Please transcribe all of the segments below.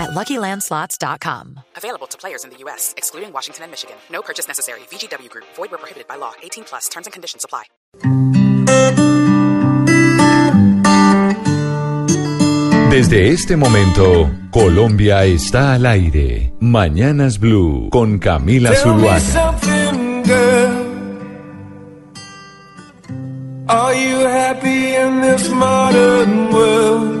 at LuckyLandSlots.com. Available to players in the U.S., excluding Washington and Michigan. No purchase necessary. VGW Group. Void where prohibited by law. 18 plus. Terms and conditions apply. Desde este momento, Colombia está al aire. Mañanas Blue con Camila Tell Zuluaga. Are you happy in this modern world?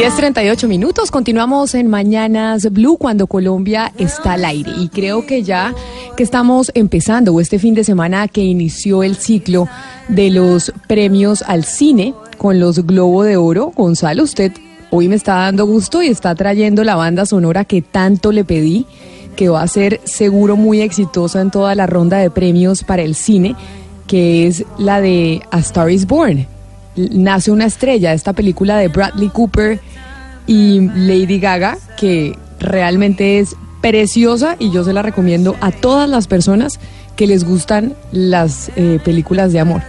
10.38 minutos, continuamos en Mañanas Blue cuando Colombia está al aire y creo que ya que estamos empezando o este fin de semana que inició el ciclo de los premios al cine con los Globo de Oro, Gonzalo, usted hoy me está dando gusto y está trayendo la banda sonora que tanto le pedí, que va a ser seguro muy exitosa en toda la ronda de premios para el cine, que es la de A Star is Born. Nace una estrella, esta película de Bradley Cooper y Lady Gaga, que realmente es preciosa y yo se la recomiendo a todas las personas que les gustan las eh, películas de amor.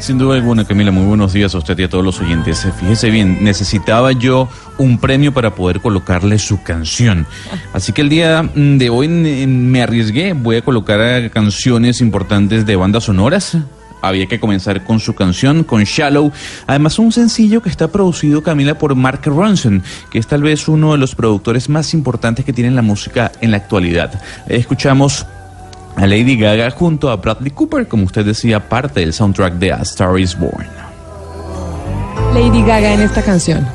Sin duda alguna, Camila, muy buenos días a usted y a todos los oyentes. Fíjese bien, necesitaba yo un premio para poder colocarle su canción. Así que el día mm, de hoy mm, me arriesgué, voy a colocar eh, canciones importantes de bandas sonoras. Había que comenzar con su canción, con Shallow. Además, un sencillo que está producido, Camila, por Mark Ronson, que es tal vez uno de los productores más importantes que tiene la música en la actualidad. Escuchamos a Lady Gaga junto a Bradley Cooper, como usted decía, parte del soundtrack de A Star is Born. Lady Gaga en esta canción.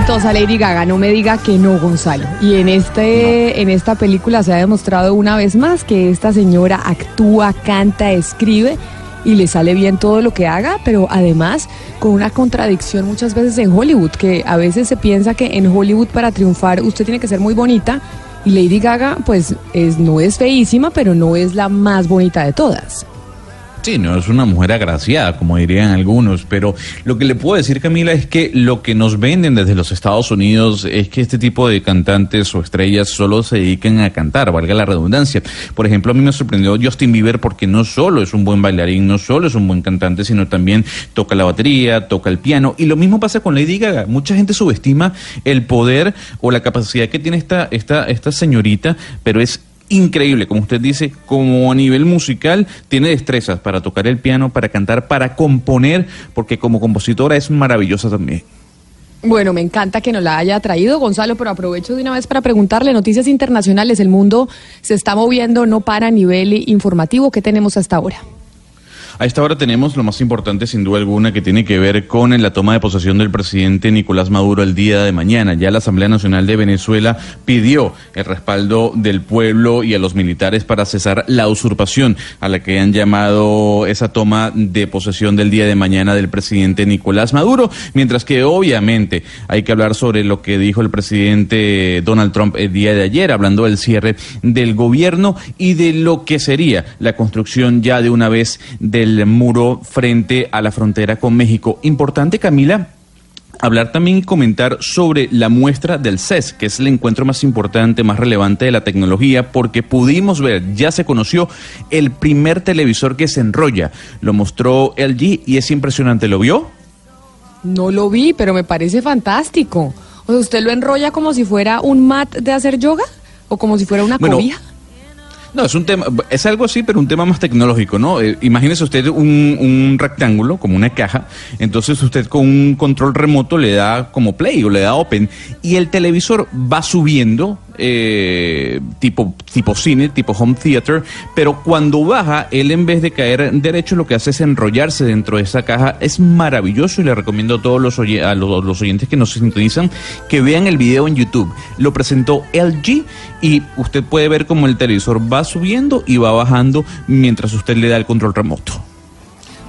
Talentosa Lady Gaga, no me diga que no, Gonzalo. Y en este, en esta película se ha demostrado una vez más que esta señora actúa, canta, escribe y le sale bien todo lo que haga, pero además con una contradicción muchas veces en Hollywood, que a veces se piensa que en Hollywood para triunfar usted tiene que ser muy bonita y Lady Gaga pues es, no es feísima, pero no es la más bonita de todas. Sí, no es una mujer agraciada, como dirían algunos, pero lo que le puedo decir, Camila, es que lo que nos venden desde los Estados Unidos es que este tipo de cantantes o estrellas solo se dedican a cantar, valga la redundancia. Por ejemplo, a mí me sorprendió Justin Bieber porque no solo es un buen bailarín, no solo es un buen cantante, sino también toca la batería, toca el piano. Y lo mismo pasa con Lady Gaga. Mucha gente subestima el poder o la capacidad que tiene esta, esta, esta señorita, pero es increíble, como usted dice, como a nivel musical, tiene destrezas para tocar el piano, para cantar, para componer, porque como compositora es maravillosa también. Bueno, me encanta que nos la haya traído, Gonzalo, pero aprovecho de una vez para preguntarle, noticias internacionales, el mundo se está moviendo, no para a nivel informativo, ¿qué tenemos hasta ahora? A esta hora tenemos lo más importante, sin duda alguna, que tiene que ver con la toma de posesión del presidente Nicolás Maduro el día de mañana. Ya la Asamblea Nacional de Venezuela pidió el respaldo del pueblo y a los militares para cesar la usurpación a la que han llamado esa toma de posesión del día de mañana del presidente Nicolás Maduro, mientras que obviamente hay que hablar sobre lo que dijo el presidente Donald Trump el día de ayer, hablando del cierre del gobierno y de lo que sería la construcción ya de una vez del muro frente a la frontera con México. Importante, Camila, hablar también y comentar sobre la muestra del CES, que es el encuentro más importante, más relevante de la tecnología, porque pudimos ver, ya se conoció el primer televisor que se enrolla. Lo mostró LG y es impresionante. ¿Lo vio? No lo vi, pero me parece fantástico. O sea, ¿usted lo enrolla como si fuera un mat de hacer yoga? ¿O como si fuera una Bueno, cobija? No, es un tema, es algo así, pero un tema más tecnológico, ¿no? Eh, imagínese usted un, un rectángulo, como una caja, entonces usted con un control remoto le da como play o le da open, y el televisor va subiendo, eh, tipo, tipo cine, tipo home theater, pero cuando baja, él en vez de caer derecho, lo que hace es enrollarse dentro de esa caja. Es maravilloso y le recomiendo a todos los, los oyentes que nos sintonizan que vean el video en YouTube. Lo presentó LG y usted puede ver cómo el televisor va subiendo y va bajando mientras usted le da el control remoto.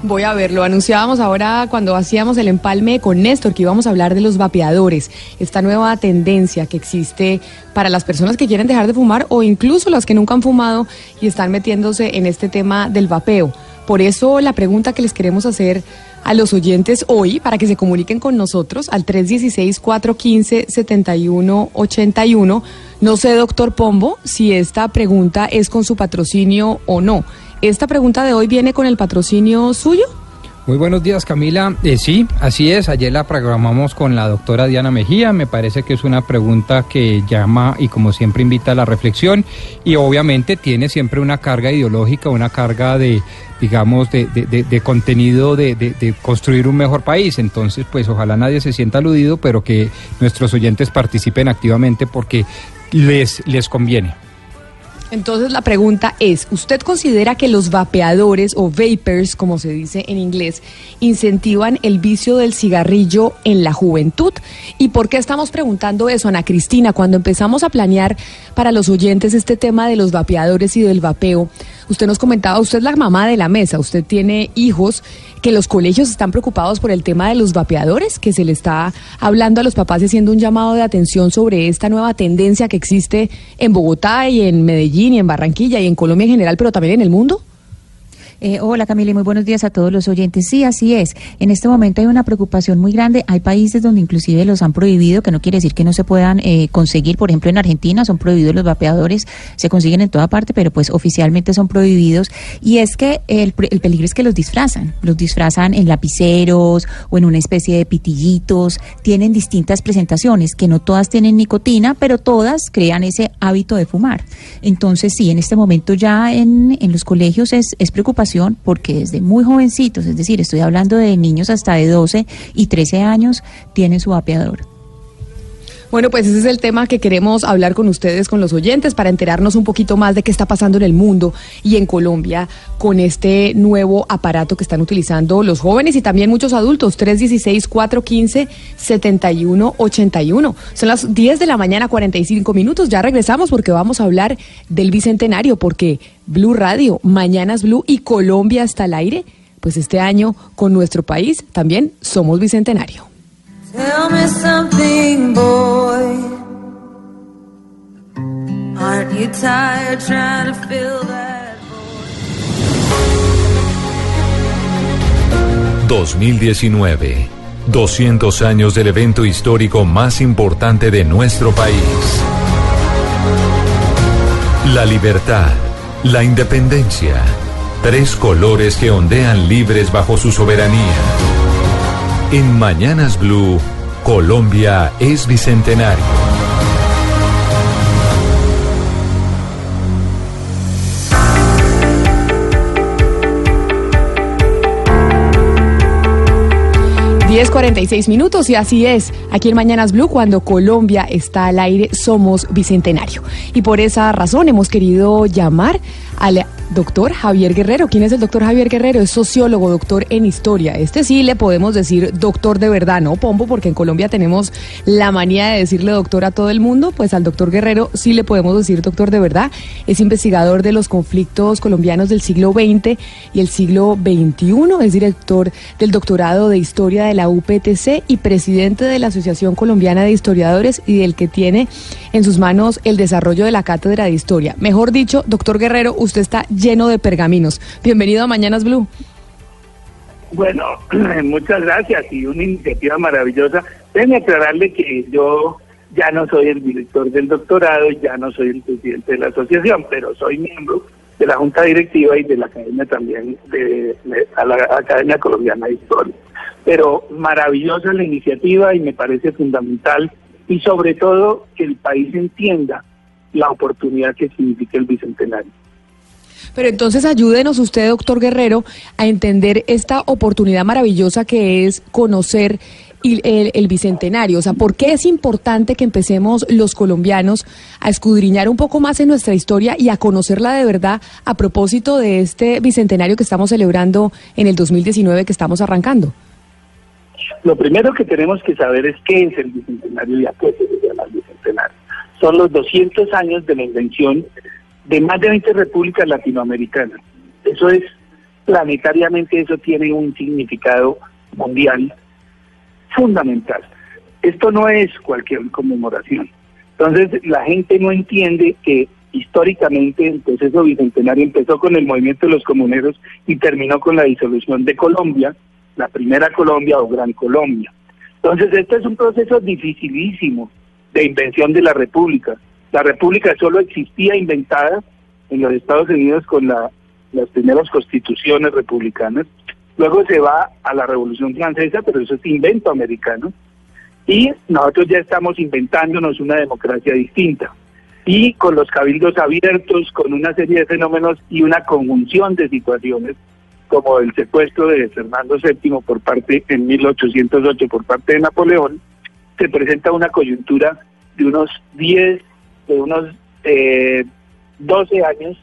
Voy a verlo. Anunciábamos ahora cuando hacíamos el empalme con Néstor que íbamos a hablar de los vapeadores, esta nueva tendencia que existe para las personas que quieren dejar de fumar o incluso las que nunca han fumado y están metiéndose en este tema del vapeo. Por eso la pregunta que les queremos hacer a los oyentes hoy para que se comuniquen con nosotros al 316-415-7181. No sé, doctor Pombo, si esta pregunta es con su patrocinio o no. Esta pregunta de hoy viene con el patrocinio suyo. Muy buenos días, Camila. Eh, sí, así es. Ayer la programamos con la doctora Diana Mejía. Me parece que es una pregunta que llama y como siempre invita a la reflexión y obviamente tiene siempre una carga ideológica, una carga de, digamos, de, de- contenido de construir un mejor país. Entonces, pues ojalá nadie se sienta aludido, pero que nuestros oyentes participen activamente porque les, les conviene. Entonces la pregunta es, ¿usted considera que los vapeadores o vapers, como se dice en inglés, incentivan el vicio del cigarrillo en la juventud? ¿Y por qué estamos preguntando eso, Ana Cristina? Cuando empezamos a planear para los oyentes este tema de los vapeadores y del vapeo, usted nos comentaba, usted es la mamá de la mesa, usted tiene hijos, que los colegios están preocupados por el tema de los vapeadores, que se le está hablando a los papás haciendo un llamado de atención sobre esta nueva tendencia que existe en Bogotá y en Medellín y en Barranquilla y en Colombia en general, pero también en el mundo. Eh, hola Camila y muy buenos días a todos los oyentes. Sí, así es. En este momento hay una preocupación muy grande. Hay países donde inclusive los han prohibido, que no quiere decir que no se puedan eh, conseguir. Por ejemplo, en Argentina son prohibidos los vapeadores, se consiguen en toda parte, pero pues oficialmente son prohibidos. Y es que el, el peligro es que los disfrazan. Los disfrazan en lapiceros o en una especie de pitillitos. Tienen distintas presentaciones, que no todas tienen nicotina, pero todas crean ese hábito de fumar. Entonces, sí, en este momento ya en, los colegios es preocupación porque desde muy jovencitos, es decir, estoy hablando de niños hasta de 12 y 13 años, tienen su vapeador. Bueno, pues ese es el tema que queremos hablar con ustedes, con los oyentes, para enterarnos un poquito más de qué está pasando en el mundo y en Colombia con este nuevo aparato que están utilizando los jóvenes y también muchos adultos. 316-415-7181. Son las 10 de la mañana, 45 minutos. Ya regresamos porque vamos a hablar del bicentenario, porque Blue Radio, Mañanas Blue y Colombia está al aire. Pues este año con nuestro país también somos bicentenario. Tell me something, boy. Aren't you tired trying to fill that? 2019. 200 años del evento histórico más importante de nuestro país. La libertad, la independencia. Tres colores que ondean libres bajo su soberanía. En Mañanas Blue, Colombia es bicentenario. Cuarenta y seis minutos y así es. Aquí en Mañanas Blue, cuando Colombia está al aire, somos bicentenario. Y por esa razón hemos querido llamar al doctor Javier Guerrero. ¿Quién es el doctor Javier Guerrero? Es sociólogo, doctor en historia. Este sí le podemos decir doctor de verdad, ¿no, Pombo? Porque en Colombia tenemos la manía de decirle doctor a todo el mundo. Pues al doctor Guerrero sí le podemos decir doctor de verdad. Es investigador de los conflictos colombianos del siglo XX y el siglo XXI. Es director del doctorado de historia de la UPTC y presidente de la Asociación Colombiana de Historiadores y del que tiene en sus manos el desarrollo de la cátedra de historia. Mejor dicho, doctor Guerrero, usted está lleno de pergaminos. Bienvenido a Mañanas Blue. Bueno, muchas gracias y una iniciativa maravillosa. Déjenme aclararle que yo ya no soy el director del doctorado, ya no soy el presidente de la asociación, pero soy miembro de la Junta Directiva y de la Academia también, de, la Academia Colombiana de Historia. Pero maravillosa la iniciativa y me parece fundamental y sobre todo que el país entienda la oportunidad que significa el Bicentenario. Pero entonces ayúdenos usted, doctor Guerrero, a entender esta oportunidad maravillosa que es conocer el, bicentenario. O sea, ¿por qué es importante que empecemos los colombianos a escudriñar un poco más en nuestra historia y a conocerla de verdad a propósito de este bicentenario que estamos celebrando en el 2019 que estamos arrancando? Lo primero que tenemos que saber es qué es el bicentenario y a qué se llama el bicentenario. Son los 200 años de la invención de más de 20 repúblicas latinoamericanas. Eso es, planetariamente, eso tiene un significado mundial fundamental. Esto no es cualquier conmemoración. Entonces, la gente no entiende que históricamente el proceso bicentenario empezó con el movimiento de los comuneros y terminó con la disolución de Colombia, la primera Colombia o Gran Colombia. Entonces, este es un proceso dificilísimo de invención de la República. La República solo existía inventada en los Estados Unidos con la, las primeras constituciones republicanas. Luego se va a la Revolución Francesa, pero eso es invento americano. Y nosotros ya estamos inventándonos una democracia distinta. Y con los cabildos abiertos, con una serie de fenómenos y una conjunción de situaciones, como el secuestro de Fernando VII por parte, en 1808 por parte de Napoleón, se presenta una coyuntura de unos 10, de unos eh, 12 años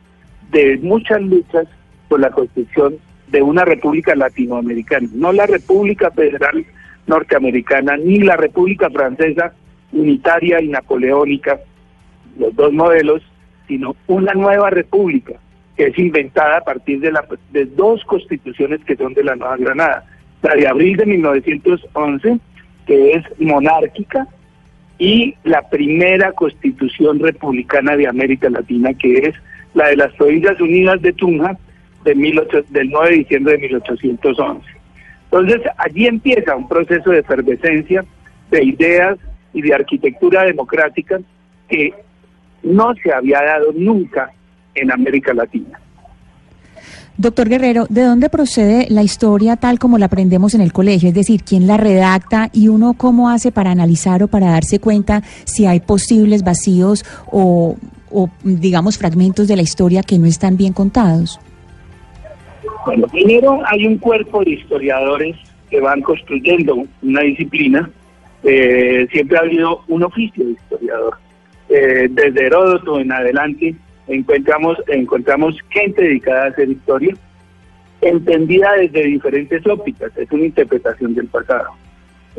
de muchas luchas por la construcción de una república latinoamericana, no la República Federal Norteamericana ni la República Francesa unitaria y napoleónica, los dos modelos, sino una nueva república que es inventada a partir de, la, de dos constituciones que son de la Nueva Granada, la de abril de 1911, que es monárquica, y la primera constitución republicana de América Latina, que es la de las Provincias Unidas de Tunja de 18, del 9 de diciembre de 1811. Entonces, allí empieza un proceso de efervescencia, de ideas y de arquitectura democrática que no se había dado nunca en América Latina. Doctor Guerrero, ¿de dónde procede la historia tal como la aprendemos en el colegio? Es decir, ¿quién la redacta y uno cómo hace para analizar o para darse cuenta si hay posibles vacíos o, digamos, fragmentos de la historia que no están bien contados? Bueno, primero hay un cuerpo de historiadores que van construyendo una disciplina. Eh, siempre ha habido un oficio de historiador. Eh, desde Heródoto en adelante encontramos, encontramos gente dedicada a hacer historia, entendida desde diferentes ópticas, es una interpretación del pasado.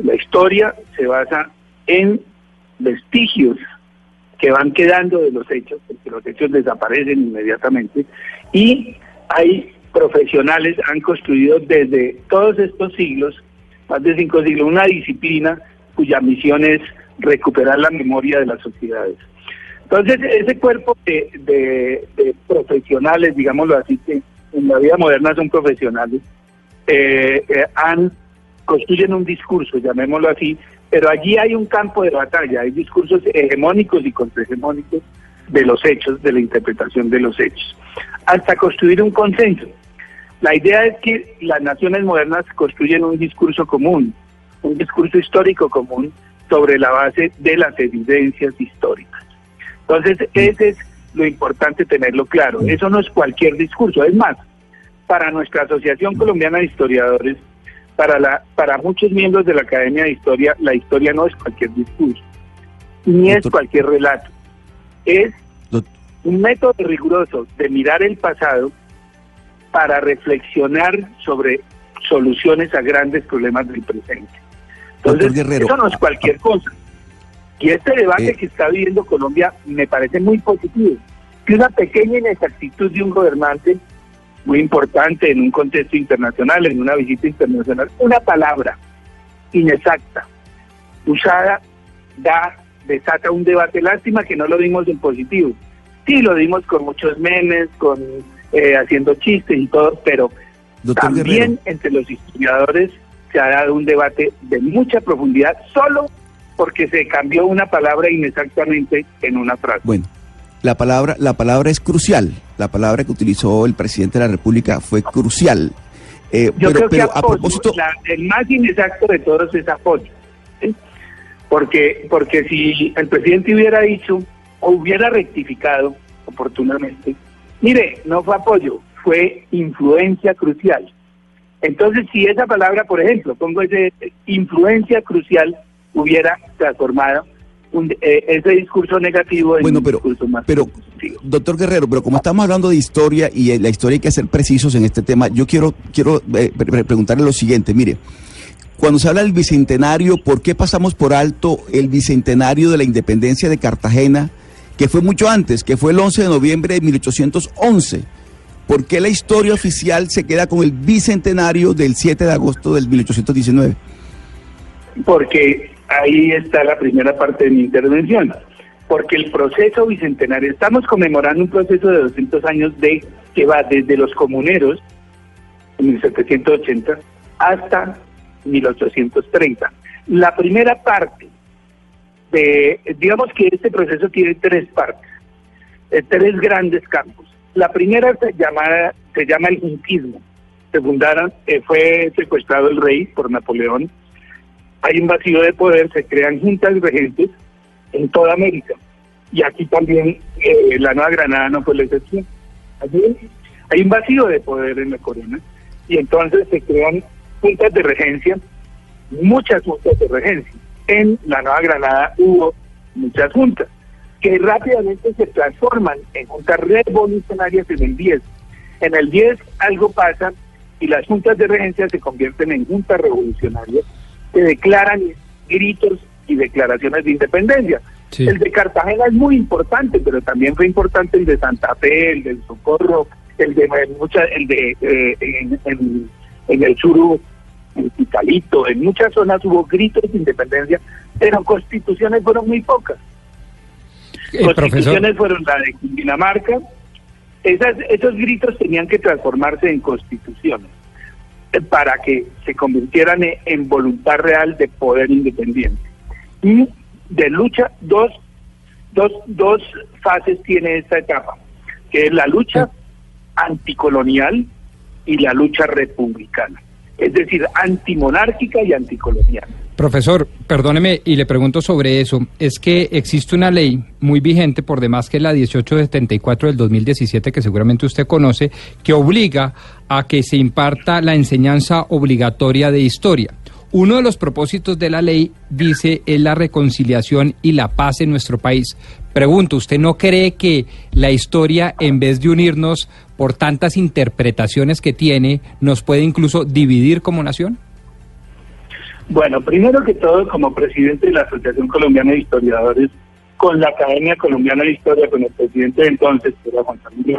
La historia se basa en vestigios que van quedando de los hechos, porque los hechos desaparecen inmediatamente, y hay profesionales, han construido desde todos estos siglos, más de cinco siglos, una disciplina cuya misión es recuperar la memoria de las sociedades. Entonces, ese cuerpo de, de, profesionales, digámoslo así, que en la vida moderna son profesionales, eh, eh, han construyen un discurso, llamémoslo así, pero allí hay un campo de batalla, hay discursos hegemónicos y contrahegemónicos de los hechos, de la interpretación de los hechos, hasta construir un consenso. La idea es que las naciones modernas construyen un discurso común, un discurso histórico común sobre la base de las evidencias históricas. Entonces, ese es lo importante tenerlo claro. Eso no es cualquier discurso. Es más, para nuestra Asociación Colombiana de Historiadores, para, la, para muchos miembros de la Academia de Historia, la historia no es cualquier discurso, ni es cualquier relato. Es un método riguroso de mirar el pasado para reflexionar sobre soluciones a grandes problemas del presente. Entonces, eso no es cualquier cosa. Y este debate Eh. que está viviendo Colombia me parece muy positivo. Que una pequeña inexactitud de un gobernante, muy importante en un contexto internacional, en una visita internacional, una palabra inexacta, usada, da, desata un debate. Lástima que no lo vimos en positivo. Sí, lo vimos con muchos memes, con eh, haciendo chistes y todo, pero Doctor también Guerrero. entre los historiadores se ha dado un debate de mucha profundidad solo porque se cambió una palabra inexactamente en una frase. Bueno, la palabra, la palabra es crucial. La palabra que utilizó el presidente de la República fue crucial. Eh, Yo pero creo que pero a propósito, la- el más inexacto de todos es apoyo. ¿sí? Porque, porque si el presidente hubiera dicho o hubiera rectificado oportunamente, mire, no fue apoyo, fue influencia crucial. Entonces, si esa palabra, por ejemplo, pongo ese influencia crucial, hubiera transformado un- eh, ese discurso negativo en Bueno, un pero- discurso más pero, positivo. doctor Guerrero, pero como estamos hablando de historia y eh, la historia hay que ser precisos en este tema, yo quiero, quiero eh, pre- pre- preguntarle lo siguiente. Mire, cuando se habla del bicentenario, ¿por qué pasamos por alto el bicentenario de la independencia de Cartagena, que fue mucho antes, que fue el 11 de noviembre de 1811? ¿Por qué la historia oficial se queda con el bicentenario del 7 de agosto del 1819? Porque ahí está la primera parte de mi intervención. Porque el proceso bicentenario, estamos conmemorando un proceso de 200 años de que va desde los comuneros, en 1780, hasta 1830. La primera parte de, digamos que este proceso tiene tres partes, eh, tres grandes campos. La primera se llama, se llama el juntismo. Se fundaron, eh, fue secuestrado el rey por Napoleón, hay un vacío de poder, se crean juntas regentes en toda América. Y aquí también eh, la Nueva Granada no fue la excepción. Hay un vacío de poder en la corona y entonces se crean juntas de regencia, muchas juntas de regencia. En la Nueva Granada hubo muchas juntas que rápidamente se transforman en juntas revolucionarias en el 10. En el 10 algo pasa y las juntas de regencia se convierten en juntas revolucionarias que declaran gritos y declaraciones de independencia. Sí. El de Cartagena es muy importante, pero también fue importante el de Santa Fe, el del Socorro, el de en mucha- el de eh, en, en- en el sur, en Pitalito, en muchas zonas hubo gritos de independencia, pero constituciones fueron muy pocas. Eh, profesor, Constituciones fueron la de Dinamarca. Esas, esos gritos tenían que transformarse en constituciones para que se convirtieran en, voluntad real de poder independiente. Y de lucha, dos, dos, dos fases tiene esta etapa, que es la lucha anticolonial y la lucha republicana, es decir, antimonárquica y anticolonial. Profesor, perdóneme y le pregunto sobre eso. Es que existe una ley muy vigente, por demás que es la 1874 del 2017, que seguramente usted conoce, que obliga a que se imparta la enseñanza obligatoria de historia. Uno de los propósitos de la ley, dice, es la reconciliación y la paz en nuestro país. Pregunto, ¿usted no cree que la historia, en vez de unirnos por tantas interpretaciones que tiene, nos puede incluso dividir como nación? Bueno, primero que todo, como presidente de la Asociación Colombiana de Historiadores, con la Academia Colombiana de Historia, con el presidente de entonces, que era Juan Camilo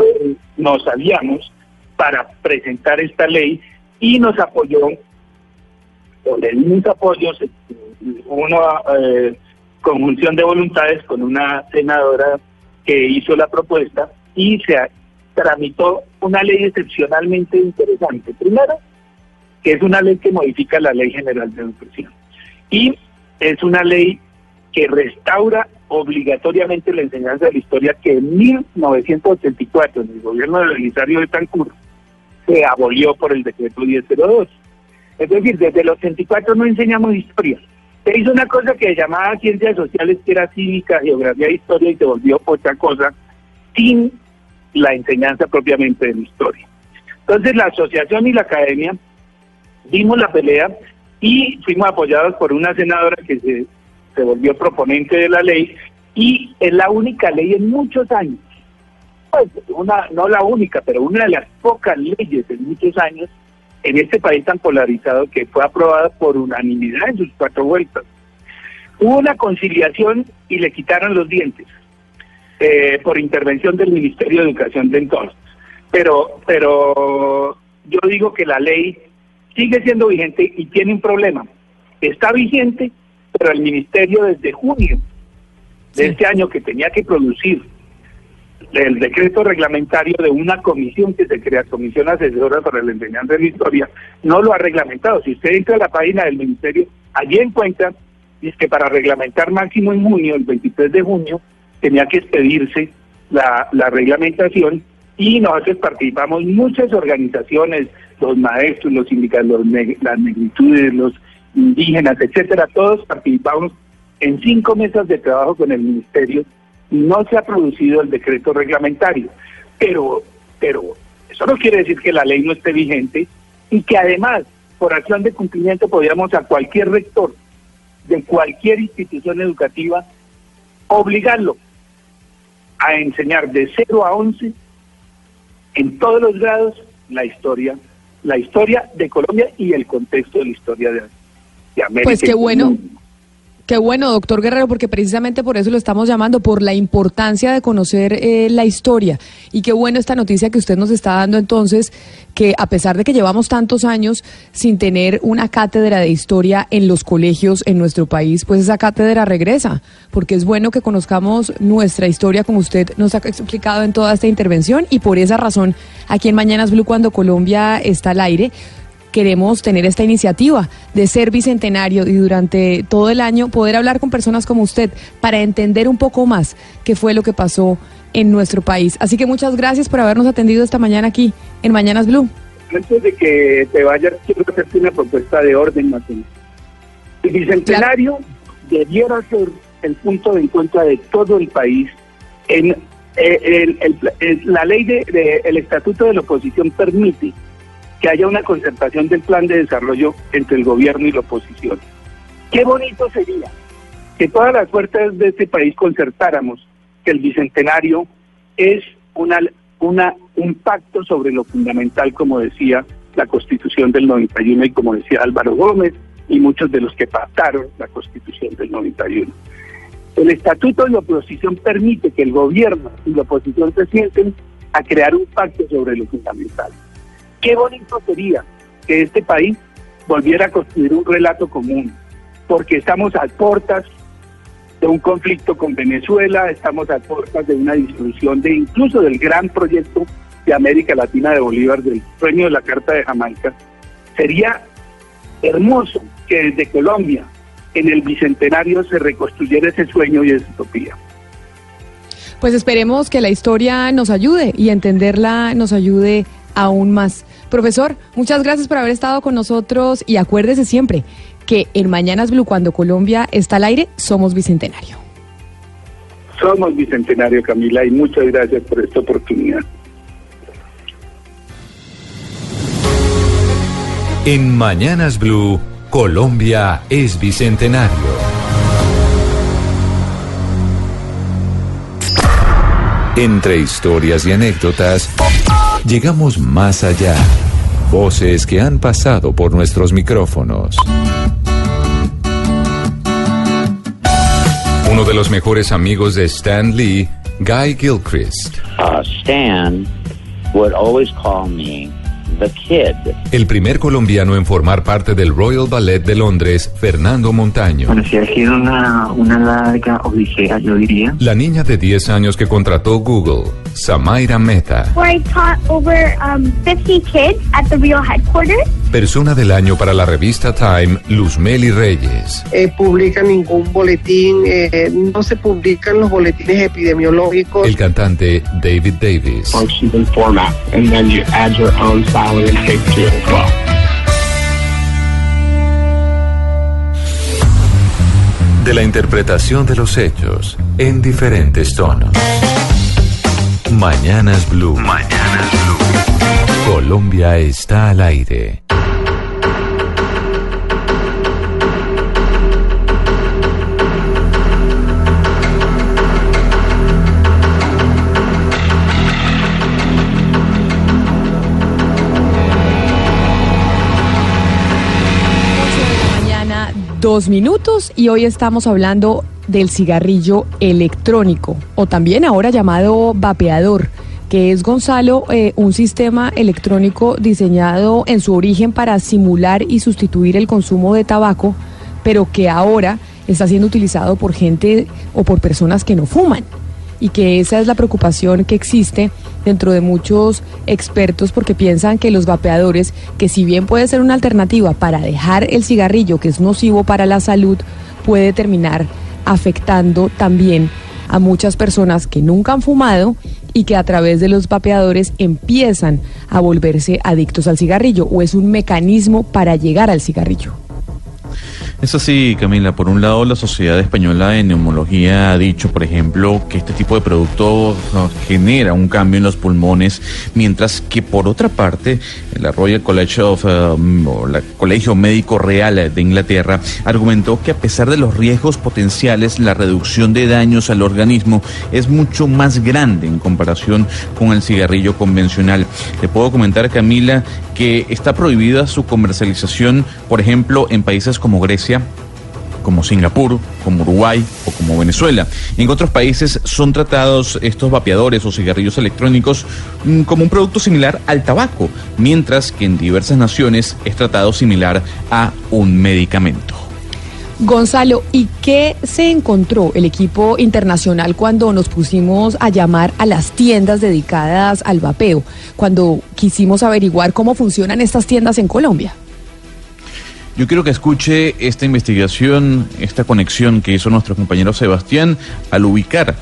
nos aliamos para presentar esta ley y nos apoyó, o le dimos apoyos, eh, una eh, conjunción de voluntades con una senadora que hizo la propuesta y se tramitó una ley excepcionalmente interesante. Primero, que es una ley que modifica la Ley General de Educación. Y es una ley que restaura obligatoriamente la enseñanza de la historia que en 1984, en el gobierno de Belisario de Tancur, se abolió por el decreto 1002. Es decir, desde el 84 no enseñamos historia. Se hizo una cosa que se llamaba ciencias sociales, que era cívica, geografía e historia, y se volvió otra cosa sin la enseñanza propiamente de la historia. Entonces la asociación y la academia dimos la pelea y fuimos apoyados por una senadora que se, se volvió proponente de la ley y es la única ley en muchos años pues, una, no la única, pero una de las pocas leyes en muchos años en este país tan polarizado que fue aprobada por unanimidad en sus cuatro vueltas. Hubo una conciliación y le quitaron los dientes eh, por intervención del Ministerio de Educación de entonces. Pero, pero yo digo que la ley sigue siendo vigente y tiene un problema. Está vigente, pero el Ministerio desde junio de este año que tenía que producir el decreto reglamentario de una comisión que se crea, Comisión Asesora para la Enseñanza de la Historia, no lo ha reglamentado. Si usted entra a la página del Ministerio, allí encuentra es que para reglamentar máximo en junio, el 23 de junio, tenía que expedirse la, la reglamentación y nosotros participamos muchas organizaciones, los maestros, los sindicatos, las negritudes, los indígenas, etcétera, todos participamos en cinco mesas de trabajo con el ministerio y no se ha producido el decreto reglamentario. Pero, pero eso no quiere decir que la ley no esté vigente y que además, por acción de cumplimiento, podríamos a cualquier rector de cualquier institución educativa obligarlo a enseñar de 0 a 11 en todos los grados la historia, la historia de Colombia y el contexto de la historia de, de América. Pues qué bueno. Qué bueno, doctor Guerrero, porque precisamente por eso lo estamos llamando, por la importancia de conocer eh, la historia. Y qué bueno esta noticia que usted nos está dando entonces, que a pesar de que llevamos tantos años sin tener una cátedra de historia en los colegios en nuestro país, pues esa cátedra regresa, porque es bueno que conozcamos nuestra historia como usted nos ha explicado en toda esta intervención y por esa razón aquí en Mañanas Blue cuando Colombia está al aire queremos tener esta iniciativa de ser bicentenario y durante todo el año poder hablar con personas como usted para entender un poco más qué fue lo que pasó en nuestro país. Así que muchas gracias por habernos atendido esta mañana aquí en Mañanas Blue. Antes de que te vayas, quiero hacerte una propuesta de orden, Martín. El bicentenario debiera ser el punto de encuentro de todo el país. En eh, la ley del de, el estatuto de la oposición permite que haya una concertación del plan de desarrollo entre el gobierno y la oposición. Qué bonito sería que todas las fuerzas de este país concertáramos que el bicentenario es un pacto sobre lo fundamental, como decía la Constitución del 91 y como decía Álvaro Gómez y muchos de los que pactaron la Constitución del 91. El Estatuto de la Oposición permite que el gobierno y la oposición se sienten a crear un pacto sobre lo fundamental. Qué bonito sería que este país volviera a construir un relato común, porque estamos a puertas de un conflicto con Venezuela, estamos a puertas de una disolución de incluso del gran proyecto de América Latina de Bolívar, del sueño de la Carta de Jamaica. Sería hermoso que desde Colombia, en el Bicentenario, se reconstruyera ese sueño y esa utopía. Pues esperemos que la historia nos ayude y entenderla nos ayude aún más. Profesor, muchas gracias por haber estado con nosotros y acuérdese siempre que en Mañanas Blue, cuando Colombia está al aire, somos Bicentenario. Somos Bicentenario, Camila, y muchas gracias por esta oportunidad. En Mañanas Blue, Colombia es Bicentenario. Entre historias y anécdotas, llegamos más allá. Voces que han pasado por nuestros micrófonos. Uno de los mejores amigos de Stan Lee, Guy Gilchrist. Uh, Stan would always call me. El primer colombiano en formar parte del Royal Ballet de Londres, Fernando Montaño. Bueno, si ha sido una, una larga odisea, yo diría. La niña de 10 años que contrató Google, Samaira Meta. Where I taught over um, 50 kids at the real headquarters. Persona del año para la revista Time, Luzmeli Reyes. Eh, publica ningún boletín, eh, no se publican los boletines epidemiológicos. El cantante David Davis. De la interpretación de los hechos en diferentes tonos. Mañanas Blue. Mañanas Blue. Colombia está al aire. Dos minutos y hoy estamos hablando del cigarrillo electrónico o también ahora llamado vapeador que es Gonzalo, eh, un sistema electrónico diseñado en su origen para simular y sustituir el consumo de tabaco, pero que ahora está siendo utilizado por gente o por personas que no fuman. Y que esa es la preocupación que existe dentro de muchos expertos porque piensan que los vapeadores, que si bien puede ser una alternativa para dejar el cigarrillo que es nocivo para la salud, puede terminar afectando también a muchas personas que nunca han fumado y que a través de los vapeadores empiezan a volverse adictos al cigarrillo o es un mecanismo para llegar al cigarrillo. Es así, Camila. Por un lado, la Sociedad Española de Neumología ha dicho, por ejemplo, que este tipo de producto genera un cambio en los pulmones, mientras que por otra parte, la Royal College of, um, o la Colegio Médico Real de Inglaterra argumentó que a pesar de los riesgos potenciales, la reducción de daños al organismo es mucho más grande en comparación con el cigarrillo convencional. Le puedo comentar, Camila, que está prohibida su comercialización, por ejemplo, en países como Grecia, como Singapur, como Uruguay o como Venezuela. En otros países son tratados estos vapeadores o cigarrillos electrónicos mm, como un producto similar al tabaco, mientras que en diversas naciones es tratado similar a un medicamento. Gonzalo, ¿y qué se encontró el equipo internacional cuando nos pusimos a llamar a las tiendas dedicadas al vapeo, cuando quisimos averiguar cómo funcionan estas tiendas en Colombia? Yo quiero que escuche esta investigación, esta conexión que hizo nuestro compañero Sebastián al ubicar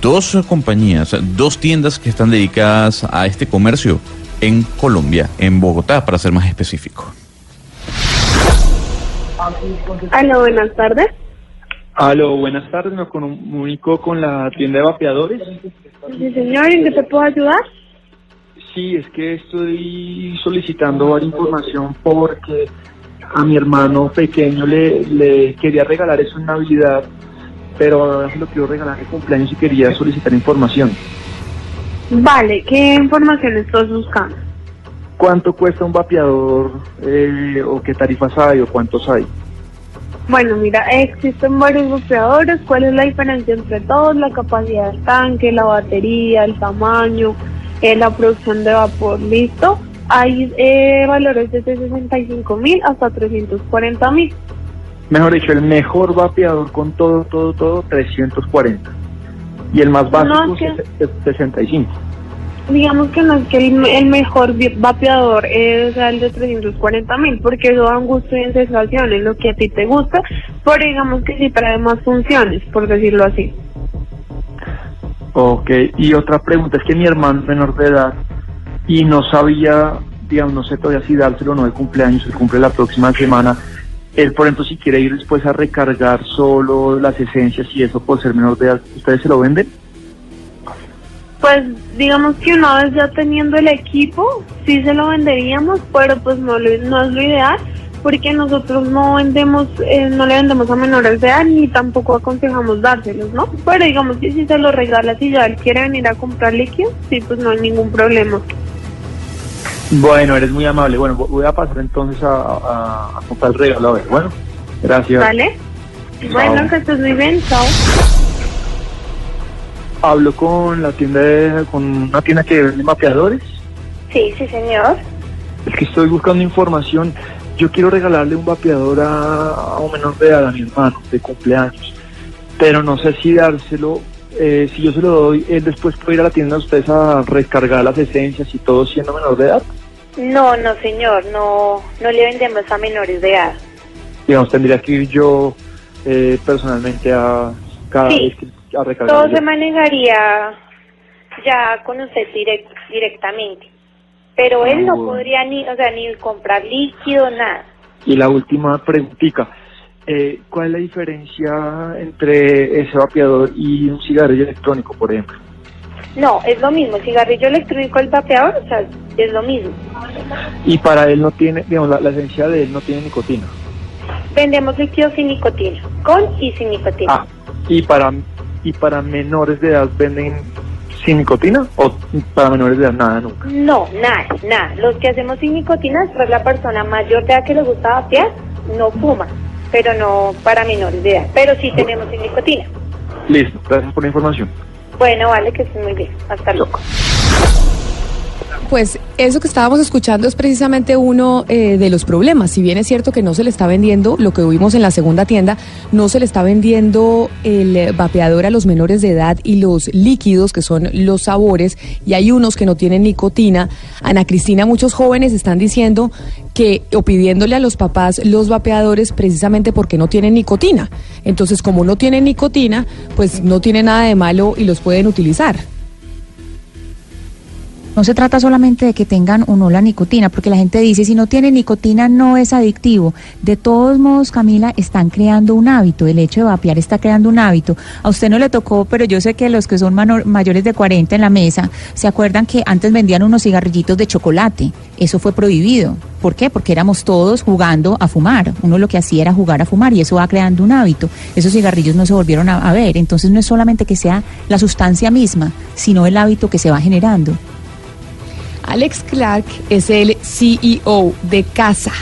dos compañías, dos tiendas que están dedicadas a este comercio en Colombia, en Bogotá, para ser más específico. Aló, buenas tardes. Aló, buenas tardes. Me comunico con la tienda de vapeadores. Sí, señor, ¿en qué te puedo ayudar? Sí, es que estoy solicitando varias información porque a mi hermano pequeño le, le quería regalar eso en Navidad, pero ahora se lo quiero regalar de cumpleaños y quería solicitar información. Vale, ¿qué información estás buscando? ¿Cuánto cuesta un vapeador eh, o qué tarifas hay o cuántos hay? Bueno, mira, existen varios vapeadores. ¿Cuál es la diferencia entre todos? La capacidad del tanque, la batería, el tamaño, eh, la producción de vapor. ¿Listo? Hay eh, valores desde 65 mil hasta 340 mil. Mejor dicho, el mejor vapeador con todo, todo, todo, 340. Y el más básico, No, que- es 65. Digamos que no es que el, el mejor vapeador es el de 340 mil, porque eso da un gusto y en sensaciones, lo que a ti te gusta, pero digamos que sí trae más funciones, por decirlo así. Ok, y otra pregunta, es que mi hermano menor de edad y no sabía, digamos, no sé todavía si dárselo o no de cumpleaños, él cumple la próxima semana. Él, por ejemplo, si quiere ir después a recargar solo las esencias y eso por ser menor de edad, ¿ustedes se lo venden? Pues digamos que una vez ya teniendo el equipo, sí se lo venderíamos, pero pues no, no es lo ideal, porque nosotros no vendemos, eh, no le vendemos a menores de edad ni tampoco aconsejamos dárselos, ¿no? Pero digamos que si se lo regalas y ya él quiere venir a comprar líquidos, sí, pues no hay ningún problema. Bueno, eres muy amable. Bueno, vo- voy a pasar entonces a, a- a comprar el regalo. A ver, bueno, gracias. ¿Vale? Bueno, que estés muy bien, chao. Hablo con la tienda, de- con una tienda que vende mapeadores. Sí, sí, señor. Es que estoy buscando información. Yo quiero regalarle un vapeador a, a un menor de edad, a mi hermano, de cumpleaños. Pero no sé si dárselo. Eh, si yo se lo doy, él después puede ir a la tienda de ustedes a recargar las esencias y todo siendo menor de edad. No, no, señor, no, no le vendemos a menores de edad. Digamos, tendría que ir yo eh, personalmente a cada Sí. vez que- a recargar. Todo yo. se manejaría ya con usted direct- directamente. Pero él no Ah, bueno. podría ni, o sea, ni comprar líquido, nada. Y la última preguntita. Eh, ¿Cuál es la diferencia entre ese vapeador y un cigarrillo electrónico, por ejemplo? No, es lo mismo. Cigarrillo electrónico, el vapeador, o sea, es lo mismo. Y para él no tiene, digamos, la, la esencia de él no tiene nicotina. Vendemos líquidos sin nicotina, con y sin nicotina. Ah, y para y para menores de edad venden sin nicotina o para menores de edad nada nunca. No, nada, nada. Los que hacemos sin nicotina es la persona mayor de edad que le gusta vapear, no fuma. Pero no para menores de edad. Pero sí tenemos sin nicotina. Listo, gracias por la información. Bueno, vale, que estés muy bien. Hasta luego. Pues eso que estábamos escuchando es precisamente uno eh, de los problemas. Si bien es cierto que no se le está vendiendo, lo que vimos en la segunda tienda, no se le está vendiendo el eh, vapeador a los menores de edad y los líquidos, que son los sabores, y hay unos que no tienen nicotina. Ana Cristina, muchos jóvenes están diciendo que, o pidiéndole a los papás los vapeadores precisamente porque no tienen nicotina. Entonces, como no tienen nicotina, pues no tiene nada de malo y los pueden utilizar. No se trata solamente de que tengan o no la nicotina, porque la gente dice, si no tiene nicotina no es adictivo. De todos modos, Camila, están creando un hábito. El hecho de vapear está creando un hábito. A usted no le tocó, pero yo sé que los que son mayores de 40 en la mesa, ¿se acuerdan que antes vendían unos cigarrillitos de chocolate? Eso fue prohibido. ¿Por qué? Porque éramos todos jugando a fumar. Uno lo que hacía era jugar a fumar y eso va creando un hábito. Esos cigarrillos no se volvieron a ver. Entonces no es solamente que sea la sustancia misma, sino el hábito que se va generando. Alex Clark es el CEO de CASA.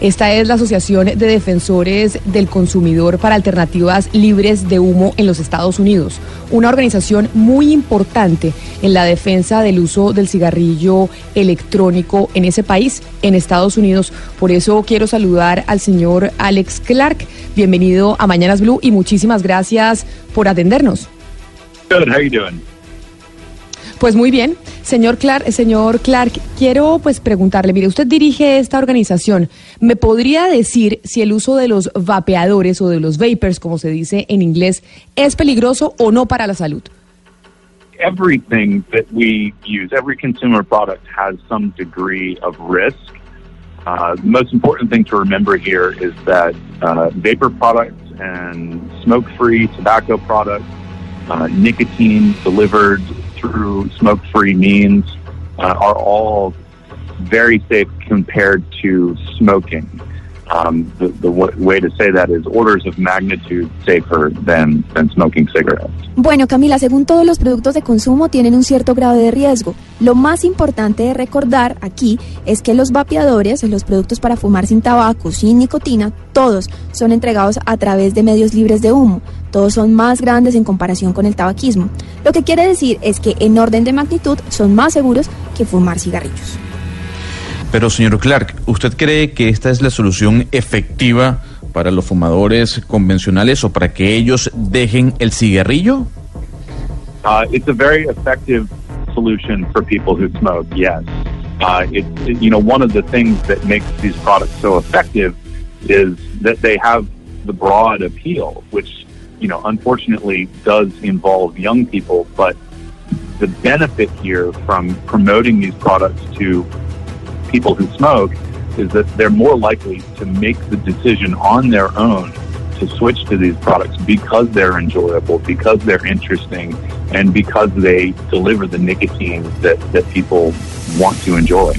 Esta es la Asociación de Defensores del Consumidor para Alternativas Libres de Humo en los Estados Unidos, una organización muy importante en la defensa del uso del cigarrillo electrónico en ese país, en Estados Unidos. Por eso quiero saludar al señor Alex Clark. Bienvenido a Mañanas Blue y muchísimas gracias por atendernos. Good. How you doing? Pues muy bien, señor Clark, señor Clark, quiero pues preguntarle, mire, usted dirige esta organización, ¿me podría decir si el uso de los vapeadores o de los vapers, como se dice en inglés, es peligroso o no para la salud? Everything that we use, every consumer product has some degree of risk. Uh, the most important thing to remember here is that uh, vapor products and smoke-free tobacco products, uh, nicotine delivered through smoke-free means, uh, are all very safe compared to smoking. Um, the the way to say that is orders of magnitude safer than, than smoking cigarettes. Bueno, Camila, según todos los productos de consumo tienen un cierto grado de riesgo. Lo más importante de recordar aquí es que los vapeadores, los productos para fumar sin tabaco, sin nicotina, todos son entregados a través de medios libres de humo. Todos son más grandes en comparación con el tabaquismo. Lo que quiere decir es que en orden de magnitud son más seguros que fumar cigarrillos. Pero, señor Clark, ¿usted cree que esta es la solución efectiva para los fumadores convencionales o para que ellos dejen el cigarrillo? Uh, it's a very effective solution for people who smoke. Yes, uh, it, it- you know one of the things that makes these products so effective is that they have the broad appeal, which you know unfortunately does involve young people. But the benefit here from promoting these products to people who smoke is that they're more likely to make the decision on their own to switch to these products because they're enjoyable, because they're interesting, and because they deliver the nicotine that, that people want to enjoy.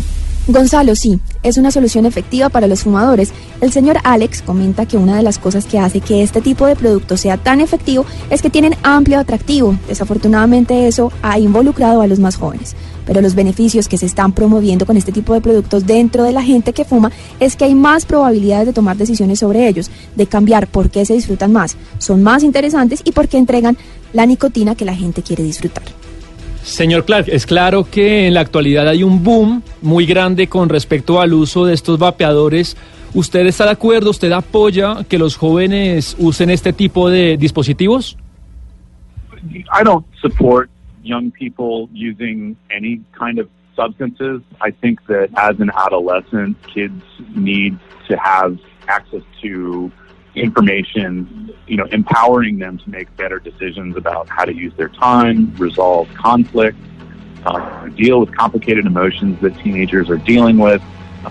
Gonzalo, sí, es una solución efectiva para los fumadores. El señor Alex comenta que una de las cosas que hace que este tipo de producto sea tan efectivo es que tienen amplio atractivo. Desafortunadamente eso ha involucrado a los más jóvenes. Pero los beneficios que se están promoviendo con este tipo de productos dentro de la gente que fuma es que hay más probabilidades de tomar decisiones sobre ellos, de cambiar por qué se disfrutan más, son más interesantes y por qué entregan la nicotina que la gente quiere disfrutar. Señor Clark, es claro que en la actualidad hay un boom muy grande con respecto al uso de estos vapeadores. ¿Usted está de acuerdo? ¿Usted apoya que los jóvenes usen este tipo de dispositivos? I don't support young people using any kind of substances. I think that as an adolescent, kids need to have access to information, you know, empowering them to make better decisions about how to use their time, resolve conflict, uh, deal with complicated emotions that teenagers are dealing with,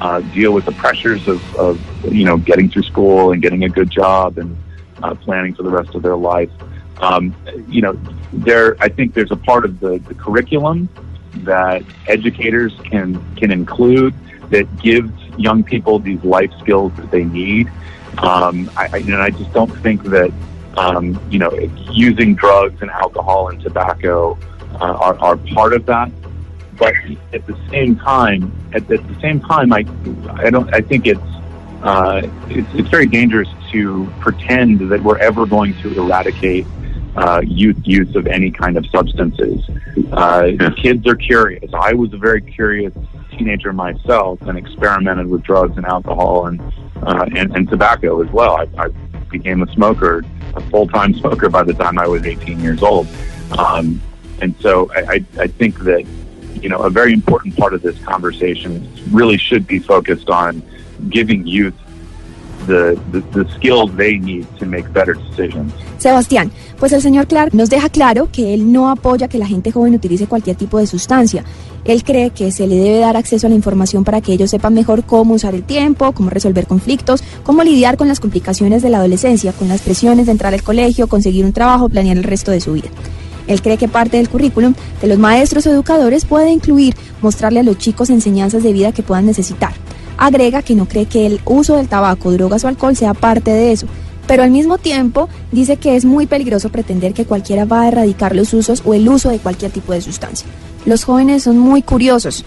uh, deal with the pressures of, of, you know, getting through school and getting a good job and uh, planning for the rest of their life. Um, you know, there, I think there's a part of the, the curriculum that educators can can include that gives young people these life skills that they need. Um, I, I, and I just don't think that um, you know using drugs and alcohol and tobacco uh, are, are part of that. But at the same time, at, at the same time, I I don't I think it's uh, it's, it's very dangerous to pretend that we're ever going to eradicate uh, youth use of any kind of substances. Uh, Kids are curious. I was a very curious teenager myself and experimented with drugs and alcohol and uh, and, and tobacco as well. I, I became a smoker, a full time smoker by the time I was 18 years old. Um, and so I, I, I think that you know a very important part of this conversation really should be focused on giving youth the, the, the skills they need to make better decisions. Sebastián, pues el señor Clark nos deja claro que él no apoya que la gente joven utilice cualquier tipo de sustancia. Él cree que se le debe dar acceso a la información para que ellos sepan mejor cómo usar el tiempo, cómo resolver conflictos, cómo lidiar con las complicaciones de la adolescencia, con las presiones de entrar al colegio, conseguir un trabajo, planear el resto de su vida. Él cree que parte del currículum de los maestros o educadores puede incluir mostrarle a los chicos enseñanzas de vida que puedan necesitar. Agrega que no cree que el uso del tabaco, drogas o alcohol sea parte de eso, pero al mismo tiempo dice que es muy peligroso pretender que cualquiera va a erradicar los usos o el uso de cualquier tipo de sustancia. Los jóvenes son muy curiosos.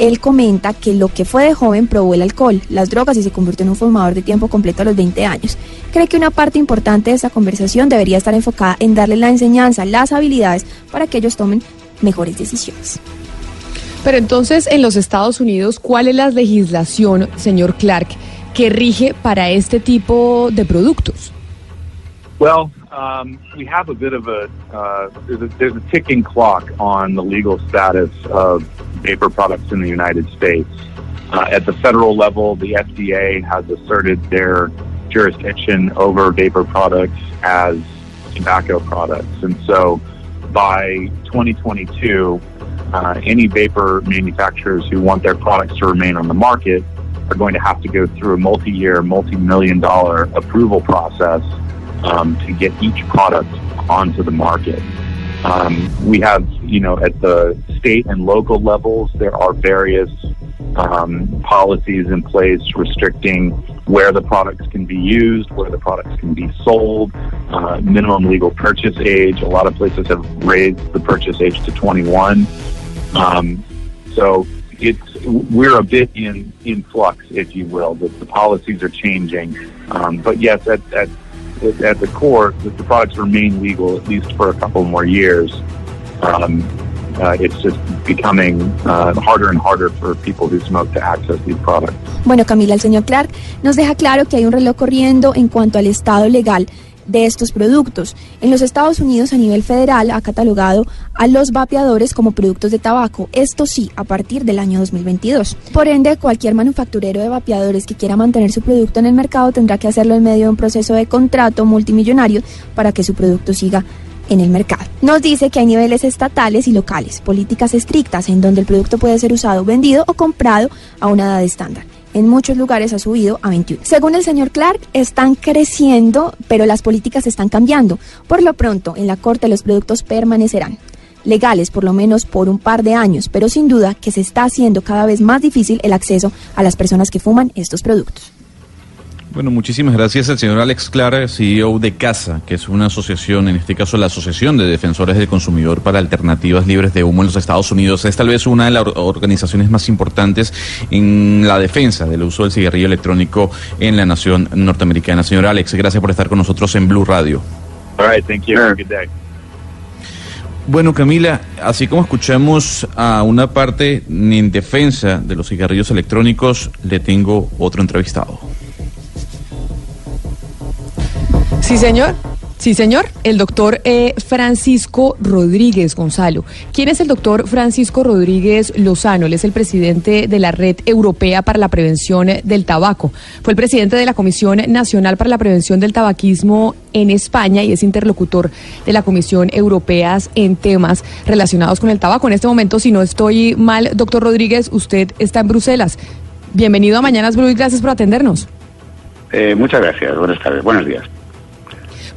Él comenta que lo que fue de joven probó el alcohol, las drogas y se convirtió en un fumador de tiempo completo a los 20 años. Cree que una parte importante de esta conversación debería estar enfocada en darle la enseñanza, las habilidades para que ellos tomen mejores decisiones. Pero entonces, en los Estados Unidos, ¿cuál es la legislación, señor Clark, que rige para este tipo de productos? Well, um, we have a bit of a, uh, there's a there's a ticking clock on the legal status of vapor products in the United States. Uh, at the federal level, the FDA has asserted their jurisdiction over vapor products as tobacco products, and so by 2022, uh, any vapor manufacturers who want their products to remain on the market are going to have to go through a multi-year, multi-million dollar approval process um, to get each product onto the market. Um, we have, you know, at the state and local levels, there are various um, policies in place restricting where the products can be used, where the products can be sold, uh, minimum legal purchase age. A lot of places have raised the purchase age to 21. Um, so it's we're a bit in in flux, if you will. The, the policies are changing, um, but yes, at, at at the core, the, the products remain legal at least for a couple more years. Um, uh, it's just becoming uh, harder and harder for people who smoke to access these products. Bueno, Camila, el señor Clark nos deja claro que hay un reloj corriendo en cuanto al estado legal de estos productos. En los Estados Unidos, a nivel federal, ha catalogado a los vapeadores como productos de tabaco, esto sí, a partir del año 2022. Por ende, cualquier manufacturero de vapeadores que quiera mantener su producto en el mercado tendrá que hacerlo en medio de un proceso de contrato multimillonario para que su producto siga en el mercado. Nos dice que hay niveles estatales y locales, políticas estrictas en donde el producto puede ser usado, vendido o comprado a una edad estándar. En muchos lugares ha subido a 21. Según el señor Clark, están creciendo, pero las políticas están cambiando. Por lo pronto, en la Corte los productos permanecerán legales por lo menos por un par de años, pero sin duda que se está haciendo cada vez más difícil el acceso a las personas que fuman estos productos. Bueno, muchísimas gracias al señor Alex Clara, CEO de CASA, que es una asociación, en este caso la Asociación de Defensores del Consumidor para Alternativas Libres de Humo en los Estados Unidos. Es tal vez una de las or- organizaciones más importantes en la defensa del uso del cigarrillo electrónico en la nación norteamericana. Señor Alex, gracias por estar con nosotros en Blue Radio. All right, thank you. Have a good day. Bueno, Camila, así como escuchamos a una parte en defensa de los cigarrillos electrónicos, le tengo otro entrevistado. Sí, señor. Sí, señor. El doctor eh, Francisco Rodríguez Gonzalo. ¿Quién es el doctor Francisco Rodríguez Lozano? Él es el presidente de la Red Europea para la Prevención del Tabaco. Fue el presidente de la Comisión Nacional para la Prevención del Tabaquismo en España y es interlocutor de la Comisión Europea en temas relacionados con el tabaco. En este momento, si no estoy mal, doctor Rodríguez, usted está en Bruselas. Bienvenido a Mañanas Blue gracias por atendernos. Eh, muchas gracias. Buenas tardes. Buenos días.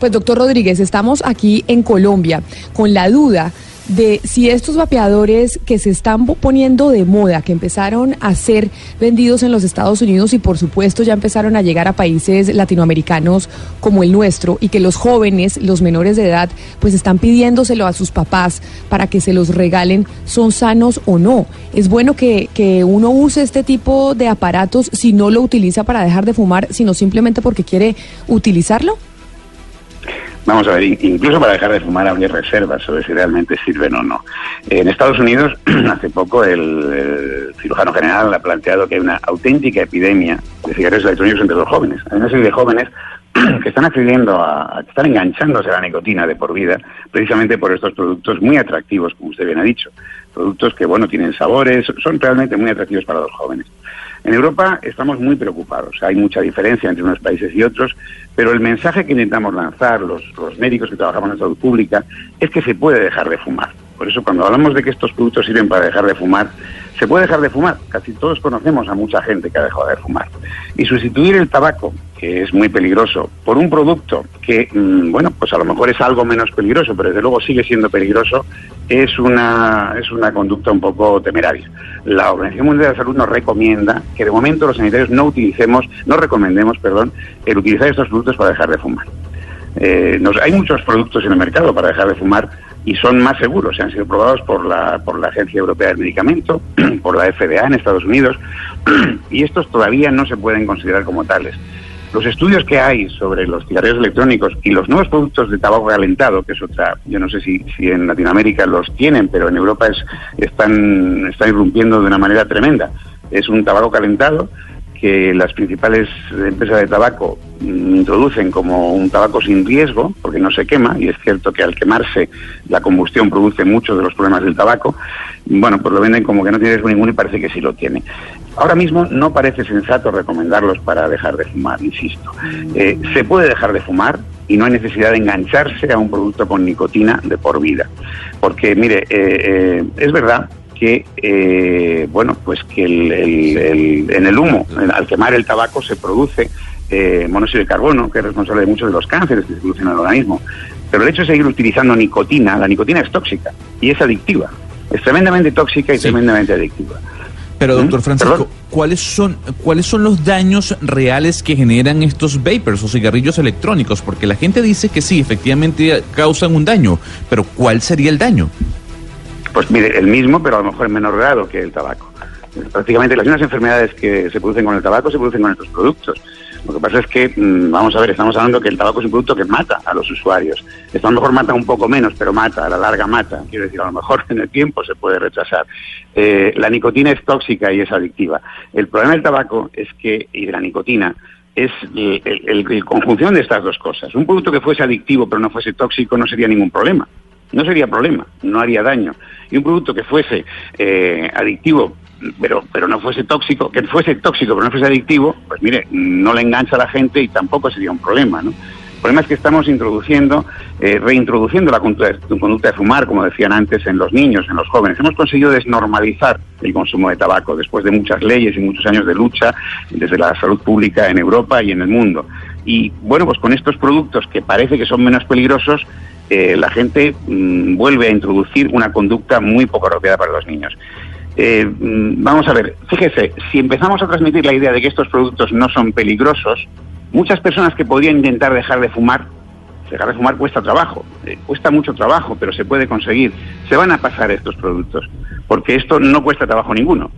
Pues doctor Rodríguez, estamos aquí en Colombia con la duda de si estos vapeadores que se están po- poniendo de moda, que empezaron a ser vendidos en los Estados Unidos y por supuesto ya empezaron a llegar a países latinoamericanos como el nuestro y que los jóvenes, los menores de edad, pues están pidiéndoselo a sus papás para que se los regalen, son sanos o no. Es bueno que, que uno use este tipo de aparatos si no lo utiliza para dejar de fumar, sino simplemente porque quiere utilizarlo. Vamos a ver, in- incluso para dejar de fumar habría reservas sobre si realmente sirven o no. En Estados Unidos, hace poco, el, cirujano general ha planteado que hay una auténtica epidemia de cigarrillos electrónicos entre los jóvenes. Hay una serie de jóvenes que están accediendo a- que están enganchándose a la nicotina de por vida, precisamente por estos productos muy atractivos, como usted bien ha dicho. Productos que, bueno, tienen sabores, son realmente muy atractivos para los jóvenes. En Europa estamos muy preocupados. Hay mucha diferencia entre unos países y otros, pero el mensaje que intentamos lanzar los, los médicos que trabajamos en salud pública es que se puede dejar de fumar. Por eso cuando hablamos de que estos productos sirven para dejar de fumar, se puede dejar de fumar. Casi todos conocemos a mucha gente que ha dejado de fumar. Y sustituir el tabaco, que es muy peligroso, por un producto que, mm, bueno, pues a lo mejor es algo menos peligroso, pero desde luego sigue siendo peligroso, es una, es una conducta un poco temeraria. La Organización Mundial de la Salud nos recomienda que de momento los sanitarios no utilicemos, no recomendemos, perdón, el utilizar estos productos para dejar de fumar. Eh, hay muchos productos en el mercado para dejar de fumar y son más seguros. Se han sido probados por la, por la Agencia Europea del Medicamento, por la FDA en Estados Unidos, y estos todavía no se pueden considerar como tales. Los estudios que hay sobre los cigarrillos electrónicos y los nuevos productos de tabaco calentado, que es otra, yo no sé si, si en Latinoamérica los tienen, pero en Europa es, están, están irrumpiendo de una manera tremenda. Es un tabaco calentado que las principales empresas de tabaco mm, introducen como un tabaco sin riesgo, porque no se quema, y es cierto que al quemarse la combustión produce muchos de los problemas del tabaco, bueno, pues lo venden como que no tiene riesgo ninguno y parece que sí lo tiene. Ahora mismo no parece sensato recomendarlos para dejar de fumar, insisto. Eh, se puede dejar de fumar y no hay necesidad de engancharse a un producto con nicotina de por vida. Porque, mire, eh, eh, es verdad que eh, bueno pues que el- el- el- en el humo al quemar el tabaco se produce eh, monóxido de carbono que es responsable de muchos de los cánceres que se producen en el organismo pero el hecho de seguir utilizando nicotina la nicotina es tóxica y es adictiva es tremendamente tóxica y tremendamente adictiva Pero doctor ¿Mm? Francisco, Perdón. ¿cuáles son, ¿cuáles son los daños reales que generan estos vapers o cigarrillos electrónicos? Porque la gente dice que sí, efectivamente causan un daño, pero ¿cuál sería el daño? Pues mire, el mismo, pero a lo mejor en menor grado que el tabaco. Prácticamente las mismas enfermedades que se producen con el tabaco se producen con estos productos. Lo que pasa es que, mm, vamos a ver, estamos hablando que el tabaco es un producto que mata a los usuarios. Esto a lo mejor mata un poco menos, pero mata, a la larga mata. Quiero decir, a lo mejor en el tiempo se puede rechazar. Eh, la nicotina es tóxica y es adictiva. El problema del tabaco es que, y de la nicotina, es el, el- el- el conjunción de estas dos cosas. Un producto que fuese adictivo pero no fuese tóxico no sería ningún problema. No sería problema, no haría daño. Y un producto que fuese eh, adictivo pero pero no fuese tóxico, que fuese tóxico pero no fuese adictivo, pues mire, no le engancha a la gente y tampoco sería un problema, ¿no? El problema es que estamos introduciendo, eh, reintroduciendo la conducta, conducta de fumar, como decían antes, en los niños, en los jóvenes. Hemos conseguido desnormalizar el consumo de tabaco después de muchas leyes y muchos años de lucha desde la salud pública en Europa y en el mundo. Y bueno, pues con estos productos que parece que son menos peligrosos, eh, la gente mm, vuelve a introducir una conducta muy poco apropiada para los niños. Eh, mm, vamos a ver, fíjese, si empezamos a transmitir la idea de que estos productos no son peligrosos, muchas personas que podrían intentar dejar de fumar, dejar de fumar cuesta trabajo, eh, cuesta mucho trabajo, pero se puede conseguir, se van a pasar estos productos, porque esto no cuesta trabajo ninguno.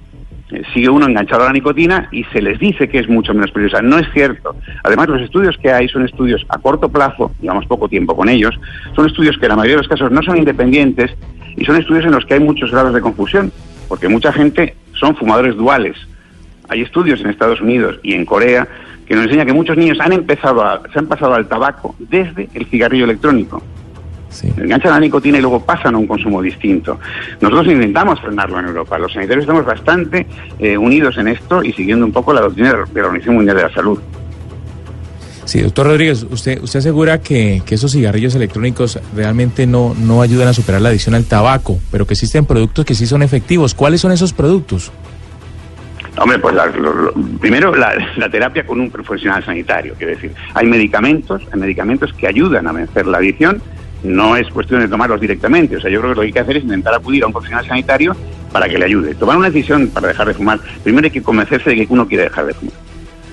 Eh, sigue uno enganchado a la nicotina y se les dice que es mucho menos peligrosa. No es cierto. Además, los estudios que hay son estudios a corto plazo, llevamos poco tiempo con ellos, son estudios que en la mayoría de los casos no son independientes y son estudios en los que hay muchos grados de confusión, porque mucha gente son fumadores duales. Hay estudios en Estados Unidos y en Corea que nos enseñan que muchos niños han empezado a, se han pasado al tabaco desde el cigarrillo electrónico. Enganchan la nicotina y luego pasan a un consumo distinto. Nosotros intentamos frenarlo en Europa. Los sanitarios estamos bastante eh, unidos en esto y siguiendo un poco la doctrina de la Organización Mundial de la Salud. Sí, doctor Rodríguez, usted, usted asegura que, que esos cigarrillos electrónicos realmente no, no ayudan a superar la adicción al tabaco, pero que existen productos que sí son efectivos. ¿Cuáles son esos productos? Hombre, pues la- lo- lo- primero la, la terapia con un profesional sanitario, quiero decir, hay medicamentos, hay medicamentos que ayudan a vencer la adicción no es cuestión de tomarlos directamente. O sea, yo creo que lo que hay que hacer es intentar acudir a un profesional sanitario para que le ayude. Tomar una decisión para dejar de fumar, primero hay que convencerse de que uno quiere dejar de fumar.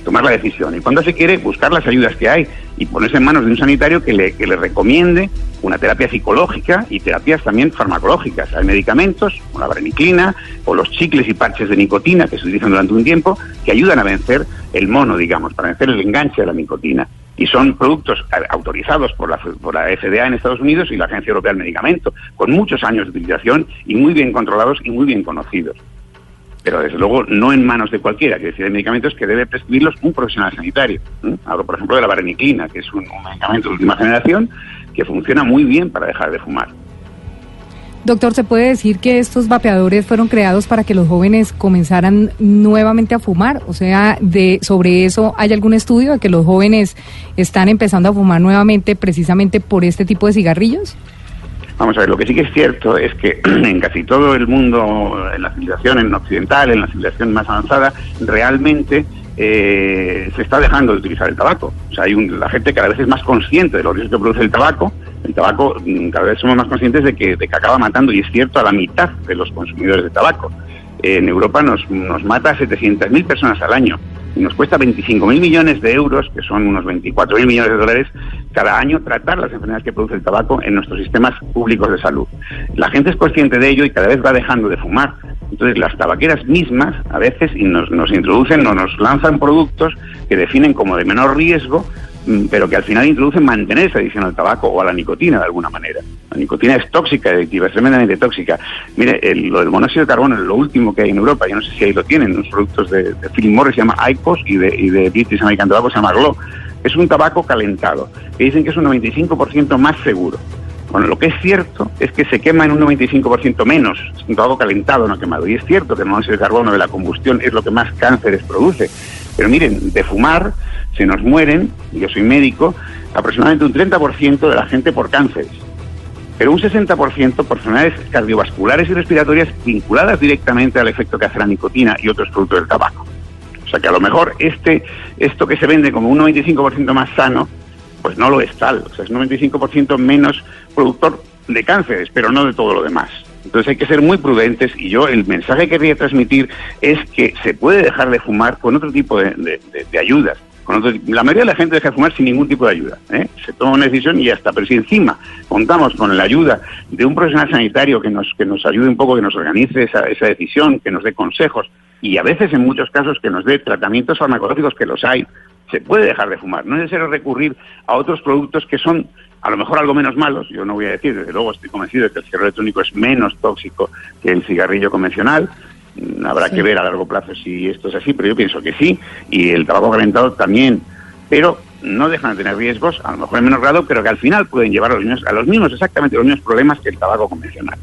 Tomar la decisión. Y cuando se quiere, buscar las ayudas que hay y ponerse en manos de un sanitario que le, que le recomiende una terapia psicológica y terapias también farmacológicas. Hay medicamentos, como la vareniclina o los chicles y parches de nicotina que se utilizan durante un tiempo, que ayudan a vencer el mono, digamos, para vencer el enganche de la nicotina y son productos eh, autorizados por la, por la FDA en Estados Unidos y la Agencia Europea del Medicamento, con muchos años de utilización y muy bien controlados y muy bien conocidos. Pero desde luego no en manos de cualquiera, que decir, hay medicamentos que debe prescribirlos un profesional sanitario. Hablo, por ejemplo, de la vareniclina, que es un medicamento de última generación que funciona muy bien para dejar de fumar. Doctor, ¿se puede decir que estos vapeadores fueron creados para que los jóvenes comenzaran nuevamente a fumar? O sea, de sobre eso hay algún estudio de que los jóvenes están empezando a fumar nuevamente precisamente por este tipo de cigarrillos? Vamos a ver, lo que sí que es cierto es que en casi todo el mundo, en la civilización en occidental, en la civilización más avanzada, realmente eh, se está dejando de utilizar el tabaco. O sea, hay un, la gente cada vez es más consciente de los riesgos que produce el tabaco. El tabaco, mm, cada vez somos más conscientes de que, acaba matando, y es cierto, a la mitad de los consumidores de tabaco. en Europa nos, nos mata a 700.000 personas al año y nos cuesta 25.000 millones de euros, que son unos 24.000 millones de dólares, cada año tratar las enfermedades que produce el tabaco en nuestros sistemas públicos de salud. La gente es consciente de ello y cada vez va dejando de fumar. Entonces las tabaqueras mismas a veces nos, nos introducen o nos lanzan productos que definen como de menor riesgo pero que al final introducen mantener esa adicción al tabaco o a la nicotina de alguna manera. La nicotina es tóxica, adictiva, es tremendamente tóxica. Mire, el- lo del monóxido de carbono es lo último que hay en Europa, yo no sé si ahí lo tienen, los productos de, de Philip Morris se llama IQOS y de, y de British American Tobacco se llama Glow. Es un tabaco calentado, que dicen que es un 95% más seguro. Bueno, lo que es cierto es que se quema en un 95% menos, tabaco calentado, no quemado. Y es cierto que el monóxido de carbono de la combustión es lo que más cánceres produce. Pero miren, de fumar se nos mueren, yo soy médico, aproximadamente un 30% de la gente por cánceres. Pero un 60% por enfermedades cardiovasculares y respiratorias vinculadas directamente al efecto que hace la nicotina y otros productos del tabaco. O sea que a lo mejor este, esto que se vende como un 95% más sano, pues no lo es tal. O sea, es un 95% menos productor de cánceres, pero no de todo lo demás. Entonces hay que ser muy prudentes y yo el mensaje que quería transmitir es que se puede dejar de fumar con otro tipo de, ayudas. La mayoría de la gente deja de fumar sin ningún tipo de ayuda. ¿eh? Se toma una decisión y ya está. Pero si encima contamos con la ayuda de un profesional sanitario que nos, que nos ayude un poco, que nos organice esa, esa decisión, que nos dé consejos y a veces en muchos casos que nos dé tratamientos farmacológicos que los hay, se puede dejar de fumar. No es necesario recurrir a otros productos que son a lo mejor algo menos malos. Yo no voy a decir, desde luego estoy convencido de que el cigarrillo electrónico es menos tóxico que el cigarrillo convencional. Mm, Habrá Sí. que ver a largo plazo si esto es así, pero yo pienso que sí. Y el tabaco calentado también. Pero no dejan de tener riesgos, a lo mejor en menor grado, pero que al final pueden llevar a los mismos, a los mismos exactamente los mismos problemas que el tabaco convencional.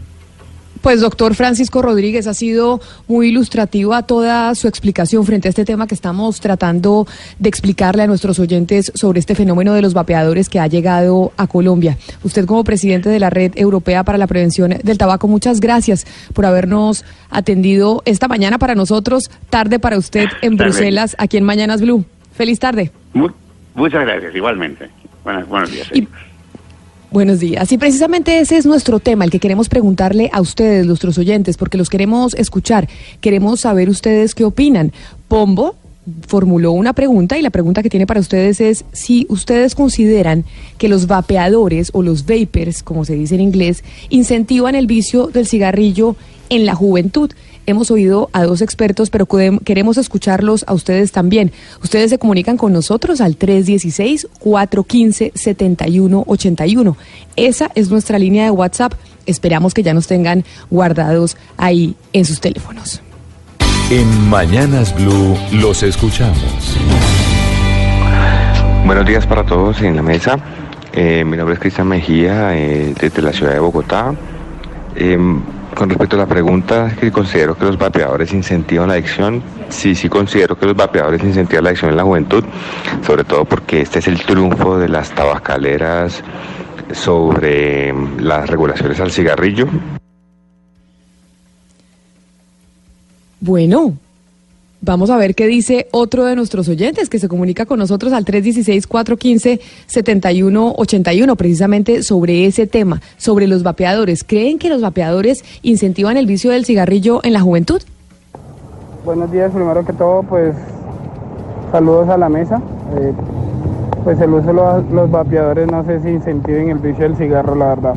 Pues doctor Francisco Rodríguez ha sido muy ilustrativo a toda su explicación frente a este tema que estamos tratando de explicarle a nuestros oyentes sobre este fenómeno de los vapeadores que ha llegado a Colombia. Usted como presidente de la Red Europea para la Prevención del Tabaco, muchas gracias por habernos atendido esta mañana para nosotros, tarde para usted en Tarde. Bruselas, aquí en Mañanas Blue. Feliz tarde. Mu- muchas gracias, igualmente. Buenas, buenos días. Buenos días. Y precisamente ese es nuestro tema, el que queremos preguntarle a ustedes, nuestros oyentes, porque los queremos escuchar. Queremos saber ustedes qué opinan. Pombo formuló una pregunta y la pregunta que tiene para ustedes es si ustedes consideran que los vapeadores o los vapers, como se dice en inglés, incentivan el vicio del cigarrillo en la juventud. Hemos oído a dos expertos, pero querem- queremos escucharlos a ustedes también. Ustedes se comunican con nosotros al 316-415-7181. Esa es nuestra línea de WhatsApp. Esperamos que ya nos tengan guardados ahí en sus teléfonos. En Mañanas Blue los escuchamos. Buenos días para todos en la mesa. Eh, mi nombre es Cristian Mejía, eh, desde la ciudad de Bogotá. Em, con respecto a la pregunta, que considero que los vapeadores incentivan la adicción. Sí, sí considero que los vapeadores incentivan la adicción en la juventud, sobre todo porque este es el triunfo de las tabacaleras sobre em, las regulaciones al cigarrillo. Bueno, Vamos a ver qué dice otro de nuestros oyentes que se comunica con nosotros al 316-415-7181, precisamente sobre ese tema, sobre los vapeadores. ¿Creen que los vapeadores incentivan el vicio del cigarrillo en la juventud? Buenos días, primero que todo, pues saludos a la mesa. Eh, pues el uso de los, los vapeadores no sé si incentiven el vicio del cigarro, la verdad.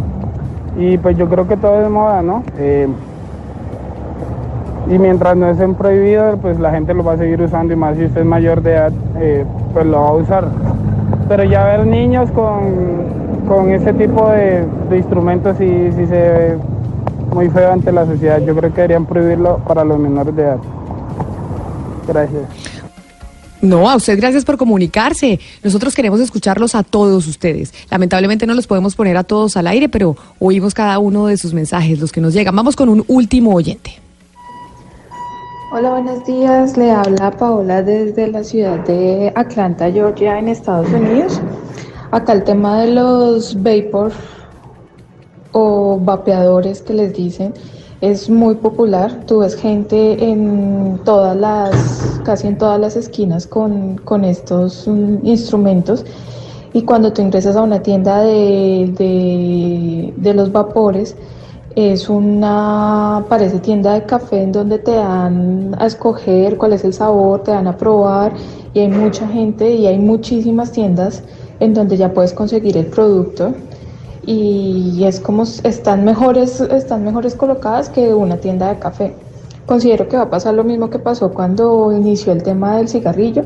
Y pues yo creo que todo es moda, ¿no? Eh, y mientras no estén prohibidos, pues la gente lo va a seguir usando y más si usted es mayor de edad, eh, pues lo va a usar. Pero ya ver niños con, con ese tipo de, de instrumentos sí, sí se ve muy feo ante la sociedad. Yo creo que deberían prohibirlo para los menores de edad. Gracias. No, a usted gracias por comunicarse. Nosotros queremos escucharlos a todos ustedes. Lamentablemente no los podemos poner a todos al aire, pero oímos cada uno de sus mensajes, los que nos llegan. Vamos con un último oyente. Hola, buenos días. Le habla Paola desde la ciudad de Atlanta, Georgia, en Estados Unidos. Acá el tema de los vapor o vapeadores que les dicen es muy popular. Tú ves gente en todas las, casi en todas las esquinas con, con estos mm, instrumentos. Y cuando tú ingresas a una tienda de, de, de los vapores, es una, parece tienda de café en donde te dan a escoger cuál es el sabor, te dan a probar y hay mucha gente y hay muchísimas tiendas en donde ya puedes conseguir el producto y es como están mejores, están mejores colocadas que una tienda de café. Considero que va a pasar lo mismo que pasó cuando inició el tema del cigarrillo.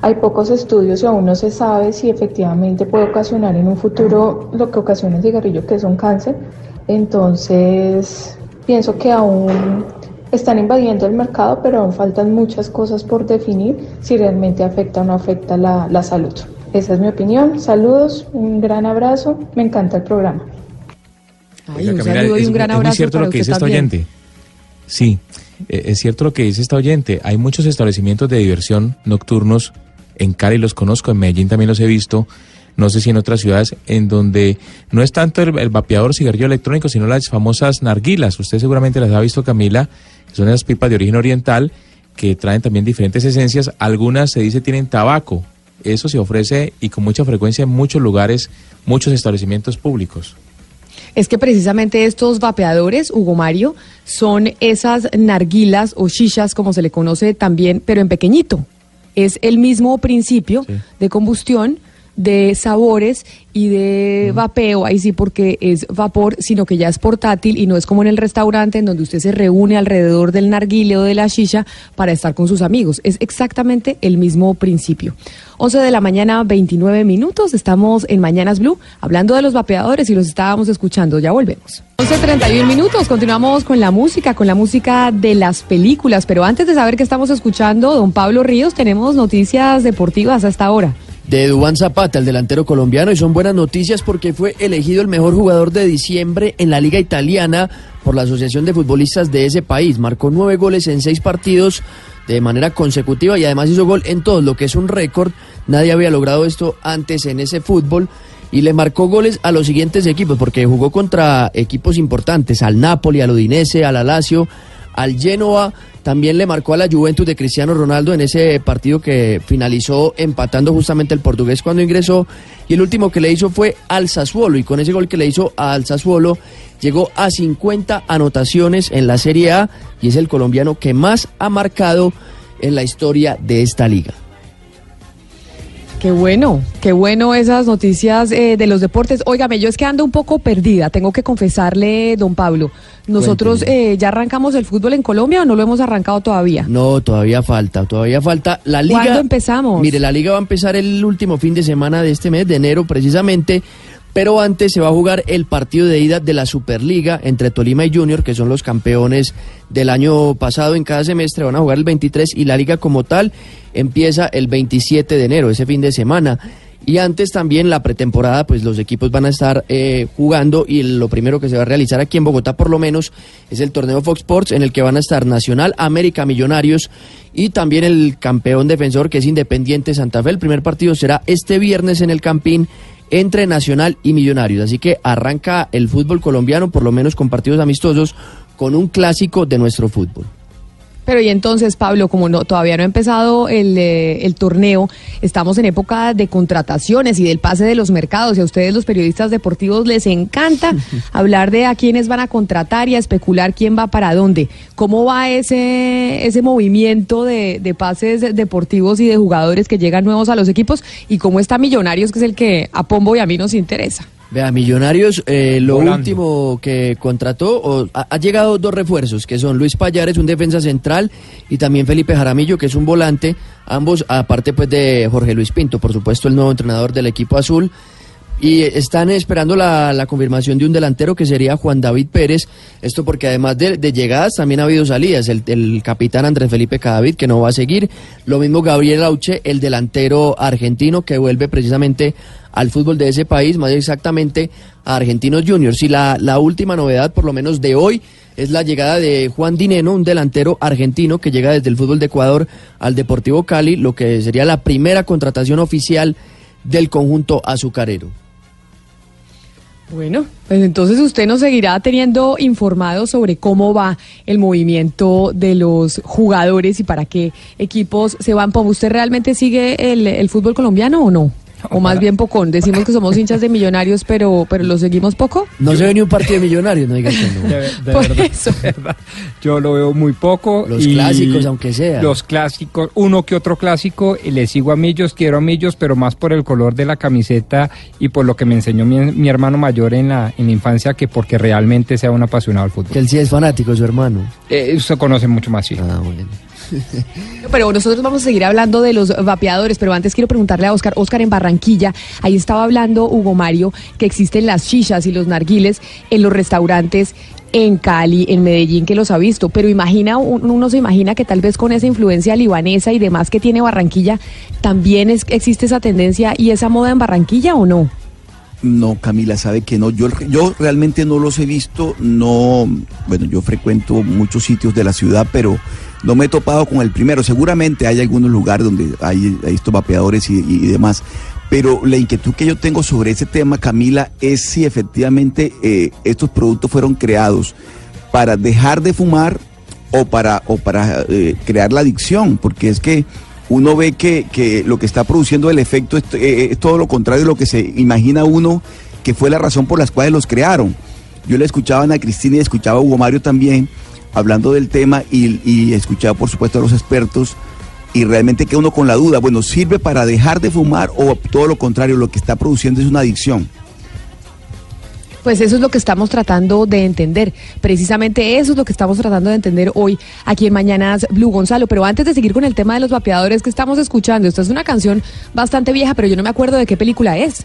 Hay pocos estudios y aún no se sabe si efectivamente puede ocasionar en un futuro lo que ocasiona el cigarrillo, que es un cáncer entonces, pienso que aún están invadiendo el mercado, pero aún faltan muchas cosas por definir si realmente afecta o no afecta la, la salud. Esa es mi opinión. Saludos, un gran abrazo. Me encanta el programa. Ay, un saludo y un gran es abrazo muy cierto para lo que dice esta oyente. Sí, eh, es cierto lo que dice esta oyente. Hay muchos establecimientos de diversión nocturnos. En Cali los conozco, en Medellín también los he visto. No sé si en otras ciudades en donde no es tanto el, el vapeador cigarrillo electrónico, sino las famosas narguilas. Usted seguramente las ha visto, Camila, que son esas pipas de origen oriental que traen también diferentes esencias. Algunas se dice tienen tabaco. Eso se ofrece y con mucha frecuencia en muchos lugares, muchos establecimientos públicos. Es que precisamente estos vapeadores, Hugo Mario, son esas narguilas o shishas, como se le conoce también, pero en pequeñito. Es el mismo principio de combustión, de sabores y de vapeo, ahí sí porque es vapor, sino que ya es portátil y no es como en el restaurante en donde usted se reúne alrededor del narguile o de la shisha para estar con sus amigos. Es exactamente el mismo principio. 11 de la mañana, 29 minutos. Estamos en Mañanas Blue hablando de los vapeadores y los estábamos escuchando. Ya volvemos. 11.31 minutos. Continuamos con la música, con la música de las películas. Pero antes de saber qué estamos escuchando, don Pablo Ríos, tenemos noticias deportivas hasta ahora. De Dubán Zapata, el delantero colombiano, y son buenas noticias porque fue elegido el mejor jugador de diciembre en la Liga Italiana por la Asociación de Futbolistas de ese país. Marcó nueve goles en seis partidos de manera consecutiva y además hizo gol en todos, lo que es un récord. Nadie había logrado esto antes en ese fútbol. Y le marcó goles a los siguientes equipos, porque jugó contra equipos importantes, al Napoli, al Udinese, al Alacio, al Genoa, también le marcó a la Juventus de Cristiano Ronaldo en ese partido que finalizó empatando justamente el portugués cuando ingresó. Y el último que le hizo fue al Sassuolo. Y con ese gol que le hizo al Sassuolo llegó a 50 anotaciones en la Serie A y es el colombiano que más ha marcado en la historia de esta liga. Qué bueno, qué bueno esas noticias eh, de los deportes. Óigame, yo es que ando un poco perdida, tengo que confesarle, don Pablo. ¿Nosotros eh, ya arrancamos el fútbol en Colombia o no lo hemos arrancado todavía? No, todavía falta, todavía falta. La liga. ¿Cuándo empezamos? Mire, la liga va a empezar el último fin de semana de este mes, de enero precisamente. Pero antes se va a jugar el partido de ida de la Superliga entre Tolima y Junior, que son los campeones del año pasado en cada semestre. Van a jugar el 23 y la liga como tal empieza el 27 de enero, ese fin de semana. Y antes también la pretemporada, pues los equipos van a estar eh, jugando y lo primero que se va a realizar aquí en Bogotá por lo menos es el torneo Fox Sports en el que van a estar Nacional, América, Millonarios y también el campeón defensor que es Independiente Santa Fe. El primer partido será este viernes en el Campín entre Nacional y Millonarios. Así que arranca el fútbol colombiano, por lo menos con partidos amistosos, con un clásico de nuestro fútbol. Pero y entonces, Pablo, como no, todavía no ha empezado el, eh, el torneo, estamos en época de contrataciones y del pase de los mercados y a ustedes los periodistas deportivos les encanta hablar de a quiénes van a contratar y a especular quién va para dónde. ¿Cómo va ese, ese movimiento de, de pases deportivos y de jugadores que llegan nuevos a los equipos y cómo está Millonarios, que es el que a Pombo y a mí nos interesa? Vea, Millonarios, eh, lo último que contrató, o, ha, ha llegado dos refuerzos, que son Luis Payares, un defensa central, y también Felipe Jaramillo, que es un volante, ambos aparte pues de Jorge Luis Pinto, por supuesto el nuevo entrenador del equipo azul. Y están esperando la, la confirmación de un delantero que sería Juan David Pérez. Esto porque además de, de llegadas también ha habido salidas. El, el capitán Andrés Felipe Cadavid que no va a seguir. Lo mismo Gabriel Auche, el delantero argentino que vuelve precisamente al fútbol de ese país, más exactamente a Argentinos Juniors. Y la, última novedad, por lo menos de hoy, es la llegada de Juan Dineno, un delantero argentino que llega desde el fútbol de Ecuador al Deportivo Cali, lo que sería la primera contratación oficial del conjunto azucarero. Bueno, pues entonces usted nos seguirá teniendo informado sobre cómo va el movimiento de los jugadores y para qué equipos se van. ¿Pombo, ¿Usted realmente sigue el fútbol colombiano o no? O más bien pocón. Decimos que somos hinchas de millonarios, pero, pero lo seguimos poco. No se ve ni un partido de millonarios, no digas que no. De, de Por verdad, eso. de verdad. Yo lo veo muy poco. Los y clásicos, aunque sea. Los clásicos, uno que otro clásico. y Le sigo a Millos, quiero a Millos, pero más por el color de la camiseta y por lo que me enseñó mi, mi hermano mayor en la, en la infancia que porque realmente sea un apasionado al fútbol. Que él sí es fanático, su hermano. Eh, usted conoce mucho más, sí. Ah, bueno. Pero nosotros vamos a seguir hablando de los vapeadores, pero antes quiero preguntarle a Oscar, Oscar en Barranquilla, ahí estaba hablando Hugo Mario que existen las chichas y los narguiles en los restaurantes en Cali, en Medellín, que los ha visto, pero imagina, un- uno se imagina que tal vez con esa influencia libanesa y demás que tiene Barranquilla, también es- existe esa tendencia y esa moda en Barranquilla o no? No, Camila, sabe que no. Yo, yo realmente no los he visto. No, bueno, yo frecuento muchos sitios de la ciudad, pero no me he topado con el primero. Seguramente hay algunos lugares donde hay, estos vapeadores y, demás. Pero la inquietud que yo tengo sobre ese tema, Camila, es si efectivamente eh, estos productos fueron creados para dejar de fumar o para, o para eh, crear la adicción, porque es que uno ve que, que lo que está produciendo el efecto es, eh, es todo lo contrario de lo que se imagina uno que fue la razón por las cuales los crearon. Yo le escuchaba a Ana Cristina y escuchaba a Hugo Mario también hablando del tema y, y escuchaba por supuesto a los expertos y realmente queda uno con la duda, bueno, ¿sirve para dejar de fumar o todo lo contrario, lo que está produciendo es una adicción? Pues eso es lo que estamos tratando de entender. Precisamente eso es lo que estamos tratando de entender hoy aquí en Mañanas Blue Gonzalo. Pero antes de seguir con el tema de los vapeadores que estamos escuchando, esta es una canción bastante vieja, pero yo no me acuerdo de qué película es.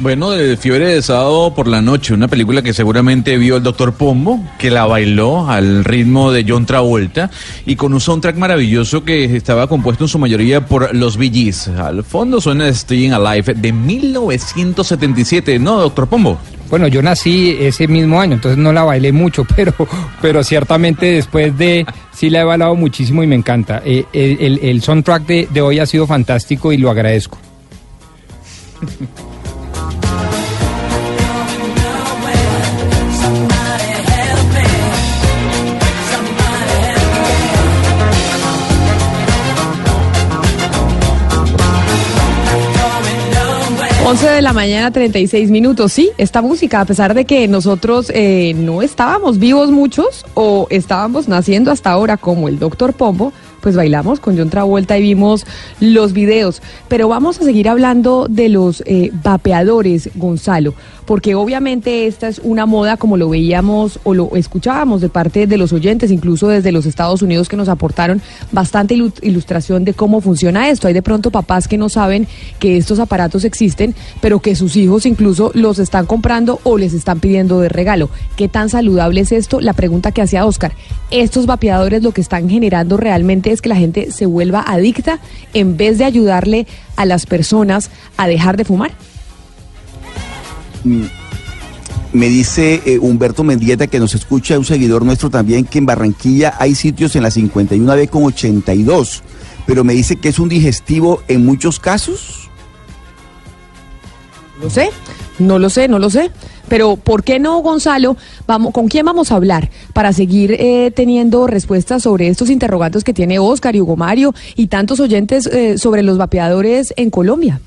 Bueno, de Fiebre de Sábado por la Noche, una película que seguramente vio el Doctor Pombo, que la bailó al ritmo de John Travolta y con un soundtrack maravilloso que estaba compuesto en su mayoría por los Bee Gees. Al fondo suena Staying Alive de 1977, ¿no, Doctor Pombo? Bueno, yo nací ese mismo año, entonces no la bailé mucho, pero, pero ciertamente después de, sí la he bailado muchísimo y me encanta. Eh, el, el- el soundtrack de, de hoy ha sido fantástico y lo agradezco. 11 de la mañana, 36 minutos. Sí, esta música, a pesar de que nosotros eh, no estábamos vivos muchos o estábamos naciendo hasta ahora como el Doctor Pombo, pues bailamos con John Travolta y vimos los videos. Pero vamos a seguir hablando de los eh, vapeadores, Gonzalo, porque obviamente esta es una moda como lo veíamos o lo escuchábamos de parte de los oyentes, incluso desde los Estados Unidos que nos aportaron bastante ilu- ilustración de cómo funciona esto. Hay de pronto papás que no saben que estos aparatos existen, pero que sus hijos incluso los están comprando o les están pidiendo de regalo. ¿Qué tan saludable es esto? La pregunta que hacía Oscar. Estos vapeadores lo que están generando realmente es que la gente se vuelva adicta en vez de ayudarle a las personas a dejar de fumar. Mm, Me dice eh, Humberto Mendieta que nos escucha, un seguidor nuestro también, que en Barranquilla hay sitios en la 51B con 82, pero me dice que es un digestivo en muchos casos. No sé, no lo sé, no lo sé. Pero ¿por qué no, Gonzalo? Vamos, ¿Con quién vamos a hablar para seguir eh, teniendo respuestas sobre estos interrogantes que tiene Oscar y Hugo Mario y tantos oyentes eh, sobre los vapeadores en Colombia?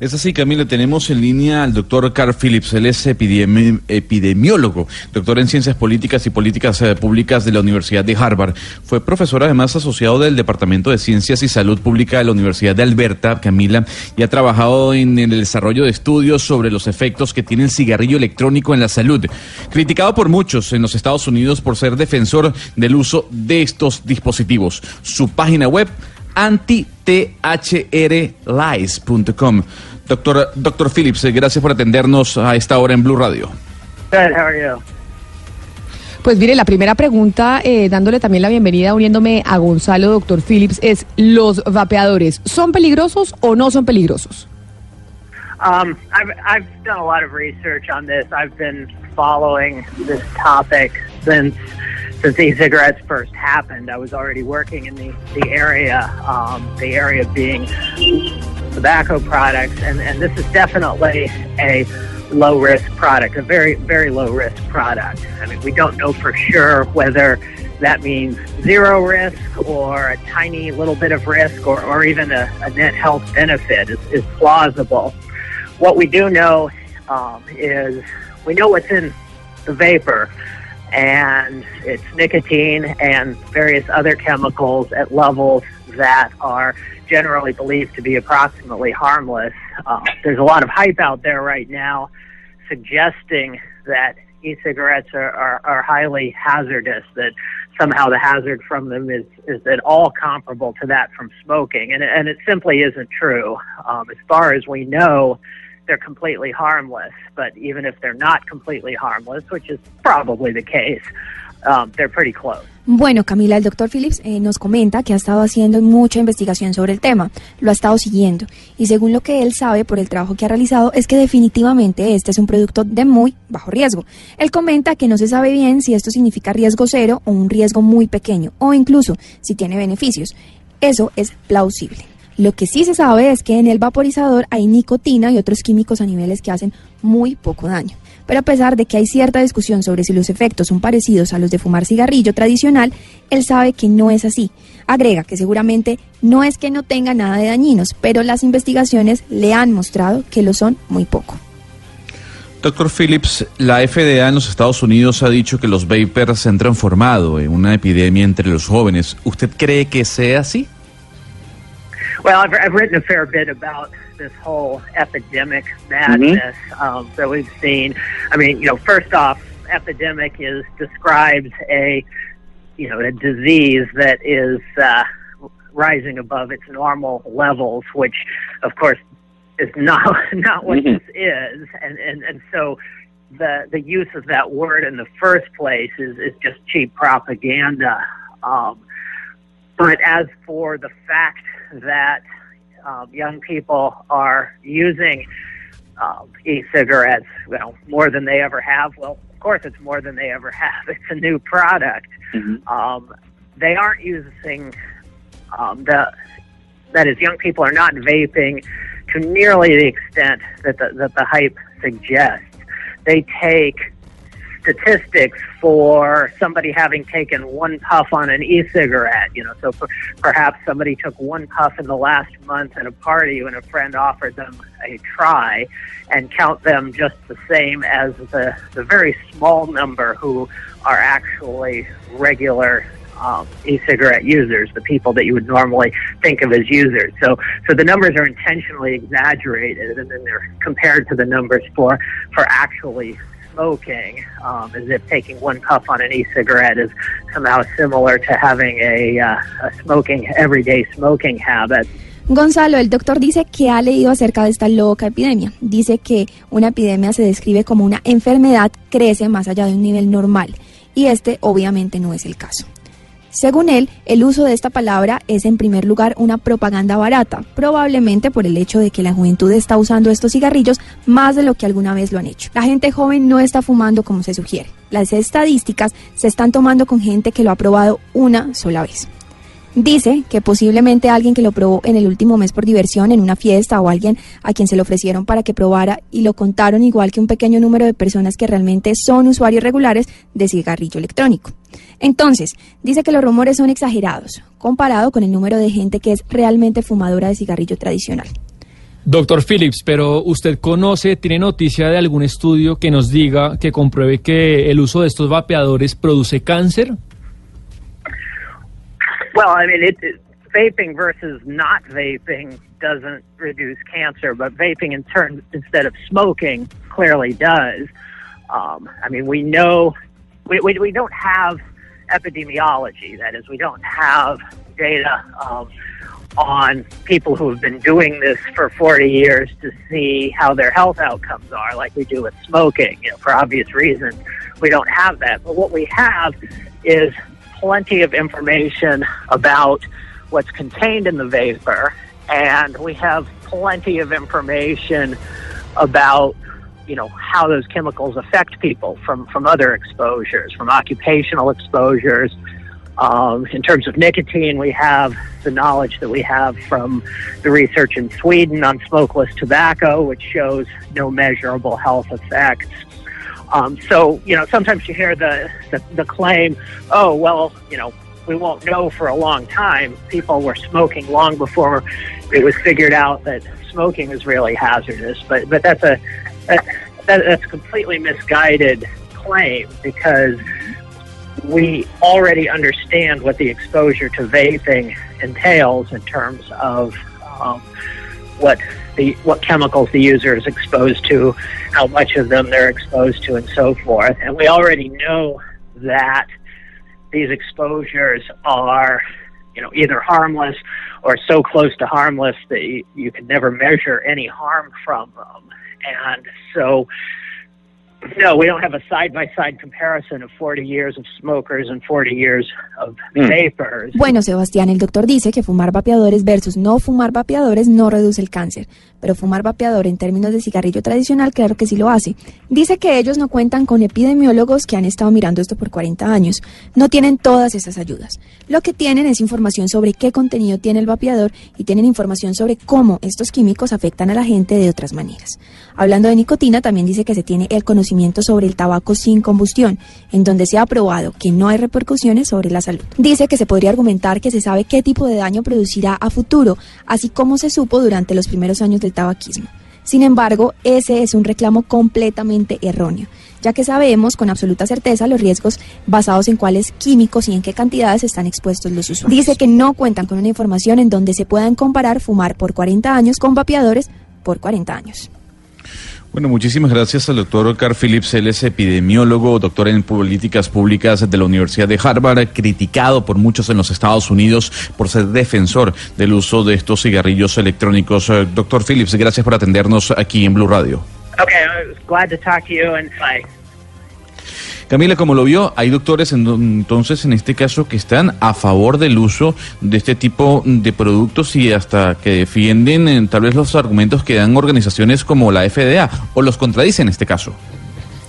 Es así, Camila, tenemos en línea al doctor Carl Phillips, él es epidemi- epidemiólogo, doctor en ciencias políticas y políticas eh, públicas de la Universidad de Harvard. Fue profesor además asociado del Departamento de Ciencias y Salud Pública de la Universidad de Alberta, Camila, y ha trabajado en el desarrollo de estudios sobre los efectos que tiene el cigarrillo electrónico en la salud. Criticado por muchos en los Estados Unidos por ser defensor del uso de estos dispositivos. Su página web antithrlies.com. Doctor, doctor Phillips, eh, gracias por atendernos a esta hora en Blue Radio. Good, how are you? Pues mire, la primera pregunta, eh, dándole también la bienvenida, uniéndome a Gonzalo, doctor Phillips, es, ¿los vapeadores son peligrosos o no son peligrosos? Um, I've, I've done a lot of research on this. I've been following this topic since since e-cigarettes first happened. I was already working in the, the area, um, the area being tobacco products, and, and this is definitely a low risk product, a very, very low risk product. I mean, we don't know for sure whether that means zero risk or a tiny little bit of risk or, or even a, a net health benefit is, is plausible. What we do know um, is we know what's in the vapor, and it's nicotine and various other chemicals at levels that are generally believed to be approximately harmless. Uh, there's a lot of hype out there right now suggesting that e-cigarettes are, are, are highly hazardous, that somehow the hazard from them is, is at all comparable to that from smoking. And, and it simply isn't true. Um, as far as we know, they're completely harmless. But even if they're not completely harmless, which is probably the case, um, they're pretty close. Bueno, Camila, el doctor Phillips eh, nos comenta que ha estado haciendo mucha investigación sobre el tema, lo ha estado siguiendo y según lo que él sabe por el trabajo que ha realizado es que definitivamente este es un producto de muy bajo riesgo. Él comenta que no se sabe bien si esto significa riesgo cero o un riesgo muy pequeño o incluso si tiene beneficios. Eso es plausible. Lo que sí se sabe es que en el vaporizador hay nicotina y otros químicos a niveles que hacen muy poco daño. Pero a pesar de que hay cierta discusión sobre si los efectos son parecidos a los de fumar cigarrillo tradicional, él sabe que no es así. Agrega que seguramente no es que no tenga nada de dañinos, pero las investigaciones le han mostrado que lo son muy poco. Doctor Phillips, la FDA en los Estados Unidos ha dicho que los vapers se han transformado en una epidemia entre los jóvenes. ¿Usted cree que sea así? Well, I've, I've written a fair bit about this whole epidemic madness um, that we've seen. I mean, you know, first off, epidemic is describes a, you know, a disease that is uh, rising above its normal levels, which, of course, is not not what Mhm. this is, and and and so. The, the use of that word in the first place is, is just cheap propaganda. Um, but as for the fact that um, young people are using um, e-cigarettes, well, more than they ever have. Well, of course, it's more than they ever have. It's a new product. Um, they aren't using um, the that is, young people are not vaping to nearly the extent that the, that the hype suggests. They take statistics for somebody having taken one puff on an e-cigarette. You know, so per, perhaps somebody took one puff in the last month at a party when a friend offered them a try, and count them just the same as the the very small number who are actually regular. Um, e-cigarette users, the people that you would normally think of as users. So, so the numbers are intentionally exaggerated, and then they're compared to the numbers for for actually smoking, um, as if taking one puff on an e-cigarette is somehow similar to having a, uh, a smoking everyday smoking habit. Gonzalo, el doctor dice que ha leído acerca de esta loca epidemia. Dice que una epidemia se describe como una enfermedad crece más allá de un nivel normal y este obviamente no es el caso. Según él, el uso de esta palabra es en primer lugar una propaganda barata, probablemente por el hecho de que la juventud está usando estos cigarrillos más de lo que alguna vez lo han hecho. La gente joven no está fumando como se sugiere. Las estadísticas se están tomando con gente que lo ha probado una sola vez. Dice que posiblemente alguien que lo probó en el último mes por diversión en una fiesta o alguien a quien se lo ofrecieron para que probara y lo contaron igual que un pequeño número de personas que realmente son usuarios regulares de cigarrillo electrónico. Entonces, dice que los rumores son exagerados comparado con el número de gente que es realmente fumadora de cigarrillo tradicional. Doctor Phillips, pero usted conoce, tiene noticia de algún estudio que nos diga, que compruebe que el uso de estos vapeadores produce cáncer? Well, I mean, it, it, vaping versus not vaping doesn't reduce cancer, but vaping in turn instead of smoking clearly does. Um, I mean, we know we, we, we don't have epidemiology. That is, we don't have data um, on people who have been doing this for 40 years to see how their health outcomes are, like we do with smoking. You know, for obvious reasons, we don't have that. But what we have is plenty of information about what's contained in the vapor, and we have plenty of information about you know how those chemicals affect people from from other exposures, from occupational exposures. Um, in terms of nicotine, we have the knowledge that we have from the research in Sweden on smokeless tobacco, which shows no measurable health effects. Um, so, you know, sometimes you hear the, the, the claim, oh, well, you know, we won't know for a long time. People were smoking long before it was figured out that smoking is really hazardous. But, but that's a, that, that, that's a completely misguided claim because we already understand what the exposure to vaping entails in terms of um, what the what chemicals the user is exposed to, how much of them they're exposed to, and so forth. And we already know that these exposures are, you know, either harmless or so close to harmless that you, you can never measure any harm from them. And so no, we don't have a side by side comparison of 40 years of smokers and 40 years of vapors. Bueno, Sebastián, el doctor dice que fumar vapeadores versus no fumar vapeadores no reduce el cáncer, pero fumar vapeador en términos de cigarrillo tradicional, claro que sí lo hace. Dice que ellos no cuentan con epidemiólogos que han estado mirando esto por 40 años. No tienen todas esas ayudas. Lo que tienen es información sobre qué contenido tiene el vapeador y tienen información sobre cómo estos químicos afectan a la gente de otras maneras. Hablando de nicotina, también dice que se tiene el conocimiento sobre el tabaco sin combustión, en donde se ha probado que no hay repercusiones sobre la salud. Dice que se podría argumentar que se sabe qué tipo de daño producirá a futuro, así como se supo durante los primeros años del tabaquismo. Sin embargo, ese es un reclamo completamente erróneo, ya que sabemos con absoluta certeza los riesgos basados en cuáles químicos y en qué cantidades están expuestos los usuarios. Dice que no cuentan con una información en donde se puedan comparar fumar por 40 años con vapeadores por 40 años. Bueno, muchísimas gracias al doctor Carl Phillips. Él es epidemiólogo, doctor en políticas públicas de la Universidad de Harvard, criticado por muchos en los Estados Unidos por ser defensor del uso de estos cigarrillos electrónicos. Eh, Doctor Phillips, gracias por atendernos aquí en Blue Radio. Okay, I was glad to talk to you and. Camila, como lo vio, hay doctores en- entonces en este caso que están a favor del uso de este tipo de productos y hasta que defienden eh, tal vez los argumentos que dan organizaciones como la FDA o los contradicen en este caso.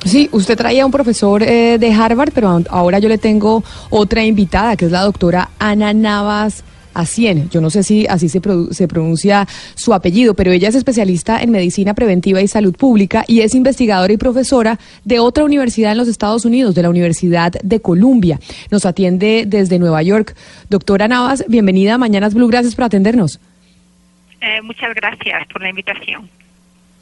Sí, usted traía a un profesor eh, de Harvard, pero ahora yo le tengo otra invitada, que es la doctora Ana Navas Acien. Yo no sé si así se, se pronuncia su apellido, pero ella es especialista en medicina preventiva y salud pública y es investigadora y profesora de otra universidad en los Estados Unidos, de la Universidad de Columbia. Nos atiende desde Nueva York. Doctora Navas, bienvenida a Mañanas Blue, gracias por atendernos. Eh, muchas gracias por la invitación.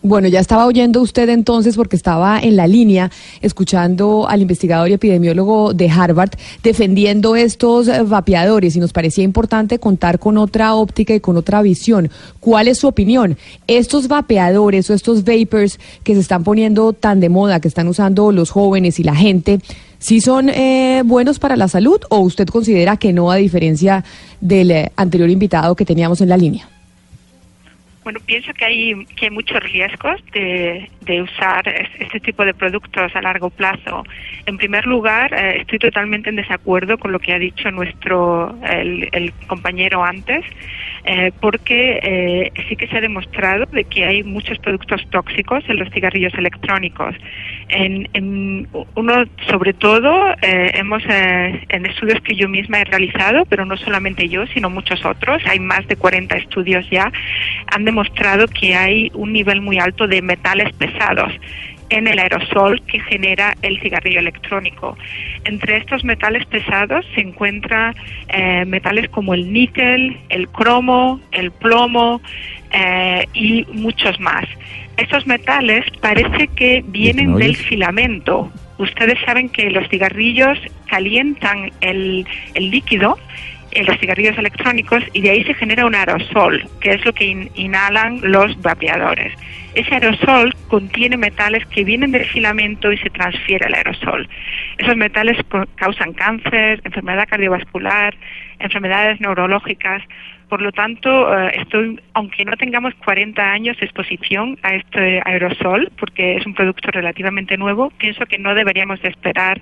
Bueno, ya estaba oyendo usted entonces porque estaba en la línea escuchando al investigador y epidemiólogo de Harvard defendiendo estos eh, vapeadores y nos parecía importante contar con otra óptica y con otra visión. ¿Cuál es su opinión? Estos vapeadores o estos vapors que se están poniendo tan de moda, que están usando los jóvenes y la gente, ¿sí son eh, buenos para la salud o usted considera que no a diferencia del eh, anterior invitado que teníamos en la línea? Bueno, pienso que hay, que hay muchos riesgos de, de usar es- este tipo de productos a largo plazo. En primer lugar, eh, estoy totalmente en desacuerdo con lo que ha dicho nuestro el, el compañero antes, eh, porque eh, sí que se ha demostrado de que hay muchos productos tóxicos en los cigarrillos electrónicos. En, en uno, sobre todo, eh, hemos eh, en estudios que yo misma he realizado, pero no solamente yo, sino muchos otros, hay más de 40 estudios ya, han demostrado que hay un nivel muy alto de metales pesados en el aerosol que genera el cigarrillo electrónico. Entre estos metales pesados se encuentran eh, metales como el níquel, el cromo, el plomo eh, y muchos más. Estos metales parece que vienen del filamento. Ustedes saben que los cigarrillos calientan el, el líquido en los cigarrillos electrónicos y de ahí se genera un aerosol, que es lo que in- inhalan los vapeadores. Ese aerosol contiene metales que vienen del filamento y se transfiere al aerosol. Esos metales causan cáncer, enfermedad cardiovascular, enfermedades neurológicas. Por lo tanto, eh, estoy, aunque no tengamos 40 años de exposición a este aerosol, porque es un producto relativamente nuevo, pienso que no deberíamos de esperar.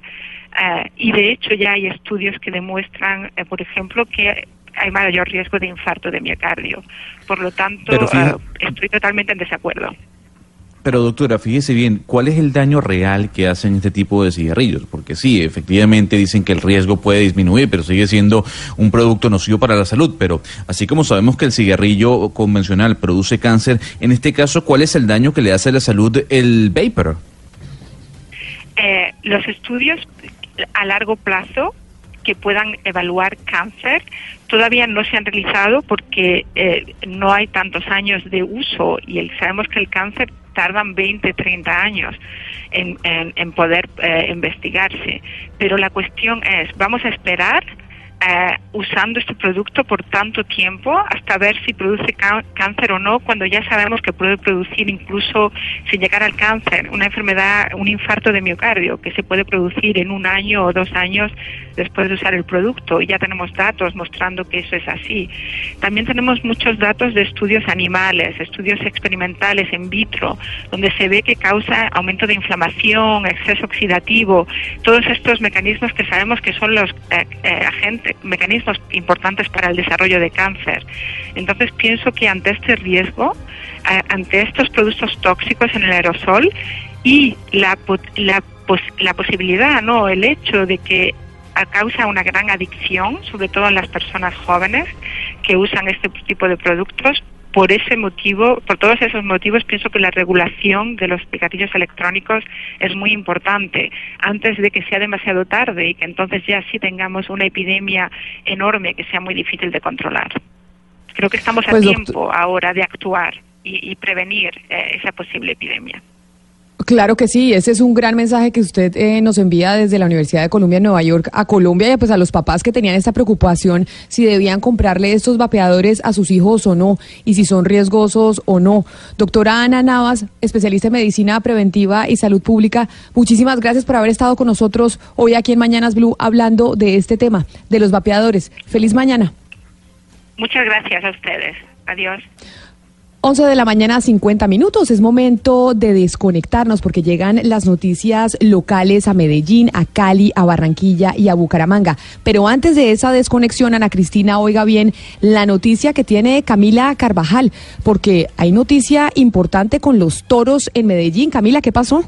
eh, y de hecho ya hay estudios que demuestran, eh, por ejemplo, que hay mayor riesgo de infarto de miocardio. Por lo tanto, fija- estoy totalmente en desacuerdo. Pero doctora, fíjese bien, ¿cuál es el daño real que hacen este tipo de cigarrillos? Porque sí, efectivamente dicen que el riesgo puede disminuir, pero sigue siendo un producto nocivo para la salud. Pero así como sabemos que el cigarrillo convencional produce cáncer, en este caso, ¿cuál es el daño que le hace a la salud el vapor? Eh, los estudios a largo plazo que puedan evaluar cáncer todavía no se han realizado porque eh, no hay tantos años de uso y el- sabemos que el cáncer tardan 20, 30 años en, en- poder eh, investigarse. Pero la cuestión es, ¿vamos a esperar eh, usando este producto por tanto tiempo hasta ver si produce cá- cáncer o no, cuando ya sabemos que puede producir incluso sin llegar al cáncer, una enfermedad, un infarto de miocardio que se puede producir en un año o dos años después de usar el producto y ya tenemos datos mostrando que eso es así. También tenemos muchos datos de estudios animales, estudios experimentales in vitro, donde se ve que causa aumento de inflamación, exceso oxidativo, todos estos mecanismos que sabemos que son los eh, eh, agentes, mecanismos importantes para el desarrollo de cáncer. Entonces pienso que ante este riesgo, ante estos productos tóxicos en el aerosol y la, la, la posibilidad, no, el hecho de que causa una gran adicción, sobre todo en las personas jóvenes que usan este tipo de productos. Por ese motivo, por todos esos motivos, pienso que la regulación de los cigarrillos electrónicos es muy importante antes de que sea demasiado tarde y que entonces ya sí tengamos una epidemia enorme que sea muy difícil de controlar. Creo que estamos a Pues, doctor- tiempo ahora de actuar y, y prevenir eh, esa posible epidemia. Claro que sí, ese es un gran mensaje que usted eh, nos envía desde la Universidad de Columbia en Nueva York a Colombia y pues a los papás que tenían esta preocupación si debían comprarle estos vapeadores a sus hijos o no y si son riesgosos o no. Doctora Ana Navas, especialista en medicina preventiva y salud pública, muchísimas gracias por haber estado con nosotros hoy aquí en Mañanas Blue hablando de este tema, de los vapeadores. Feliz mañana. Muchas gracias a ustedes. Adiós. 11 de la mañana, 50 minutos. Es momento de desconectarnos porque llegan las noticias locales a Medellín, a Cali, a Barranquilla y a Bucaramanga. Pero antes de esa desconexión, Ana Cristina, oiga bien la noticia que tiene Camila Carvajal, porque hay noticia importante con los toros en Medellín. Camila, ¿qué pasó?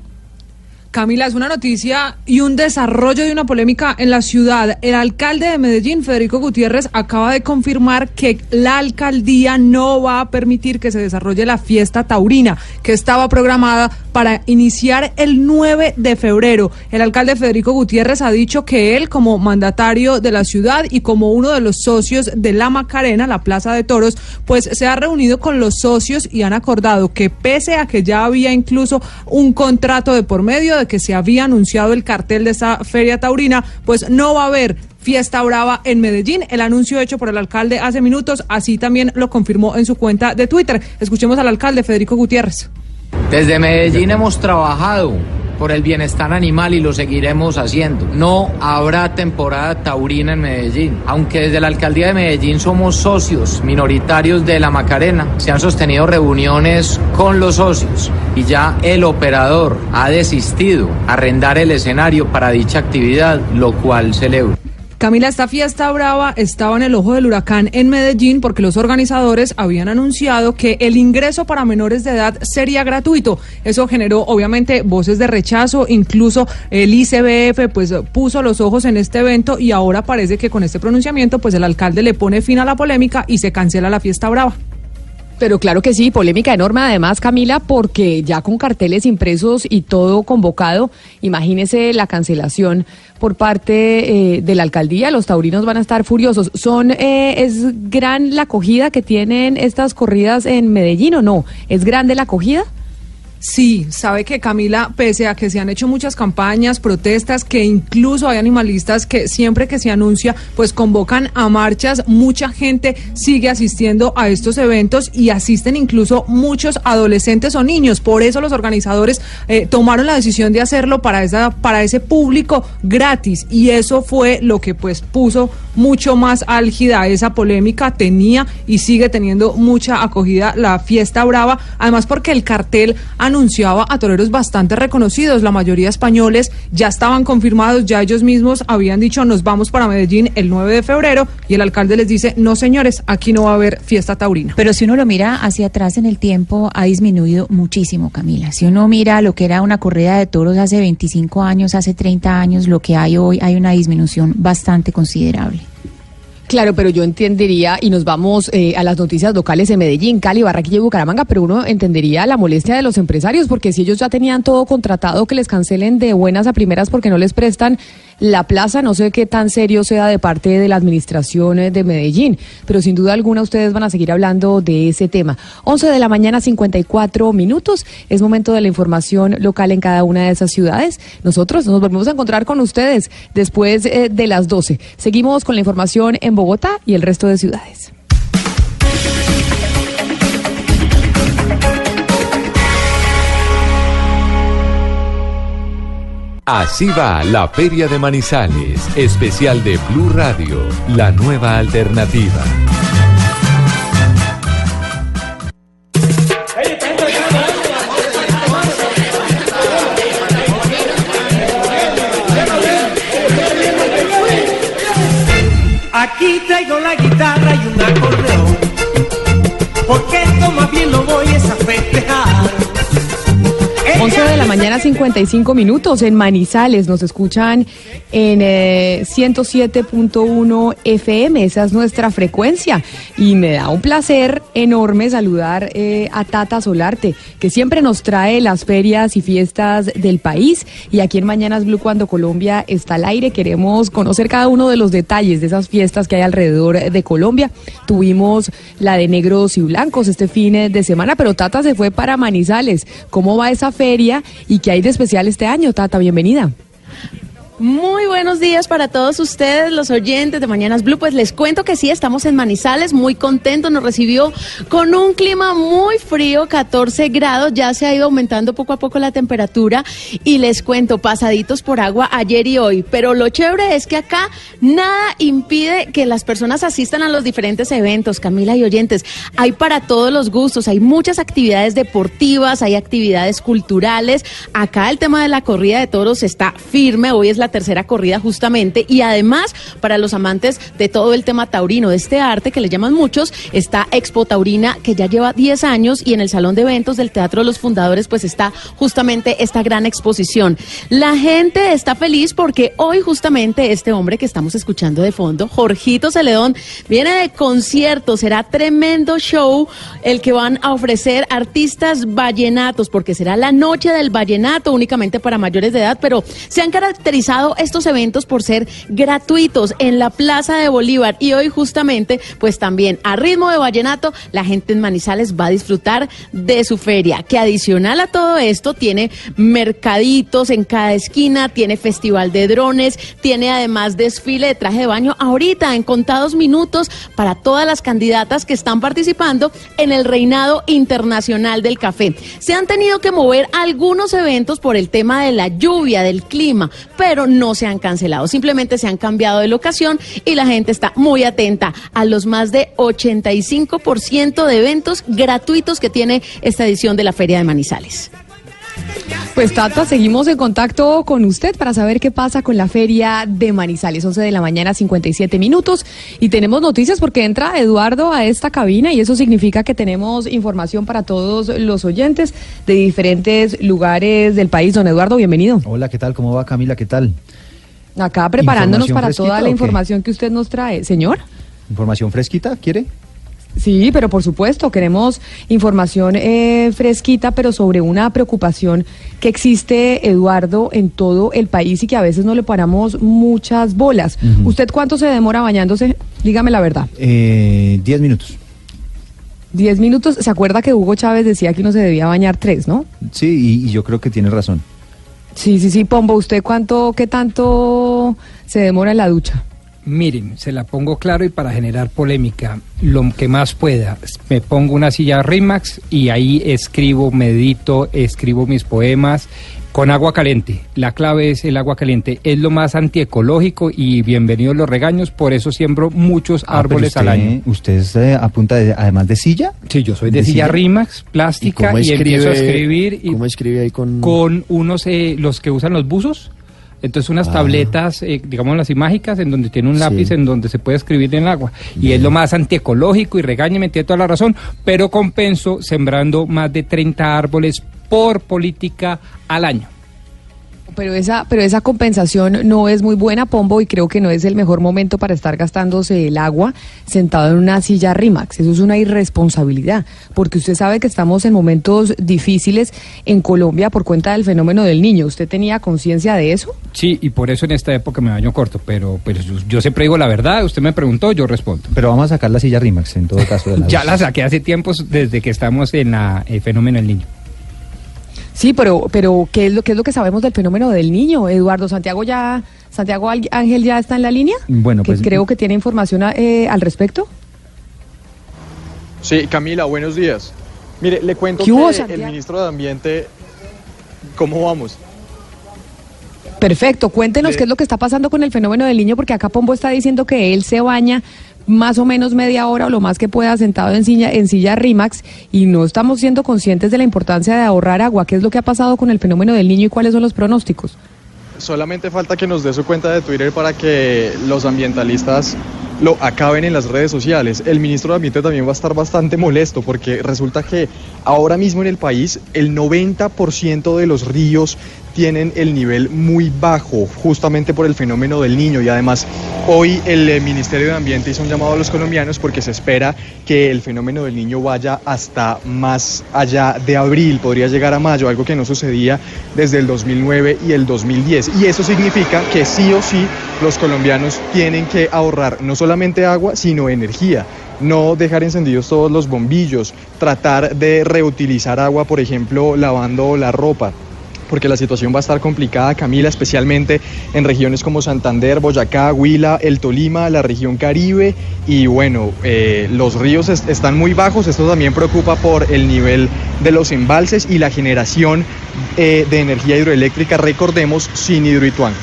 Camila, es una noticia y un desarrollo de una polémica en la ciudad. El alcalde de Medellín, Federico Gutiérrez, acaba de confirmar que la alcaldía no va a permitir que se desarrolle la fiesta taurina, que estaba programada para iniciar el 9 de febrero. El alcalde Federico Gutiérrez ha dicho que él, como mandatario de la ciudad y como uno de los socios de la Macarena, la Plaza de Toros, pues se ha reunido con los socios y han acordado que pese a que ya había incluso un contrato de por medio de que se había anunciado el cartel de esta feria taurina, pues no va a haber fiesta brava en Medellín. El anuncio hecho por el alcalde hace minutos, así también lo confirmó en su cuenta de Twitter. Escuchemos al alcalde Federico Gutiérrez. Desde Medellín hemos trabajado por el bienestar animal y lo seguiremos haciendo. No habrá temporada taurina en Medellín, aunque desde la alcaldía de Medellín somos socios minoritarios de la Macarena. Se han sostenido reuniones con los socios y ya el operador ha desistido a arrendar el escenario para dicha actividad, lo cual celebro. Camila, esta fiesta brava estaba en el ojo del huracán en Medellín porque los organizadores habían anunciado que el ingreso para menores de edad sería gratuito. Eso generó obviamente voces de rechazo, incluso el ICBF pues puso los ojos en este evento y ahora parece que con este pronunciamiento pues el alcalde le pone fin a la polémica y se cancela la fiesta brava. Pero claro que sí, polémica enorme además, Camila, porque ya con carteles impresos y todo convocado, imagínese la cancelación por parte eh, de la alcaldía, los taurinos van a estar furiosos. ¿Son, eh, ¿Es gran la acogida que tienen estas corridas en Medellín o no? ¿Es grande la acogida? Sí, sabe que Camila, pese a que se han hecho muchas campañas, protestas, que incluso hay animalistas que siempre que se anuncia, pues convocan a marchas, mucha gente sigue asistiendo a estos eventos y asisten incluso muchos adolescentes o niños. Por eso los organizadores eh, tomaron la decisión de hacerlo para, esa, para ese público gratis y eso fue lo que pues puso mucho más álgida esa polémica. Tenía y sigue teniendo mucha acogida la fiesta brava, además porque el cartel anunciaba a toreros bastante reconocidos, la mayoría españoles, ya estaban confirmados, ya ellos mismos habían dicho nos vamos para Medellín el 9 de febrero y el alcalde les dice, no señores, aquí no va a haber fiesta taurina. Pero si uno lo mira hacia atrás en el tiempo, ha disminuido muchísimo, Camila. Si uno mira lo que era una corrida de toros hace 25 años, hace 30 años, lo que hay hoy, hay una disminución bastante considerable. Claro, pero yo entendería, y nos vamos eh, a las noticias locales en Medellín, Cali, Barranquilla y Bucaramanga, pero uno entendería la molestia de los empresarios, porque si ellos ya tenían todo contratado, que les cancelen de buenas a primeras porque no les prestan la plaza, no sé qué tan serio sea de parte de la administración de Medellín, pero sin duda alguna ustedes van a seguir hablando de ese tema. 11 de la mañana, 54 minutos, es momento de la información local en cada una de esas ciudades. Nosotros nos volvemos a encontrar con ustedes después eh, de las 12. Seguimos con la información en Bogotá y el resto de ciudades. Así va la Feria de Manizales, especial de Blue Radio, la nueva alternativa. Aquí traigo la guitarra y un 55 minutos en Manizales. Nos escuchan en 107.1 FM. Esa es nuestra frecuencia. Y me da un placer enorme saludar eh, a Tata Solarte, que siempre nos trae las ferias y fiestas del país. Y aquí en Mañanas Blue, cuando Colombia está al aire, queremos conocer cada uno de los detalles de esas fiestas que hay alrededor de Colombia. Tuvimos la de negros y blancos este fin de semana, pero Tata se fue para Manizales. ¿Cómo va esa feria? y qué de especial este año, Tata. Bienvenida. Muy buenos días para todos ustedes, los oyentes de Mañanas Blue. Pues les cuento que sí, estamos en Manizales, muy contentos. Nos recibió con un clima muy frío, 14 grados. Ya se ha ido aumentando poco a poco la temperatura. Y les cuento, pasaditos por agua ayer y hoy. Pero lo chévere es que acá nada impide que las personas asistan a los diferentes eventos, Camila y oyentes. Hay para todos los gustos, hay muchas actividades deportivas, hay actividades culturales. Acá el tema de la corrida de toros está firme. Hoy es la tercera corrida justamente y además para los amantes de todo el tema taurino, de este arte que le llaman muchos, está Expo Taurina que ya lleva 10 años y en el Salón de Eventos del Teatro de los Fundadores pues está justamente esta gran exposición. La gente está feliz porque hoy justamente este hombre que estamos escuchando de fondo, Jorgito Celedón, viene de concierto, será tremendo show el que van a ofrecer artistas vallenatos porque será la noche del vallenato únicamente para mayores de edad, pero se han caracterizado estos eventos por ser gratuitos en la Plaza de Bolívar y hoy justamente pues también a ritmo de vallenato la gente en Manizales va a disfrutar de su feria que adicional a todo esto tiene mercaditos en cada esquina, tiene festival de drones, tiene además desfile de traje de baño ahorita en contados minutos para todas las candidatas que están participando en el reinado internacional del café. Se han tenido que mover algunos eventos por el tema de la lluvia, del clima, pero no se han cancelado, simplemente se han cambiado de locación y la gente está muy atenta a los más de 85% de eventos gratuitos que tiene esta edición de la Feria de Manizales. Pues Tata, seguimos en contacto con usted para saber qué pasa con la feria de Manizales, 11 de la mañana, 57 minutos. Y tenemos noticias porque entra Eduardo a esta cabina y eso significa que tenemos información para todos los oyentes de diferentes lugares del país. Don Eduardo, bienvenido. Hola, ¿qué tal? ¿Cómo va Camila? ¿Qué tal? Acá preparándonos ¿Información para toda la información que usted nos trae. Señor. ¿Información fresquita? ¿Quiere? Sí, pero por supuesto, queremos información eh, fresquita, pero sobre una preocupación que existe, Eduardo, en todo el país y que a veces no le paramos muchas bolas. ¿Usted cuánto se demora bañándose? Dígame la verdad. Eh, diez minutos. Diez minutos. ¿Se acuerda que Hugo Chávez decía que uno se debía bañar tres, no? Sí, y, y yo creo que tiene razón. Sí, sí, sí, Pombo. ¿Usted cuánto, qué tanto se demora en la ducha? Miren, se la pongo claro y para generar polémica, lo que más pueda. Me pongo una silla Rimax y ahí escribo, medito, escribo mis poemas con agua caliente. La clave es el agua caliente. Es lo más antiecológico y bienvenidos los regaños. Por eso siembro muchos Ah, árboles al año. ¿Usted es eh, a punta de, además de silla? Sí, yo soy de silla Rimax, plástica, cómo y, empiezo a escribir. Y cómo escribe ahí con...? con unos, eh, los que usan los buzos. Entonces unas Ah. tabletas, eh, digamos las mágicas, en donde tiene un Sí. lápiz en donde se puede escribir en el agua. Y es lo más antiecológico y regañe, me tiene toda la razón, pero compenso sembrando más de 30 árboles por política al año. Pero esa, pero esa compensación no es muy buena, Pombo, y creo que no es el mejor momento para estar gastándose el agua sentado en una silla Rimax. Eso es una irresponsabilidad, porque usted sabe que estamos en momentos difíciles en Colombia por cuenta del fenómeno del niño. ¿Usted tenía conciencia de eso? Sí, y por eso en esta época me baño corto, pero, pero yo, yo siempre digo la verdad, usted me preguntó, yo respondo. Pero vamos a sacar la silla Rimax en todo caso de la Ya la saqué hace tiempos desde que estamos en la, el fenómeno del niño. Sí, pero, pero ¿qué es lo, qué es lo que sabemos del fenómeno del niño? Eduardo Santiago ya, Santiago Ángel ya está en la línea. Bueno, que pues creo que tiene información eh, al respecto. Sí, Camila, buenos días. Mire, le cuento ¿Qué hubo, que el ministro de Ambiente... ¿Cómo vamos? Perfecto, cuéntenos De- qué es lo que está pasando con el fenómeno del niño, porque acá Pombo está diciendo que él se baña más o menos media hora o lo más que pueda sentado en silla, en silla Rimax y no estamos siendo conscientes de la importancia de ahorrar agua. ¿Qué es lo que ha pasado con el fenómeno del niño y cuáles son los pronósticos? Solamente falta que nos dé su cuenta de Twitter para que los ambientalistas lo acaben en las redes sociales. El ministro de Ambiente también va a estar bastante molesto porque resulta que ahora mismo en el país el 90% de los ríos tienen el nivel muy bajo justamente por el fenómeno del niño. Y además hoy el eh, Ministerio de Ambiente hizo un llamado a los colombianos porque se espera que el fenómeno del niño vaya hasta más allá de abril, podría llegar a mayo, algo que no sucedía desde el 2009 y el 2010 y eso significa que sí o sí los colombianos tienen que ahorrar no solamente agua sino energía. No dejar encendidos todos los bombillos, tratar de reutilizar agua, por ejemplo, lavando la ropa porque la situación va a estar complicada, Camila, especialmente en regiones como Santander, Boyacá, Huila, el Tolima, la región Caribe y bueno, eh, los ríos est- están muy bajos, esto también preocupa por el nivel de los embalses y la generación eh, de energía hidroeléctrica, recordemos, sin hidroituán.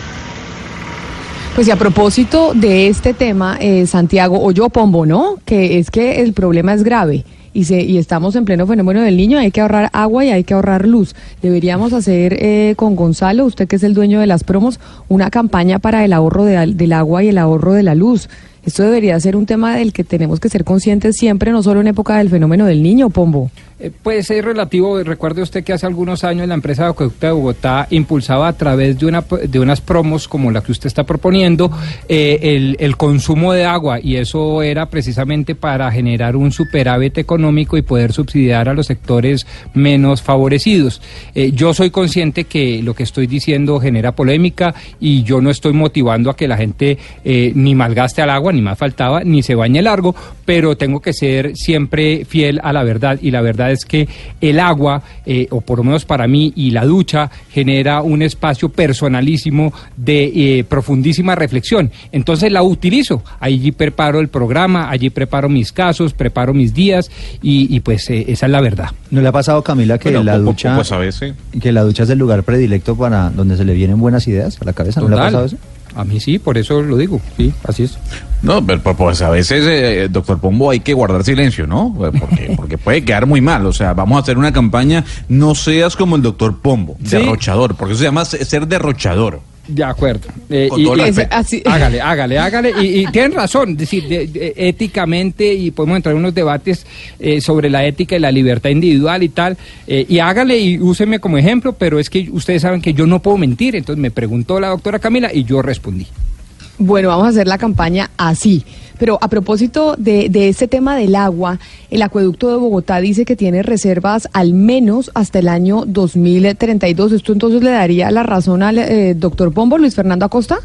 Pues y a propósito de este tema, eh, Santiago, o yo Pombo, ¿no? Que es que el problema es grave y, se, y estamos en pleno fenómeno del niño, hay que ahorrar agua y hay que ahorrar luz. Deberíamos hacer eh, con Gonzalo, usted que es el dueño de las promos, una campaña para el ahorro de del agua y el ahorro de la luz. Esto debería ser un tema del que tenemos que ser conscientes siempre, no solo en época del fenómeno del niño, Pombo. Eh, Pues es relativo, recuerde usted que hace algunos años la empresa de Acueducto de Bogotá impulsaba a través de, una, de unas promos como la que usted está proponiendo eh, el, consumo de agua y eso era precisamente para generar un superávit económico y poder subsidiar a los sectores menos favorecidos. Eh, yo soy consciente que lo que estoy diciendo genera polémica y yo no estoy motivando a que la gente ni malgaste al agua, ni más faltaba, ni se bañe largo, pero tengo que ser siempre fiel a la verdad y la verdad es que el agua, eh, o por lo menos para mí, y la ducha genera un espacio personalísimo de eh, profundísima reflexión. Entonces la utilizo. Allí preparo el programa, allí preparo mis casos, preparo mis días y, y pues eh, esa es la verdad. ¿No le ha pasado, Camila, que Bueno, la poco- ducha... poco a veces. Que la ducha es el lugar predilecto para donde se le vienen buenas ideas a la cabeza? ¿No le ha pasado eso? A mí sí, por eso lo digo. Sí, así es. No, pero pues a veces, eh, doctor Pombo, hay que guardar silencio, ¿no? Eh, Porque, porque puede quedar muy mal. O sea, vamos a hacer una campaña, no seas como el doctor Pombo, Sí. derrochador, porque eso se llama ser derrochador. De acuerdo. Eh, Con y- todo así- hágale, hágale, hágale. Y, y tienen razón, es decir, de- de- éticamente, y podemos entrar en unos debates eh, sobre la ética y la libertad individual y tal. eh, y hágale y úseme como ejemplo, pero es que ustedes saben que yo no puedo mentir. Entonces me preguntó la doctora Camila y yo respondí. Bueno, vamos a hacer la campaña así. Pero a propósito de, de este tema del agua, el acueducto de Bogotá dice que tiene reservas al menos hasta el año 2032. ¿Esto entonces le daría la razón al eh, doctor Pombo, Luis Fernando Acosta?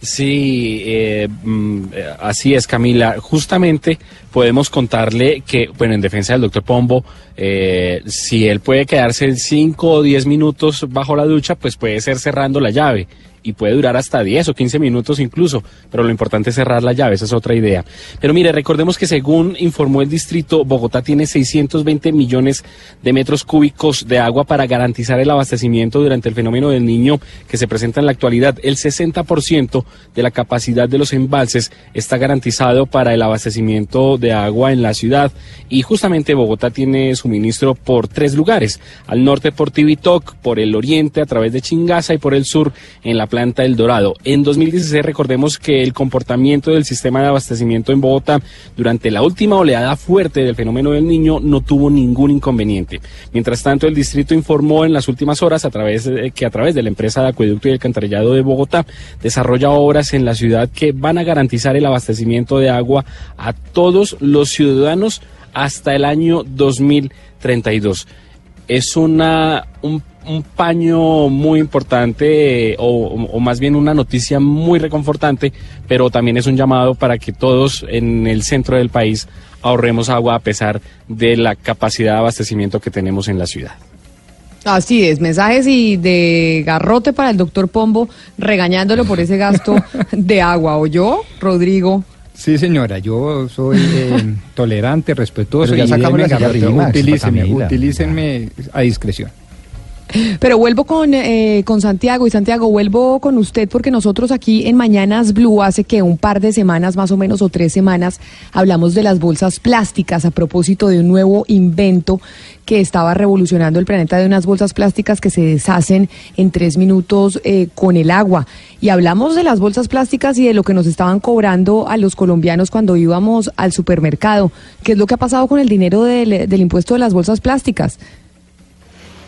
Sí, eh, mm, así es, Camila. Justamente podemos contarle que, bueno, en defensa del doctor Pombo, eh, si él puede quedarse 5 o 10 minutos bajo la ducha, pues puede ser cerrando la llave. Y puede durar hasta 10 o 15 minutos incluso, pero lo importante es cerrar la llave, esa es otra idea. Pero mire, recordemos que según informó el distrito, Bogotá tiene 620 millones de metros cúbicos de agua para garantizar el abastecimiento durante el fenómeno del niño que se presenta en la actualidad. El 60% de la capacidad de los embalses está garantizado para el abastecimiento de agua en la ciudad y justamente Bogotá tiene suministro por tres lugares, al norte por Tibitoc, por el oriente a través de Chingaza y por el sur en la planta El Dorado. En 2016 recordemos que el comportamiento del sistema de abastecimiento en Bogotá durante la última oleada fuerte del fenómeno del niño no tuvo ningún inconveniente. Mientras tanto, el distrito informó en las últimas horas que a través de la empresa de acueducto y alcantarillado de Bogotá desarrolla obras en la ciudad que van a garantizar el abastecimiento de agua a todos los ciudadanos hasta el año 2032. Es una un, un paño muy importante eh, o, o más bien una noticia muy reconfortante, pero también es un llamado para que todos en el centro del país ahorremos agua a pesar de la capacidad de abastecimiento que tenemos en la ciudad. Así es, mensajes y de garrote para el doctor Pombo regañándolo por ese gasto de agua. ¿O yo, Rodrigo? Sí, señora, yo soy eh, tolerante, respetuoso Pero ya y sacamos la garrote. Utilícenme, utilícenme a discreción. Pero vuelvo con, eh, con Santiago y Santiago, vuelvo con usted porque nosotros aquí en Mañanas Blue hace que un par de semanas más o menos o tres semanas hablamos de las bolsas plásticas a propósito de un nuevo invento que estaba revolucionando el planeta de unas bolsas plásticas que se deshacen en tres minutos eh, con el agua. Y hablamos de las bolsas plásticas y de lo que nos estaban cobrando a los colombianos cuando íbamos al supermercado. ¿Qué es lo que ha pasado con el dinero del, del impuesto de las bolsas plásticas?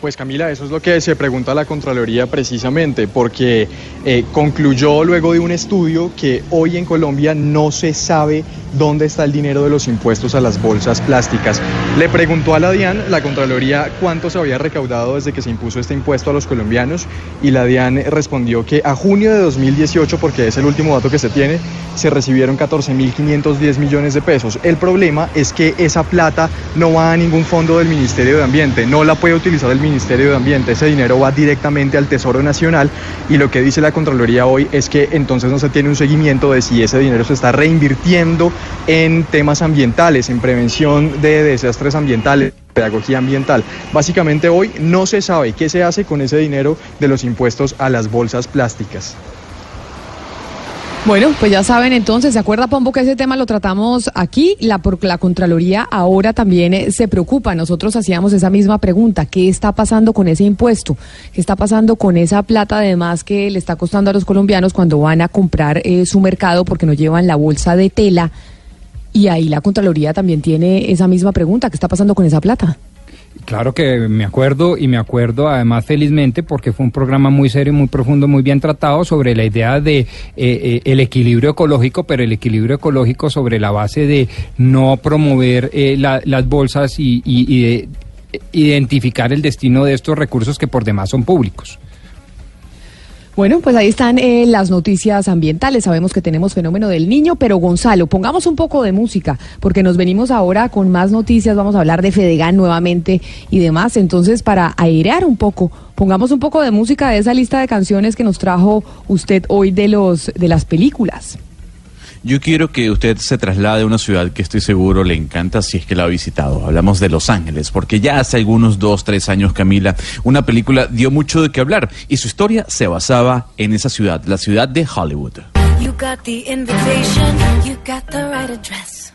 Pues Camila, eso es lo que se pregunta la Contraloría precisamente, porque eh, concluyó luego de un estudio que hoy en Colombia no se sabe dónde está el dinero de los impuestos a las bolsas plásticas. Le preguntó a la DIAN, la Contraloría, cuánto se había recaudado desde que se impuso este impuesto a los colombianos y la DIAN respondió que a junio de 2018, porque es el último dato que se tiene, se recibieron 14.510 millones de pesos. El problema es que esa plata no va a ningún fondo del Ministerio de Ambiente, no la puede utilizar el Ministerio de Ambiente, ese dinero va directamente al Tesoro Nacional y lo que dice la Contraloría hoy es que entonces no se tiene un seguimiento de si ese dinero se está reinvirtiendo en temas ambientales, en prevención de desastres ambientales pedagogía ambiental. Básicamente hoy no se sabe qué se hace con ese dinero de los impuestos a las bolsas plásticas. Bueno, pues ya saben entonces, ¿se acuerda Pombo que ese tema lo tratamos aquí? La, la Contraloría ahora también eh, se preocupa. Nosotros hacíamos esa misma pregunta, ¿qué está pasando con ese impuesto? ¿Qué está pasando con esa plata además que le está costando a los colombianos cuando van a comprar eh, su mercado porque no llevan la bolsa de tela? Y ahí la Contraloría también tiene esa misma pregunta, ¿qué está pasando con esa plata? Claro que me acuerdo y me acuerdo además felizmente porque fue un programa muy serio, muy profundo, muy bien tratado sobre la idea de eh, eh, el equilibrio ecológico, pero el equilibrio ecológico sobre la base de no promover eh, la- las bolsas y, y- y de identificar el destino de estos recursos que por demás son públicos. Bueno, pues ahí están eh, las noticias ambientales. Sabemos que tenemos fenómeno del niño, pero Gonzalo, pongamos un poco de música, porque nos venimos ahora con más noticias. Vamos a hablar de Fedegan nuevamente y demás. Entonces, para airear un poco, pongamos un poco de música de esa lista de canciones que nos trajo usted hoy de los de las películas. Yo quiero que usted se traslade a una ciudad que estoy seguro le encanta si es que la ha visitado. Hablamos de Los Ángeles, porque ya hace algunos dos, tres años, Camila, una película dio mucho de qué hablar y su historia se basaba en esa ciudad, la ciudad de Hollywood.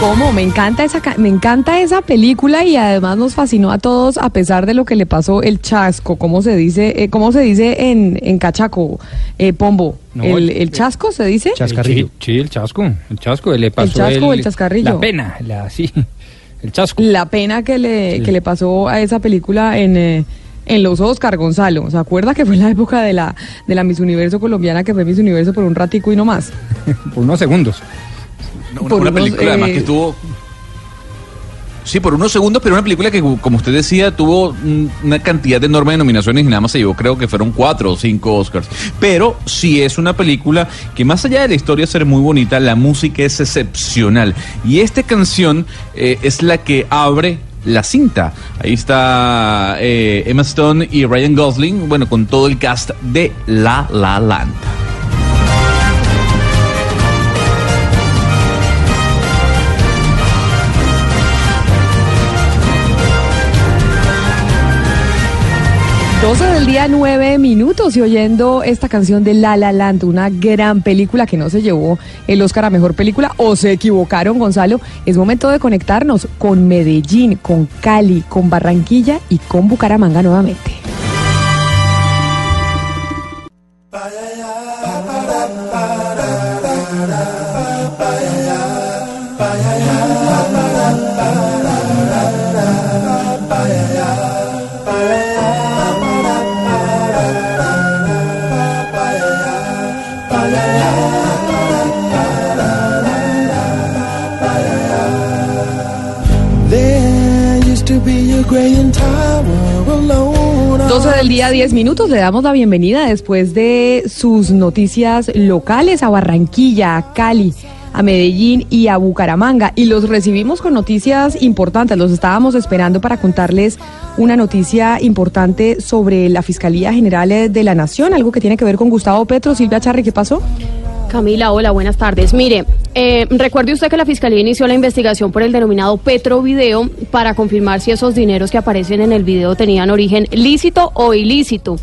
Cómo, me encanta esa ca- me encanta esa película y además nos fascinó a todos a pesar de lo que le pasó el chasco, ¿cómo se dice? Eh, ¿Cómo se dice en, en cachaco, eh, Pombo? No, el, el- el chasco se dice? Sí, sí, el chasco. El chasco. Le pasó chasco o el chascarrillo. La pena, la, sí. El chasco. La pena que le, Sí. que le pasó a esa película en, eh, en los Oscar, Gonzalo. ¿Se acuerda que fue en la época de la, de la Miss Universo colombiana que fue Miss Universo por un ratico y no más? Por unos segundos. Una, Por una unos, película además eh, que estuvo... Sí, por unos segundos, pero una película que, como usted decía, tuvo una cantidad enorme de nominaciones y nada más se llevó, creo que fueron cuatro o cinco Oscars. Pero sí es una película que más allá de la historia ser muy bonita, la música es excepcional. Y esta canción eh, es la que abre la cinta. Ahí está eh, Emma Stone y Ryan Gosling, bueno, con todo el cast de La La Land. Doce del día, nueve minutos y oyendo esta canción de La La Land, una gran película que no se llevó el Oscar a Mejor Película o se equivocaron, Gonzalo. Es momento de conectarnos con Medellín, con Cali, con Barranquilla y con Bucaramanga nuevamente. Del día, 10 minutos. Le damos la bienvenida después de sus noticias locales a Barranquilla, a Cali, a Medellín y a Bucaramanga. Y los recibimos con noticias importantes. Los estábamos esperando para contarles una noticia importante sobre la Fiscalía General de la Nación, algo que tiene que ver con Gustavo Petro. Silvia Charri, ¿qué pasó? Camila, hola, buenas tardes. Mire, eh, recuerde usted que la Fiscalía inició la investigación por el denominado Petro Video para confirmar si esos dineros que aparecen en el video tenían origen lícito o ilícito.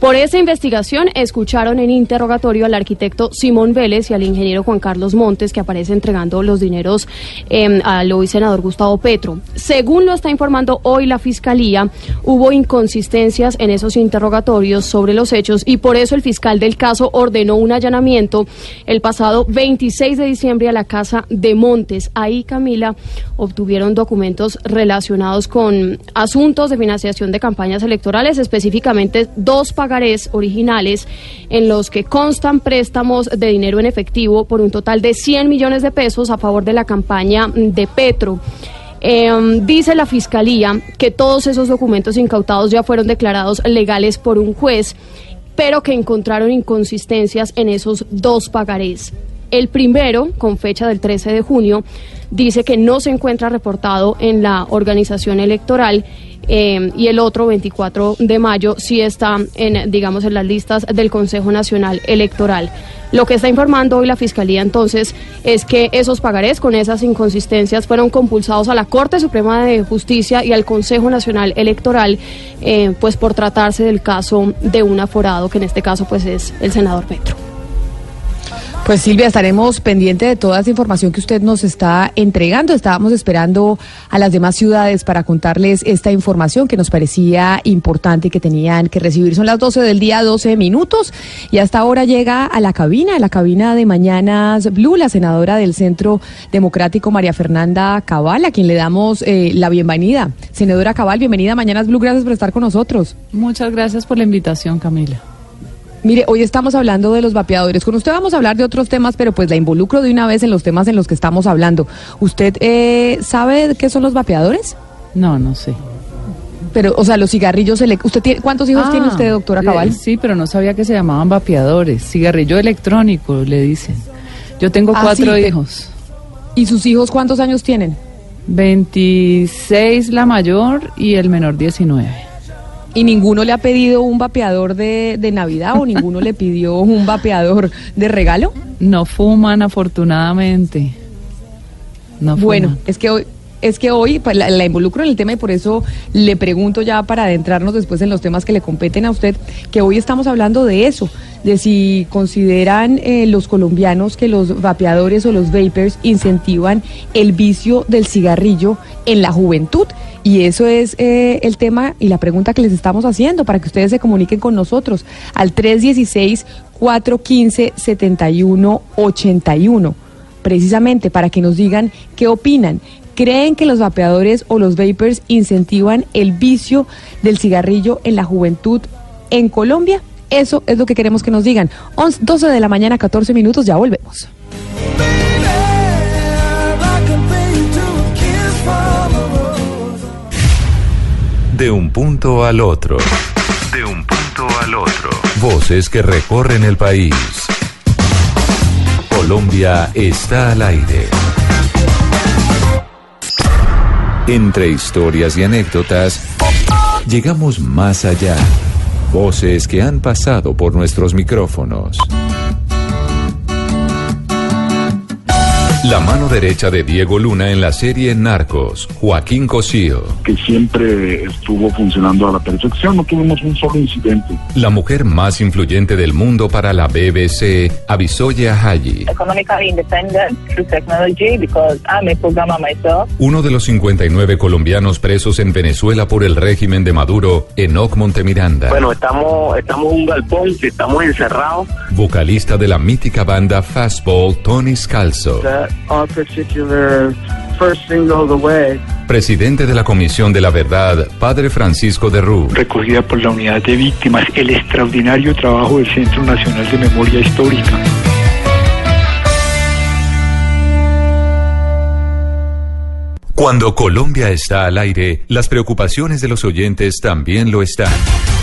Por esa investigación escucharon en interrogatorio al arquitecto Simón Vélez y al ingeniero Juan Carlos Montes que aparece entregando los dineros eh, al hoy senador Gustavo Petro. Según lo está informando hoy la Fiscalía, hubo inconsistencias en esos interrogatorios sobre los hechos y por eso el fiscal del caso ordenó un allanamiento el pasado 26 de diciembre a la casa de Montes. Ahí, Camila, obtuvieron documentos relacionados con asuntos de financiación de campañas electorales, específicamente dos pagarés originales en los que constan préstamos de dinero en efectivo por un total de 100 millones de pesos a favor de la campaña de Petro. Eh, dice la Fiscalía que todos esos documentos incautados ya fueron declarados legales por un juez, pero que encontraron inconsistencias en esos dos pagarés. El primero, con fecha del 13 de junio, dice que no se encuentra reportado en la organización electoral eh, y el otro, 24 de mayo, sí está en, digamos, en las listas del Consejo Nacional Electoral. Lo que está informando hoy la Fiscalía entonces es que esos pagarés con esas inconsistencias fueron compulsados a la Corte Suprema de Justicia y al Consejo Nacional Electoral, eh, pues por tratarse del caso de un aforado, que en este caso pues es el senador Petro. Pues Silvia, estaremos pendientes de toda esa información que usted nos está entregando. Estábamos esperando a las demás ciudades para contarles esta información que nos parecía importante y que tenían que recibir. Son las 12 del día, 12 minutos, y hasta ahora llega a la cabina, a la cabina de Mañanas Blue, la senadora del Centro Democrático María Fernanda Cabal, a quien le damos eh, la bienvenida. Senadora Cabal, bienvenida a Mañanas Blue, gracias por estar con nosotros. Muchas gracias por la invitación, Camila. Mire, hoy estamos hablando de los vapeadores. Con usted vamos a hablar de otros temas, pero pues la involucro de una vez en los temas en los que estamos hablando. ¿Usted eh, sabe qué son los vapeadores? No, no sé. Pero, o sea, los cigarrillos... ele- ¿Usted tiene, ¿Cuántos hijos Ah, tiene usted, doctora Cabal? eh, Sí, pero no sabía que se llamaban vapeadores. Cigarrillo electrónico, le dicen. Yo tengo Ah, cuatro sí, hijos. ¿Y sus hijos cuántos años tienen? 26 la mayor y el menor 19. ¿Y ninguno le ha pedido un vapeador de, de Navidad o ninguno le pidió un vapeador de regalo? No fuman, afortunadamente. No bueno, fuman. es que hoy... Es que hoy pues, la, la involucro en el tema y por eso le pregunto ya para adentrarnos después en los temas que le competen a usted, que hoy estamos hablando de eso, de si consideran eh, los colombianos que los vapeadores o los vapers incentivan el vicio del cigarrillo en la juventud. Y eso es eh, el tema y la pregunta que les estamos haciendo para que ustedes se comuniquen con nosotros al 316-415-7181 precisamente para que nos digan qué opinan. ¿Creen que los vapeadores o los vapers incentivan el vicio del cigarrillo en la juventud en Colombia? Eso es lo que queremos que nos digan. 11, 12 de la mañana, 14 minutos, ya volvemos. De un punto al otro. De un punto al otro. Voces que recorren el país. Colombia está al aire. Entre historias y anécdotas, llegamos más allá. Voces que han pasado por nuestros micrófonos. La mano derecha de Diego Luna en la serie Narcos, Joaquín Cosío. que siempre estuvo funcionando a la perfección, no tuvimos un solo incidente. La mujer más influyente del mundo para la BBC, Abisoya Haji. economically independent through technology because I'm a programmer myself. Uno de los 59 colombianos presos en Venezuela por el régimen de Maduro, Enoc Montemiranda. Bueno, estamos, estamos en un galpón, estamos encerrados. Vocalista de la mítica banda Fastball, Tony Scalzo. that our particular first single, The Way, Presidente de la Comisión de la Verdad, Padre Francisco de Rú. recogida por la unidad de víctimas, el extraordinario trabajo del Centro Nacional de Memoria Histórica. Cuando Colombia está al aire, las preocupaciones de los oyentes también lo están.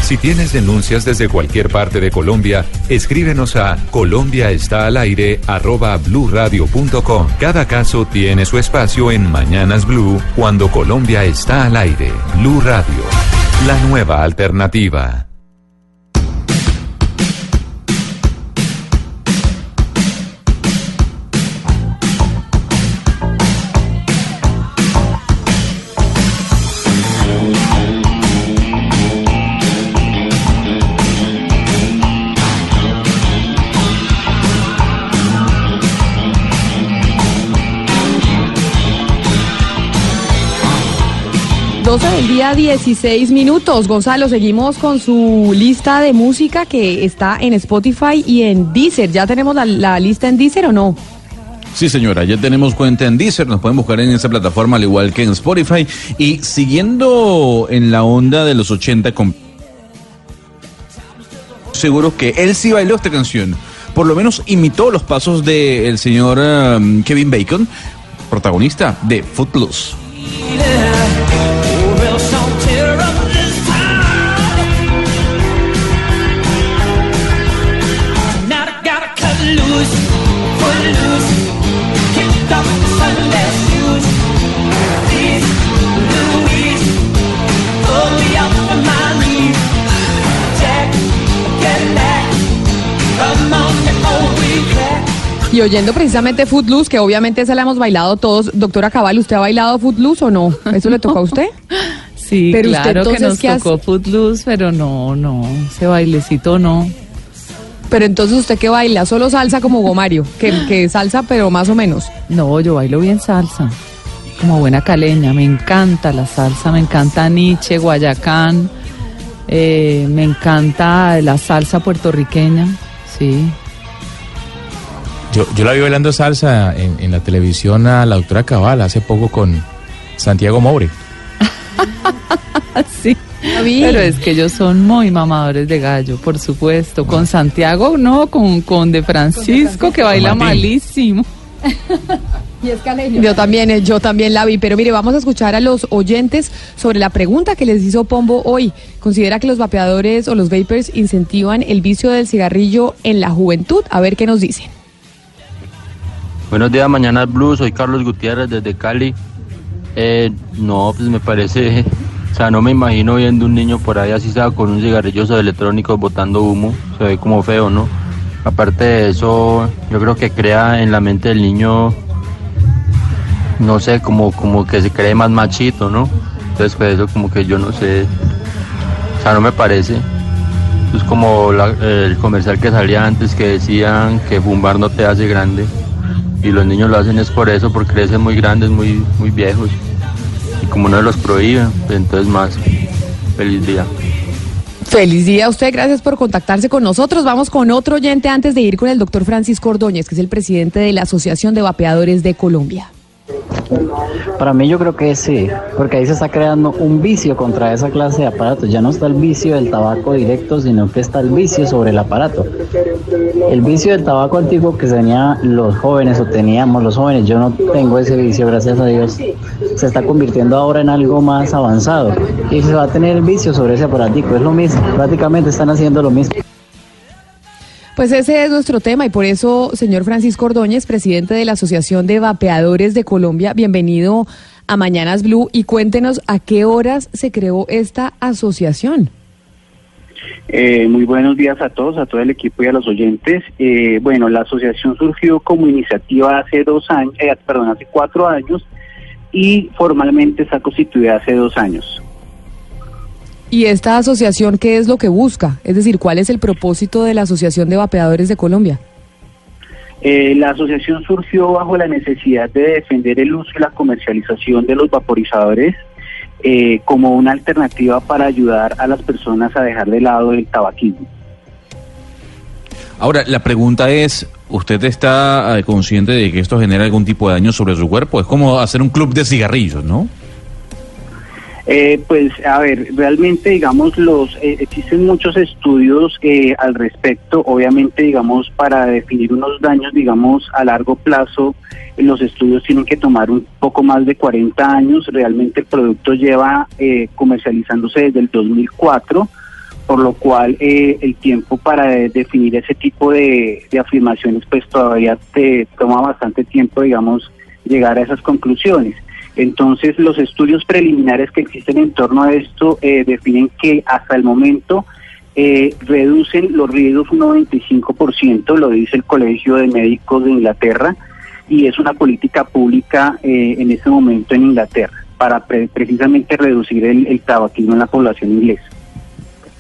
Si tienes denuncias desde cualquier parte de Colombia, escríbenos a colombiaestalaire@bluradio.com. Cada caso tiene su espacio en Mañanas Blue cuando Colombia está al aire. Blue Radio, la nueva alternativa. Doce del día, 16 minutos. Gonzalo, seguimos con su lista de música que está en Spotify y en Deezer. ¿Ya tenemos la, la lista en Deezer o no? Sí, señora, ya tenemos cuenta en Deezer, nos pueden buscar en esa plataforma al igual que en Spotify. Y siguiendo en la onda de los 80 con... Seguro que él sí bailó esta canción. Por lo menos imitó los pasos del señor um, Kevin Bacon, protagonista de Footloose. Y oyendo precisamente Footloose, que obviamente esa la hemos bailado todos. Doctora Cabal, ¿usted ha bailado Footloose o no? ¿Eso le tocó a usted? Sí, Pero usted, claro que entonces, nos ¿qué hace? tocó Footloose, pero no, no, ese bailecito no. Pero entonces usted que baila, solo salsa como Gomario, que, que salsa pero más o menos. No, yo bailo bien salsa, como buena caleña. Me encanta la salsa, me encanta Nietzsche, Guayacán, eh, me encanta la salsa puertorriqueña, sí. Yo, yo la vi bailando salsa en, en la televisión a la doctora Cabal hace poco con Santiago Moure. sí. Pero es que ellos son muy mamadores de gallo, por supuesto. Con Santiago, no, con, con De Francisco, que baila malísimo. Y es Yo también, eh, yo también la vi, pero mire, vamos a escuchar a los oyentes sobre la pregunta que les hizo Pombo hoy. ¿Considera que los vapeadores o los vapers incentivan el vicio del cigarrillo en la juventud? A ver qué nos dicen. Buenos días, mañana Blue, soy Carlos Gutiérrez desde Cali. Eh, no, pues me parece, o sea, no me imagino viendo un niño por ahí así sea con un cigarrillo electrónico botando humo, se ve como feo, ¿no? Aparte de eso, yo creo que crea en la mente del niño, no sé, como, como que se cree más machito, ¿no? Entonces, pues eso como que yo no sé, o sea, no me parece. Es como la- el comercial que salía antes que decían que fumar no te hace grande. Y los niños lo hacen es por eso, porque crecen muy grandes, muy, muy viejos. Y como no los prohíben, pues entonces más. Feliz día. Feliz día a usted, gracias por contactarse con nosotros. Vamos con otro oyente antes de ir con el doctor Francisco Ordóñez, que es el presidente de la Asociación de Vapeadores de Colombia. Para mí yo creo que sí, porque ahí se está creando un vicio contra esa clase de aparatos. Ya no está el vicio del tabaco directo, sino que está el vicio sobre el aparato. El vicio del tabaco antiguo que tenía los jóvenes o teníamos los jóvenes, yo no tengo ese vicio, gracias a Dios, se está convirtiendo ahora en algo más avanzado. Y se va a tener el vicio sobre ese aparatico, es lo mismo, prácticamente están haciendo lo mismo. Pues ese es nuestro tema y por eso, señor Francisco Ordóñez, presidente de la Asociación de Vapeadores de Colombia, bienvenido a Mañanas Blue y cuéntenos a qué horas se creó esta asociación. Eh, muy buenos días a todos, a todo el equipo y a los oyentes. Eh, bueno, la asociación surgió como iniciativa hace dos años, eh, perdón, hace cuatro años y formalmente está constituida hace dos años. ¿Y esta asociación qué es lo que busca? Es decir, ¿cuál es el propósito de la Asociación de Vapeadores de Colombia? Eh, la asociación surgió bajo la necesidad de defender el uso y la comercialización de los vaporizadores eh, como una alternativa para ayudar a las personas a dejar de lado el tabaquismo. Ahora, la pregunta es, ¿usted está eh, consciente de que esto genera algún tipo de daño sobre su cuerpo? Es como hacer un club de cigarrillos, ¿no? Eh, pues a ver, realmente digamos los eh, existen muchos estudios eh, al respecto. Obviamente digamos para definir unos daños digamos a largo plazo los estudios tienen que tomar un poco más de 40 años. Realmente el producto lleva eh, comercializándose desde el 2004 por lo cual eh, el tiempo para de- definir ese tipo de, de afirmaciones pues todavía te toma bastante tiempo digamos llegar a esas conclusiones. Entonces, los estudios preliminares que existen en torno a esto eh, definen que hasta el momento eh, reducen los riesgos un 95%, lo dice el Colegio de Médicos de Inglaterra, y es una política pública eh, en este momento en Inglaterra para pre- precisamente reducir el, el tabaquismo en la población inglesa.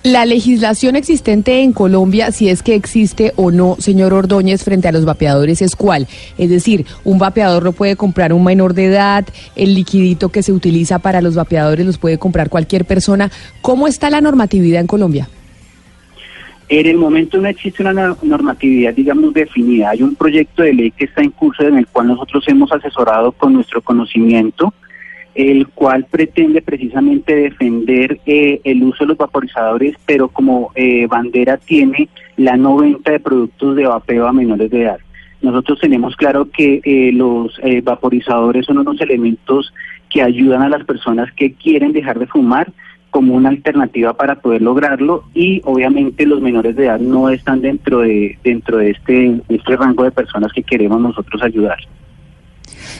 La legislación existente en Colombia, si es que existe o no, señor Ordóñez, frente a los vapeadores, es cuál. Es decir, un vapeador lo puede comprar un menor de edad, el liquidito que se utiliza para los vapeadores los puede comprar cualquier persona. ¿Cómo está la normatividad en Colombia? En el momento no existe una no- normatividad, digamos, definida. Hay un proyecto de ley que está en curso en el cual nosotros hemos asesorado con nuestro conocimiento, el cual pretende precisamente defender eh, el uso de los vaporizadores, pero como eh, bandera tiene la no venta de productos de vapeo a menores de edad. Nosotros tenemos claro que eh, los eh, vaporizadores son unos elementos que ayudan a las personas que quieren dejar de fumar como una alternativa para poder lograrlo y obviamente los menores de edad no están dentro de dentro de este, este rango de personas que queremos nosotros ayudar.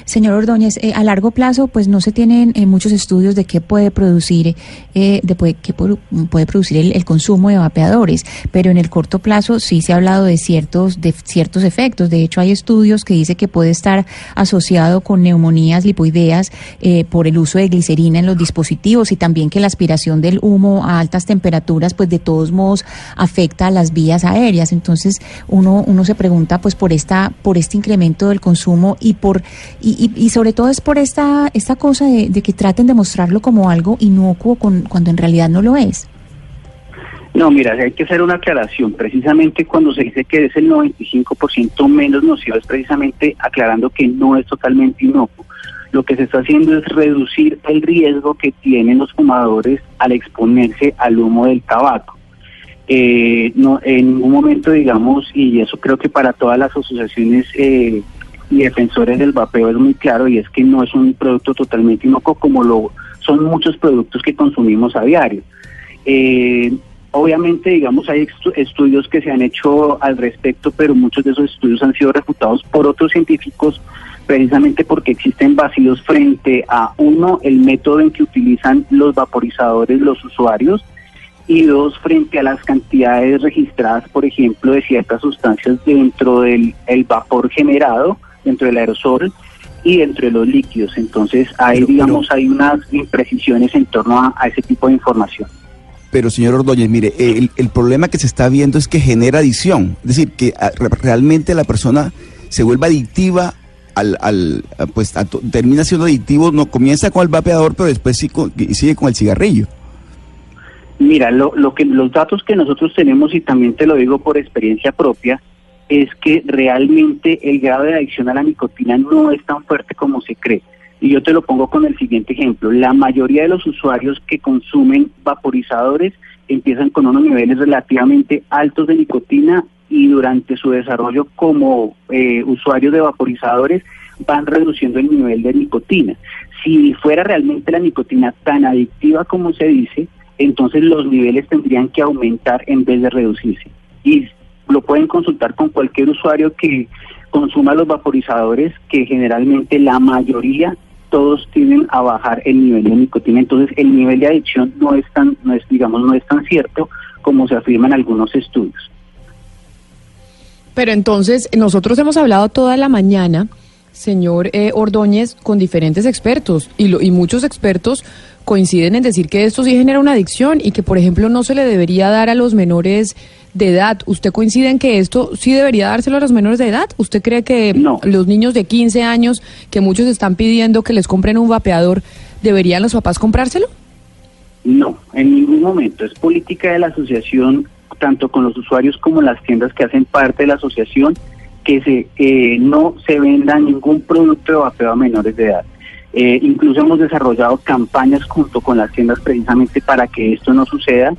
Señor Ordóñez, eh, a largo plazo, pues no se tienen eh, muchos estudios de qué puede producir, eh, de puede, qué pu- puede producir el, el consumo de vapeadores, pero en el corto plazo sí se ha hablado de ciertos, de ciertos efectos. De hecho, hay estudios que dice que puede estar asociado con neumonías lipoideas eh, por el uso de glicerina en los dispositivos y también que la aspiración del humo a altas temperaturas, pues de todos modos afecta a las vías aéreas. Entonces, uno, uno se pregunta, pues por esta, por este incremento del consumo y por, y, y, y sobre todo es por esta, esta cosa de, que traten de mostrarlo como algo inocuo con, cuando en realidad no lo es. No, mira, hay que hacer una aclaración. Precisamente cuando se dice que es el 95% menos nocivo, es precisamente aclarando que no es totalmente inocuo. Lo que se está haciendo es reducir el riesgo que tienen los fumadores al exponerse al humo del tabaco. Eh, no, en ningún momento, digamos, y eso creo que para todas las asociaciones eh, y defensores del vapeo es muy claro, y es que no es un producto totalmente inocuo como lo son muchos productos que consumimos a diario. Eh, obviamente, digamos, hay estu- estudios que se han hecho al respecto, pero muchos de esos estudios han sido refutados por otros científicos precisamente porque existen vacíos frente a, uno, el método en que utilizan los vaporizadores los usuarios, y dos, frente a las cantidades registradas, por ejemplo, de ciertas sustancias dentro del el vapor generado, dentro del aerosol y dentro de los líquidos. Entonces, ahí, digamos, hay unas imprecisiones en torno a, a ese tipo de información. Pero, señor Ordóñez, mire, el, el problema que se está viendo es que genera adicción. Es decir, que ah, re- realmente la persona se vuelve adictiva al, al ah, pues a termina siendo adictivo, no comienza con el vapeador, pero después sí con- sigue con el cigarrillo. Mira, lo, lo que los datos que nosotros tenemos y también te lo digo por experiencia propia es que realmente el grado de adicción a la nicotina no es tan fuerte como se cree. Y yo te lo pongo con el siguiente ejemplo. La mayoría de los usuarios que consumen vaporizadores empiezan con unos niveles relativamente altos de nicotina y durante su desarrollo como eh, usuarios de vaporizadores van reduciendo el nivel de nicotina. Si fuera realmente la nicotina tan adictiva como se dice, entonces los niveles tendrían que aumentar en vez de reducirse. Y lo pueden consultar con cualquier usuario que consuma los vaporizadores, que generalmente la mayoría todos tienden a bajar el nivel de nicotina, entonces el nivel de adicción no es tan, no es, digamos, no es tan cierto como se afirma en algunos estudios. Pero entonces, nosotros hemos hablado toda la mañana, señor eh, Ordóñez, con diferentes expertos y, lo- y muchos expertos coinciden en decir que esto sí genera una adicción y que, por ejemplo, no se le debería dar a los menores de edad. ¿Usted coincide en que esto sí debería dárselo a los menores de edad? ¿Usted cree que los niños de 15 años, que muchos están pidiendo que les compren un vapeador, deberían los papás comprárselo? No, en ningún momento. Es política de la asociación, tanto con los usuarios como las tiendas que hacen parte de la asociación, que se eh, no se venda ningún producto de vapeo a menores de edad. Eh, incluso hemos desarrollado campañas junto con las tiendas precisamente para que esto no suceda,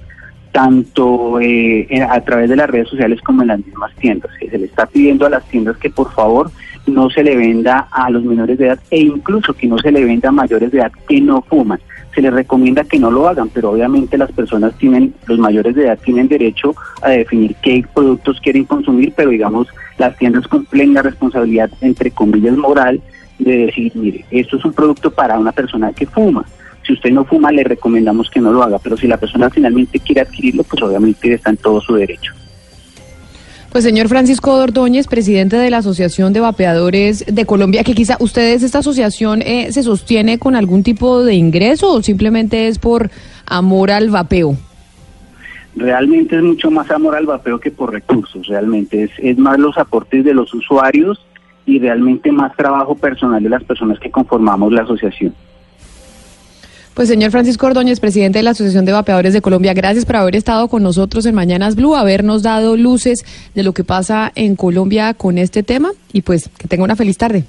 tanto eh, a través de las redes sociales como en las mismas tiendas. Que se le está pidiendo a las tiendas que por favor no se le venda a los menores de edad e incluso que no se le venda a mayores de edad que no fuman. Se les recomienda que no lo hagan, pero obviamente las personas tienen, los mayores de edad tienen derecho a definir qué productos quieren consumir, pero digamos las tiendas cumplen la responsabilidad, entre comillas, moral de decir, mire, esto es un producto para una persona que fuma. Si usted no fuma, le recomendamos que no lo haga, pero si la persona finalmente quiere adquirirlo, pues obviamente está en todo su derecho. Pues señor Francisco Ordóñez, presidente de la Asociación de Vapeadores de Colombia, que quizá ustedes, esta asociación, eh, se sostiene con algún tipo de ingreso o simplemente es por amor al vapeo. Realmente es mucho más amor al vapeo que por recursos, realmente es, es más los aportes de los usuarios y realmente más trabajo personal de las personas que conformamos la asociación. Pues señor Francisco Ordóñez, presidente de la Asociación de Vapeadores de Colombia, gracias por haber estado con nosotros en Mañanas Blue, habernos dado luces de lo que pasa en Colombia con este tema y pues que tenga una feliz tarde.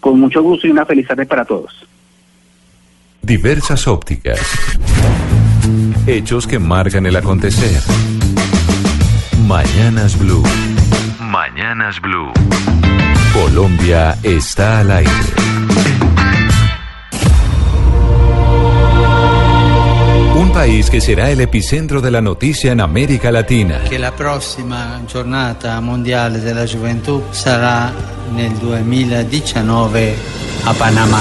Con mucho gusto y una feliz tarde para todos. Diversas ópticas. Hechos que marcan el acontecer. Mañanas Blue. Mañanas Blue. Colombia está al aire. Un país que será el epicentro de la noticia en América Latina. che la prossima giornata mondiale della gioventù sarà nel 2019 a Panamá.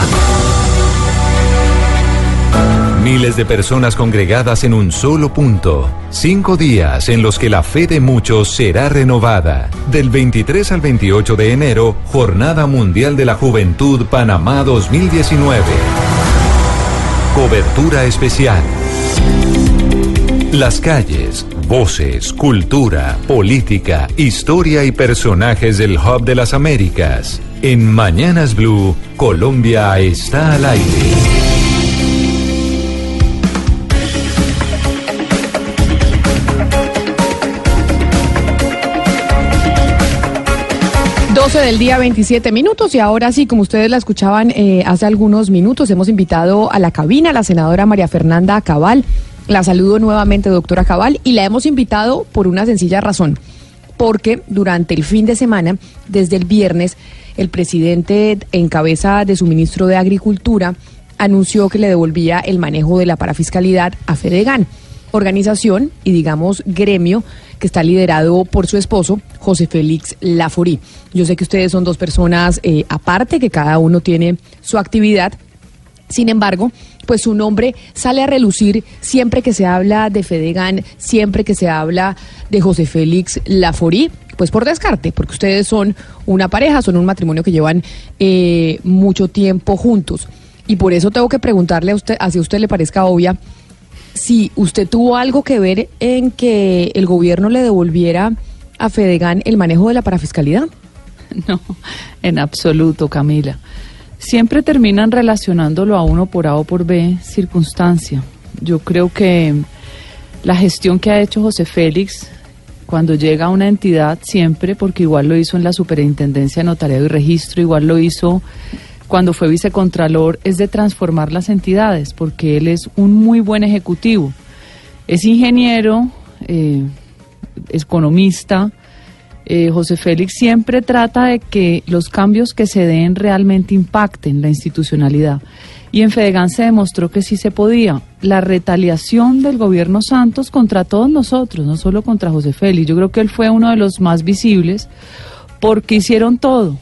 Miles de personas congregadas en un solo punto. Cinco días en los que la fe de muchos será renovada. Del 23 al 28 de enero, Jornada Mundial de la Juventud Panamá 2019. Cobertura especial. Las calles, voces, cultura, política, historia y personajes del Hub de las Américas. En Mañanas Blue, Colombia está al aire. 12 del día, 27 minutos. Y ahora sí, como ustedes la escuchaban eh, hace algunos minutos, hemos invitado a la cabina a la senadora María Fernanda Cabal. La saludo nuevamente, doctora Cabal, y la hemos invitado por una sencilla razón. Porque durante el fin de semana, desde el viernes, el presidente, en cabeza de su ministro de Agricultura, anunció que le devolvía el manejo de la parafiscalidad a Fedegan, organización y, digamos, gremio que está liderado por su esposo, José Félix Laforí. Yo sé que ustedes son dos personas eh, aparte, que cada uno tiene su actividad. Sin embargo, pues su nombre sale a relucir siempre que se habla de Fedegan, siempre que se habla de José Félix Laforí, pues por descarte, porque ustedes son una pareja, son un matrimonio que llevan eh, mucho tiempo juntos. Y por eso tengo que preguntarle a usted, así a usted le parezca obvia, si usted tuvo algo que ver en que el gobierno le devolviera a Fedegan el manejo de la parafiscalidad. No, en absoluto, Camila. Siempre terminan relacionándolo a uno por A o por B circunstancia. Yo creo que la gestión que ha hecho José Félix cuando llega a una entidad siempre, porque igual lo hizo en la Superintendencia de Notariado y Registro, igual lo hizo cuando fue vicecontralor, es de transformar las entidades, porque él es un muy buen ejecutivo. Es ingeniero, eh, economista. Eh, José Félix siempre trata de que los cambios que se den realmente impacten la institucionalidad. Y en Fedegan se demostró que sí se podía. La retaliación del gobierno Santos contra todos nosotros, no solo contra José Félix. Yo creo que él fue uno de los más visibles porque hicieron todo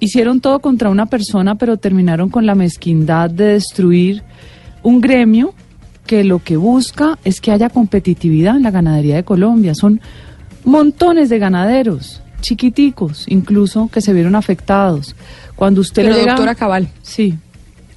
hicieron todo contra una persona, pero terminaron con la mezquindad de destruir un gremio que lo que busca es que haya competitividad en la ganadería de Colombia. Son montones de ganaderos, chiquiticos incluso, que se vieron afectados. Cuando usted Pero, le llega- doctora Cabal. Sí.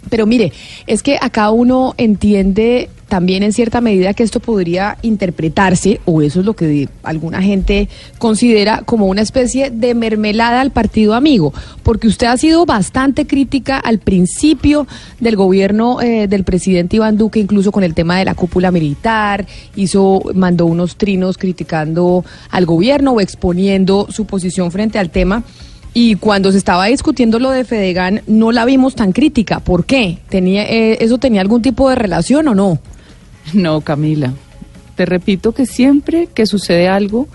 Pero mire, es que acá uno entiende también en cierta medida que esto podría interpretarse, o eso es lo que alguna gente considera como una especie de mermelada al partido amigo, porque usted ha sido bastante crítica al principio del gobierno eh, del presidente Iván Duque, incluso con el tema de la cúpula militar, hizo, mandó unos trinos criticando al gobierno o exponiendo su posición frente al tema. Y cuando se estaba discutiendo lo de Fedegan, no la vimos tan crítica. ¿Por qué? ¿Tenía, eh, ¿Eso tenía algún tipo de relación o no? No, Camila. Te repito que siempre que sucede algo,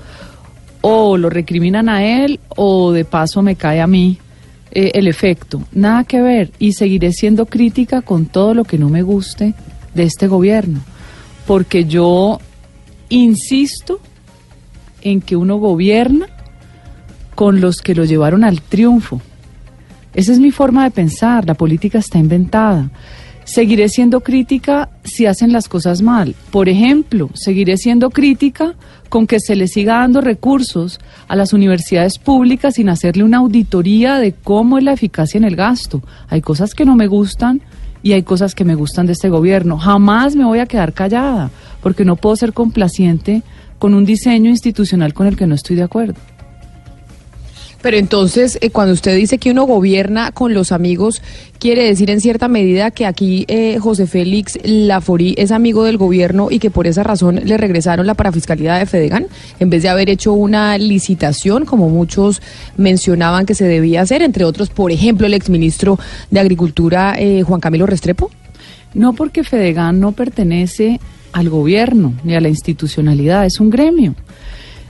o lo recriminan a él, o de paso me cae a mí eh, el efecto. Nada que ver. Y seguiré siendo crítica con todo lo que no me guste de este gobierno. Porque yo insisto en que uno gobierna con los que lo llevaron al triunfo. Esa es mi forma de pensar, la política está inventada. Seguiré siendo crítica si hacen las cosas mal. Por ejemplo, seguiré siendo crítica con que se le siga dando recursos a las universidades públicas sin hacerle una auditoría de cómo es la eficacia en el gasto. Hay cosas que no me gustan y hay cosas que me gustan de este gobierno. Jamás me voy a quedar callada porque no puedo ser complaciente con un diseño institucional con el que no estoy de acuerdo. Pero entonces, eh, cuando usted dice que uno gobierna con los amigos, quiere decir en cierta medida que aquí eh, José Félix Laforí es amigo del gobierno y que por esa razón le regresaron la parafiscalidad de Fedegan, en vez de haber hecho una licitación, como muchos mencionaban que se debía hacer, entre otros, por ejemplo, el exministro de Agricultura, eh, Juan Camilo Restrepo. No porque Fedegan no pertenece al gobierno ni a la institucionalidad, es un gremio.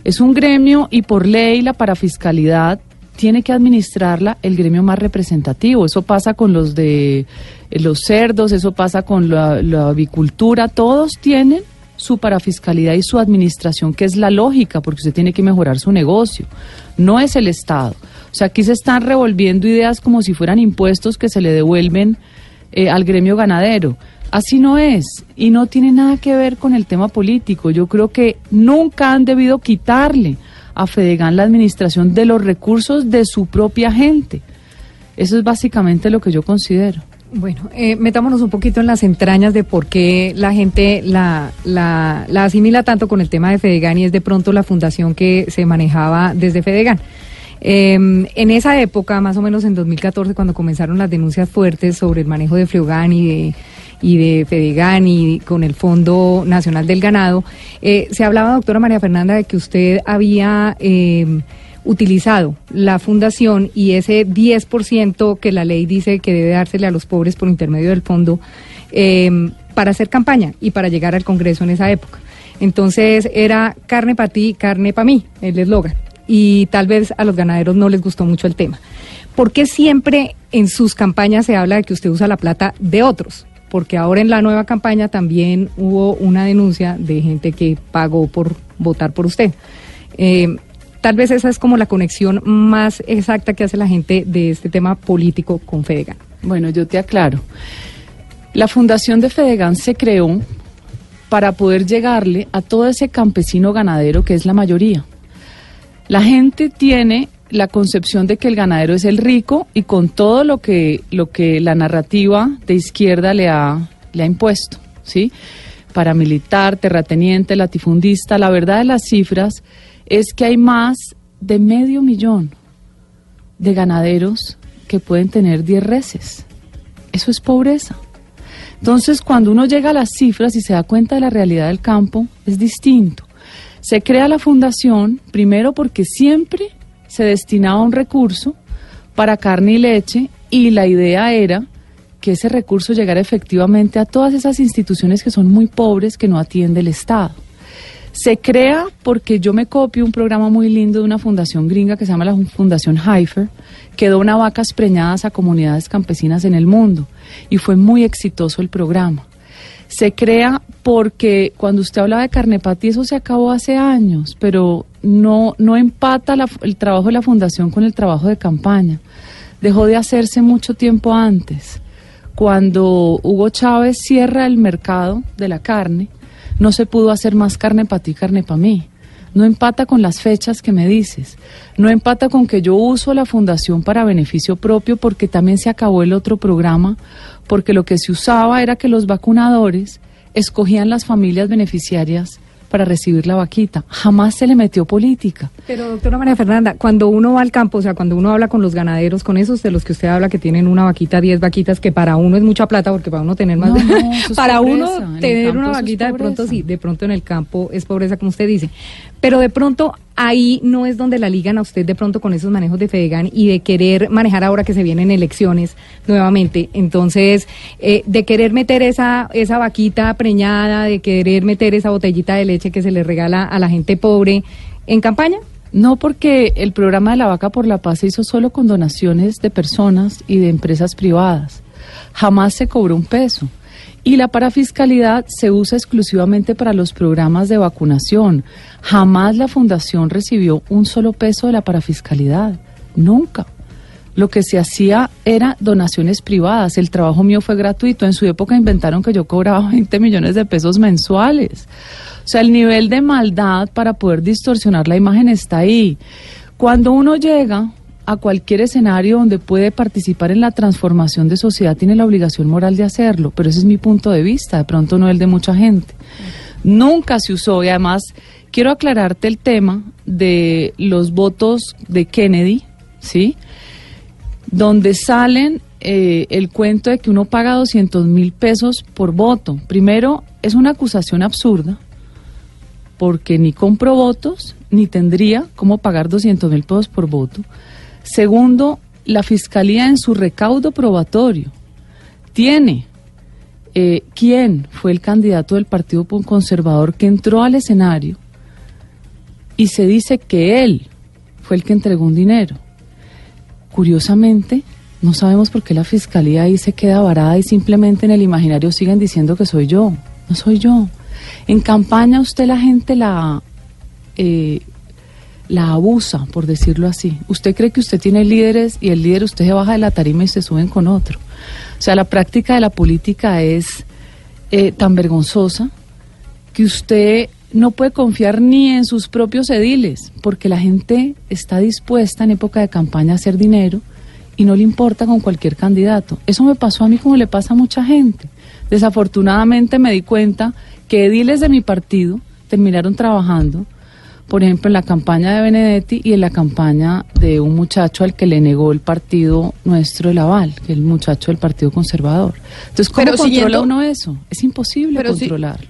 Es un gremio y por ley la parafiscalidad tiene que administrarla el gremio más representativo. Eso pasa con los de eh, los cerdos, eso pasa con la, avicultura, todos tienen su parafiscalidad y su administración, que es la lógica, porque usted tiene que mejorar su negocio. No es el Estado. O sea, aquí se están revolviendo ideas como si fueran impuestos que se le devuelven eh, al gremio ganadero. Así no es y no tiene nada que ver con el tema político. Yo creo que nunca han debido quitarle a Fedegan la administración de los recursos de su propia gente. Eso es básicamente lo que yo considero. Bueno, eh, metámonos un poquito en las entrañas de por qué la gente la, la, la asimila tanto con el tema de Fedegan y es de pronto la fundación que se manejaba desde Fedegan. Eh, en esa época, más o menos en 2014, cuando comenzaron las denuncias fuertes sobre el manejo de Friogan y de, y de Fedegan y con el Fondo Nacional del Ganado, eh, se hablaba, doctora María Fernanda, de que usted había eh, utilizado la fundación y ese 10% que la ley dice que debe dársele a los pobres por intermedio del fondo eh, para hacer campaña y para llegar al Congreso en esa época. Entonces era carne para ti, carne para mí, el eslogan. Y tal vez a los ganaderos no les gustó mucho el tema. ¿Por qué siempre en sus campañas se habla de que usted usa la plata de otros? Porque ahora en la nueva campaña también hubo una denuncia de gente que pagó por votar por usted. Eh, tal vez esa es como la conexión más exacta que hace la gente de este tema político con Fedegan. Bueno, yo te aclaro. La fundación de Fedegan se creó para poder llegarle a todo ese campesino ganadero que es la mayoría. La gente tiene la concepción de que el ganadero es el rico y con todo lo que, lo que la narrativa de izquierda le ha, le ha impuesto, ¿sí? Paramilitar, terrateniente, latifundista, la verdad de las cifras es que hay más de medio millón de ganaderos que pueden tener 10 reses. Eso es pobreza. Entonces, cuando uno llega a las cifras y se da cuenta de la realidad del campo, es distinto. Se crea la fundación primero porque siempre se destinaba un recurso para carne y leche y la idea era que ese recurso llegara efectivamente a todas esas instituciones que son muy pobres que no atiende el Estado. Se crea porque yo me copio un programa muy lindo de una fundación gringa que se llama la Fundación Heifer, que dona vacas preñadas a comunidades campesinas en el mundo y fue muy exitoso el programa. Se crea porque cuando usted habla de carne patí, eso se acabó hace años, pero no, no empata la- el trabajo de la fundación con el trabajo de campaña. Dejó de hacerse mucho tiempo antes. Cuando Hugo Chávez cierra el mercado de la carne, no se pudo hacer más carne para ti, carne para mí. No empata con las fechas que me dices. No empata con que yo uso la fundación para beneficio propio porque también se acabó el otro programa, porque lo que se usaba era que los vacunadores escogían las familias beneficiarias para recibir la vaquita. Jamás se le metió política. Pero doctora María Fernanda, cuando uno va al campo, o sea, cuando uno habla con los ganaderos, con esos de los que usted habla que tienen una vaquita, 10 vaquitas, que para uno es mucha plata, porque para uno tener más, No, no, eso es para pobreza. uno tener una vaquita de pronto sí, de pronto en el campo es pobreza, como usted dice. Pero de pronto ahí no es donde la ligan a usted de pronto con esos manejos de Fedegan y de querer manejar ahora que se vienen elecciones nuevamente. Entonces, eh, de querer meter esa, esa vaquita preñada, de querer meter esa botellita de leche que se le regala a la gente pobre en campaña. No, porque el programa de la vaca por la paz se hizo solo con donaciones de personas y de empresas privadas. Jamás se cobró un peso. Y la parafiscalidad se usa exclusivamente para los programas de vacunación. Jamás la fundación recibió un solo peso de la parafiscalidad. Nunca. Lo que se hacía era donaciones privadas. El trabajo mío fue gratuito. En su época inventaron que yo cobraba 20 millones de pesos mensuales. O sea, el nivel de maldad para poder distorsionar la imagen está ahí. Cuando uno llega a cualquier escenario donde puede participar en la transformación de sociedad, tiene la obligación moral de hacerlo, pero ese es mi punto de vista, de pronto no el de mucha gente. Nunca se usó y además quiero aclararte el tema de los votos de Kennedy, ¿sí? Donde salen eh, el cuento de que uno paga 200 mil pesos por voto. Primero, es una acusación absurda, porque ni compro votos, ni tendría cómo pagar 200 mil pesos por voto. Segundo, la Fiscalía en su recaudo probatorio tiene eh, quién fue el candidato del Partido Conservador que entró al escenario y se dice que él fue el que entregó un dinero. curiosamente, no sabemos por qué la fiscalía ahí se queda varada y simplemente en el imaginario siguen diciendo que soy yo. No soy yo. En campaña usted la gente la, eh, la abusa, por decirlo así. Usted cree que usted tiene líderes y el líder usted se baja de la tarima y se suben con otro. O sea, la práctica de la política es eh, tan vergonzosa que usted no puede confiar ni en sus propios ediles, porque la gente está dispuesta en época de campaña a hacer dinero y no le importa con cualquier candidato. Eso me pasó a mí como le pasa a mucha gente. Desafortunadamente me di cuenta que ediles de mi partido terminaron trabajando, por ejemplo, en la campaña de Benedetti y en la campaña de un muchacho al que le negó el partido nuestro el aval, que es el muchacho del Partido Conservador. Entonces, ¿cómo Pero controla siguiendo- uno eso? Es imposible Pero controlarlo.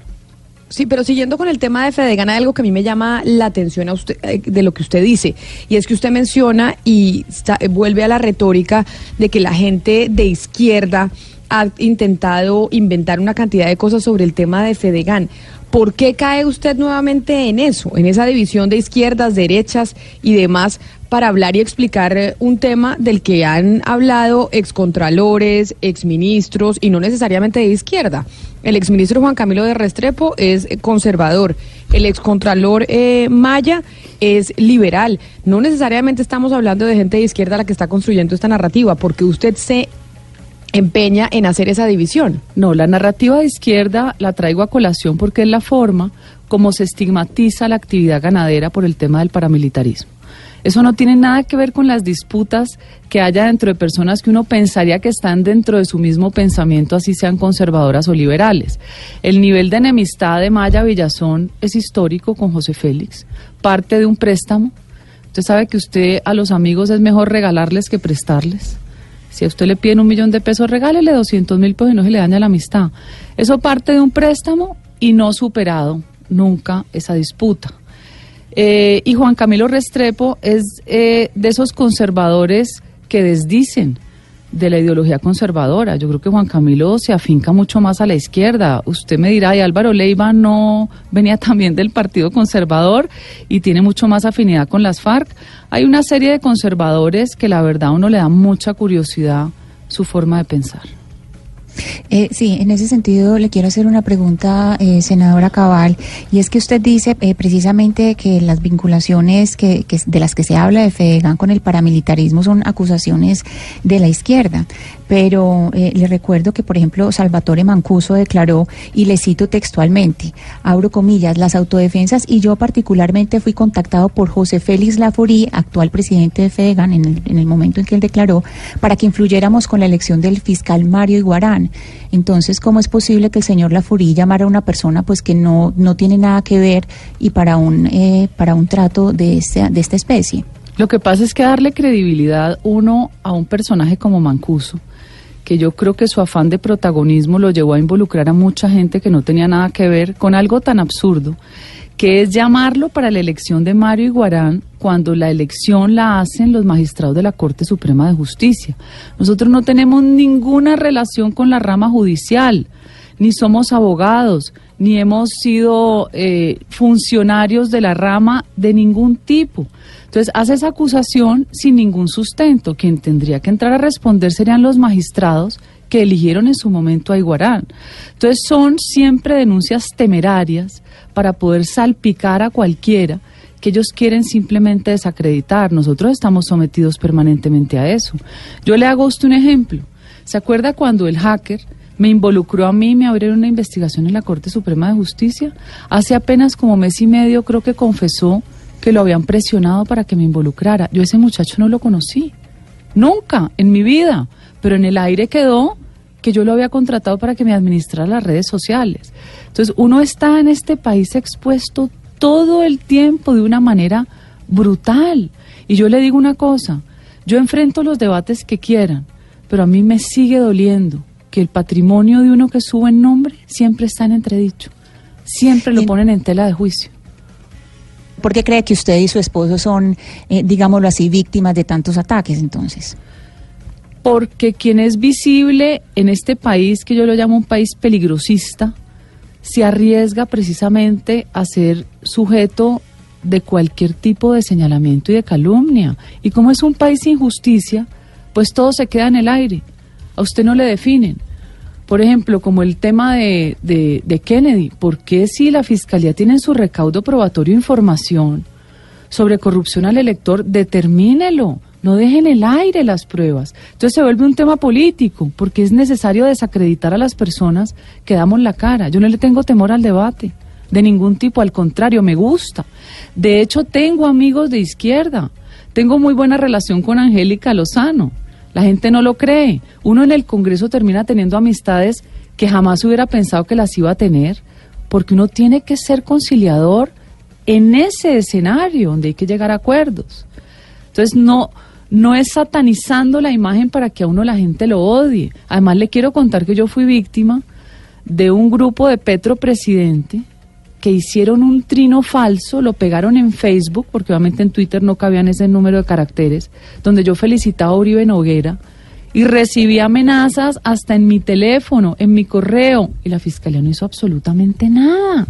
Sí, pero siguiendo con el tema de Fedegan, hay algo que a mí me llama la atención a usted, eh, de lo que usted dice, y es que usted menciona y está- eh, vuelve a la retórica de que la gente de izquierda ha intentado inventar una cantidad de cosas sobre el tema de Fedegan. ¿Por qué cae usted nuevamente en eso, en esa división de izquierdas, derechas y demás, para hablar y explicar eh, un tema del que han hablado excontralores, exministros y no necesariamente de izquierda? El exministro Juan Camilo de Restrepo es conservador, el excontralor eh, Maya es liberal. No necesariamente estamos hablando de gente de izquierda la que está construyendo esta narrativa, porque usted se empeña en hacer esa división. No, la narrativa de izquierda la traigo a colación porque es la forma como se estigmatiza la actividad ganadera por el tema del paramilitarismo. Eso no tiene nada que ver con las disputas que haya dentro de personas que uno pensaría que están dentro de su mismo pensamiento, así sean conservadoras o liberales. El nivel de enemistad de Maya Villazón es histórico con José Félix, parte de un préstamo. Usted sabe que usted a los amigos es mejor regalarles que prestarles. Si a usted le piden un millón de pesos, regálele 200 mil pesos y no se le daña la amistad. Eso parte de un préstamo y no superado nunca esa disputa. Eh, y Juan Camilo Restrepo es eh, de esos conservadores que desdicen de la ideología conservadora. Yo creo que Juan Camilo se afinca mucho más a la izquierda. Usted me dirá, y Álvaro Leiva no venía también del Partido Conservador y tiene mucho más afinidad con las FARC. Hay una serie de conservadores que la verdad a uno le da mucha curiosidad su forma de pensar. Eh, sí, en ese sentido le quiero hacer una pregunta, eh, senadora Cabal, y es que usted dice eh, precisamente que las vinculaciones que, que- de las que se habla de Fedegan con el paramilitarismo son acusaciones de la izquierda, pero eh, le recuerdo que, por ejemplo, Salvatore Mancuso declaró, y le cito textualmente, abro comillas, las autodefensas y yo particularmente fui contactado por José Félix Laforí, actual presidente de Fedegan, en el, en el momento en que él declaró, para que influyéramos con la elección del fiscal Mario Iguarán. Entonces, ¿cómo es posible que el señor Laforí llamara a una persona pues que no, no tiene nada que ver y para un, eh, para un trato de esta, de esta especie? Lo que pasa es que darle credibilidad uno a un personaje como Mancuso, que yo creo que su afán de protagonismo lo llevó a involucrar a mucha gente que no tenía nada que ver con algo tan absurdo, que es llamarlo para la elección de Mario Iguarán cuando la elección la hacen los magistrados de la Corte Suprema de Justicia. Nosotros no tenemos ninguna relación con la rama judicial, ni somos abogados, ni hemos sido eh, funcionarios de la rama de ningún tipo. Entonces hace esa acusación sin ningún sustento. Quien tendría que entrar a responder serían los magistrados que eligieron en su momento a Iguarán. Entonces son siempre denuncias temerarias para poder salpicar a cualquiera que ellos quieren simplemente desacreditar. Nosotros estamos sometidos permanentemente a eso. Yo le hago a un ejemplo. ¿Se acuerda cuando el hacker me involucró a mí y me abrieron una investigación en la Corte Suprema de Justicia? Hace apenas como mes y medio creo que confesó que lo habían presionado para que me involucrara. Yo ese muchacho no lo conocí. Nunca en mi vida. Pero en el aire quedó que yo lo había contratado para que me administrara las redes sociales. Entonces uno está en este país expuesto todo el tiempo de una manera brutal. Y yo le digo una cosa, yo enfrento los debates que quieran, pero a mí me sigue doliendo que el patrimonio de uno que sube en nombre siempre está en entredicho. Siempre lo ponen en tela de juicio. ¿Por qué cree que usted y su esposo son, eh, digámoslo así, víctimas de tantos ataques entonces? Porque quien es visible en este país, que yo lo llamo un país peligrosista, se arriesga precisamente a ser sujeto de cualquier tipo de señalamiento y de calumnia. Y como es un país sin justicia, pues todo se queda en el aire. A usted no le definen. Por ejemplo, como el tema de, de, Kennedy, ¿por qué si la Fiscalía tiene en su recaudo probatorio información sobre corrupción al elector, determínelo? No deje en el aire las pruebas. Entonces se vuelve un tema político, porque es necesario desacreditar a las personas que damos la cara. Yo no le tengo temor al debate, de ningún tipo, al contrario, me gusta. De hecho, tengo amigos de izquierda. Tengo muy buena relación con Angélica Lozano. La gente no lo cree. Uno en el Congreso termina teniendo amistades que jamás hubiera pensado que las iba a tener, porque uno tiene que ser conciliador en ese escenario donde hay que llegar a acuerdos. Entonces, no, no es satanizando la imagen para que a uno la gente lo odie. Además, le quiero contar que yo fui víctima de un grupo de Petro Presidente que hicieron un trino falso, lo pegaron en Facebook, porque obviamente en Twitter no cabían ese número de caracteres, donde yo felicitaba a Uribe Noguera y recibí amenazas hasta en mi teléfono, en mi correo, y la fiscalía no hizo absolutamente nada.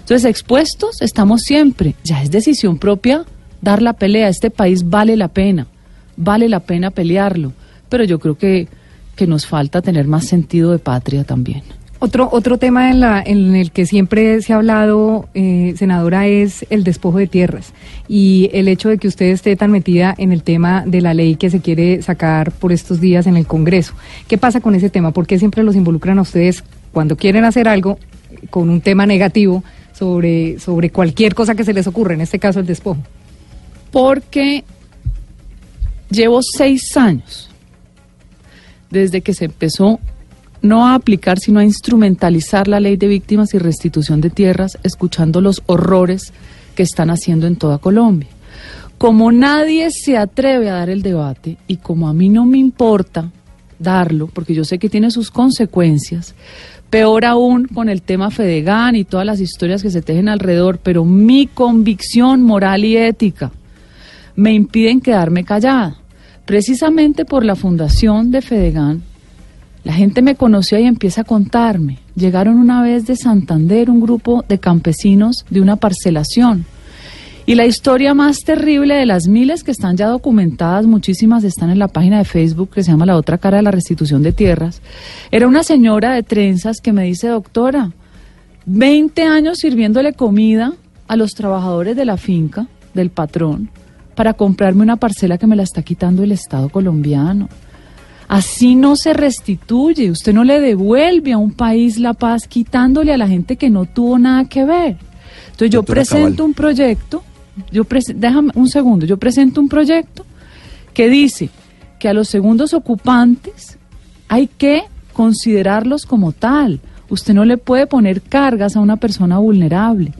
Entonces, expuestos estamos siempre. Ya es decisión propia dar la pelea. Este país vale la pena, vale la pena pelearlo. Pero yo creo que, que nos falta tener más sentido de patria también. Otro, otro tema en, la, en el que siempre se ha hablado, eh, senadora, es el despojo de tierras y el hecho de que usted esté tan metida en el tema de la ley que se quiere sacar por estos días en el Congreso. ¿Qué pasa con ese tema? ¿Por qué siempre los involucran a ustedes cuando quieren hacer algo con un tema negativo sobre, sobre cualquier cosa que se les ocurra, en este caso el despojo? Porque llevo seis años desde que se empezó no a aplicar, sino a instrumentalizar la ley de víctimas y restitución de tierras, escuchando los horrores que están haciendo en toda Colombia. Como nadie se atreve a dar el debate y como a mí no me importa darlo, porque yo sé que tiene sus consecuencias, peor aún con el tema Fedegan y todas las historias que se tejen alrededor, pero mi convicción moral y ética me impiden quedarme callada. Precisamente por la fundación de Fedegan, la gente me conoció y empieza a contarme. Llegaron una vez de Santander un grupo de campesinos de una parcelación. Y la historia más terrible de las miles que están ya documentadas, muchísimas están en la página de Facebook que se llama La otra cara de la restitución de tierras, era una señora de trenzas que me dice, doctora, 20 años sirviéndole comida a los trabajadores de la finca, del patrón, para comprarme una parcela que me la está quitando el Estado colombiano. Así no se restituye, usted no le devuelve a un país la paz quitándole a la gente que no tuvo nada que ver. Entonces yo Doctora presento Cabal. un proyecto, yo pres- déjame un segundo, yo presento un proyecto que dice que a los segundos ocupantes hay que considerarlos como tal. Usted no le puede poner cargas a una persona vulnerable.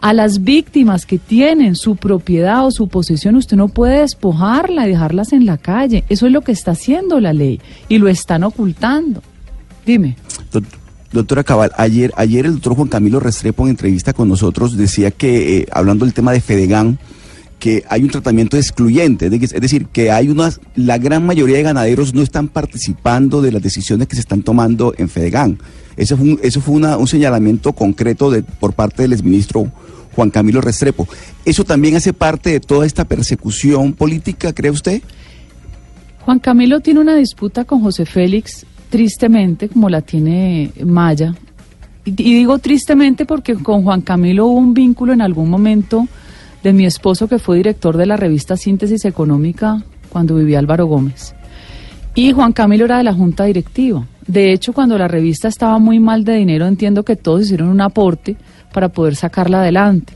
A las víctimas que tienen su propiedad o su posesión, usted no puede despojarla y dejarlas en la calle. Eso es lo que está haciendo la ley y lo están ocultando. Dime. Doc- Doctora Cabal, ayer, ayer el doctor Juan Camilo Restrepo en entrevista con nosotros decía que, eh, hablando del tema de Fedegan, que hay un tratamiento excluyente, es decir, que hay unas, la gran mayoría de ganaderos no están participando de las decisiones que se están tomando en Fedegan. Eso fue un, eso fue una- un señalamiento concreto de, por parte del exministro Juan Camilo Restrepo. ¿Eso también hace parte de toda esta persecución política, cree usted? Juan Camilo tiene una disputa con José Félix, tristemente, como la tiene Maya. Y, y digo tristemente porque con Juan Camilo hubo un vínculo en algún momento de mi esposo que fue director de la revista Síntesis Económica cuando vivía Álvaro Gómez. Y Juan Camilo era de la junta directiva. De hecho, cuando la revista estaba muy mal de dinero, entiendo que todos hicieron un aporte para poder sacarla adelante.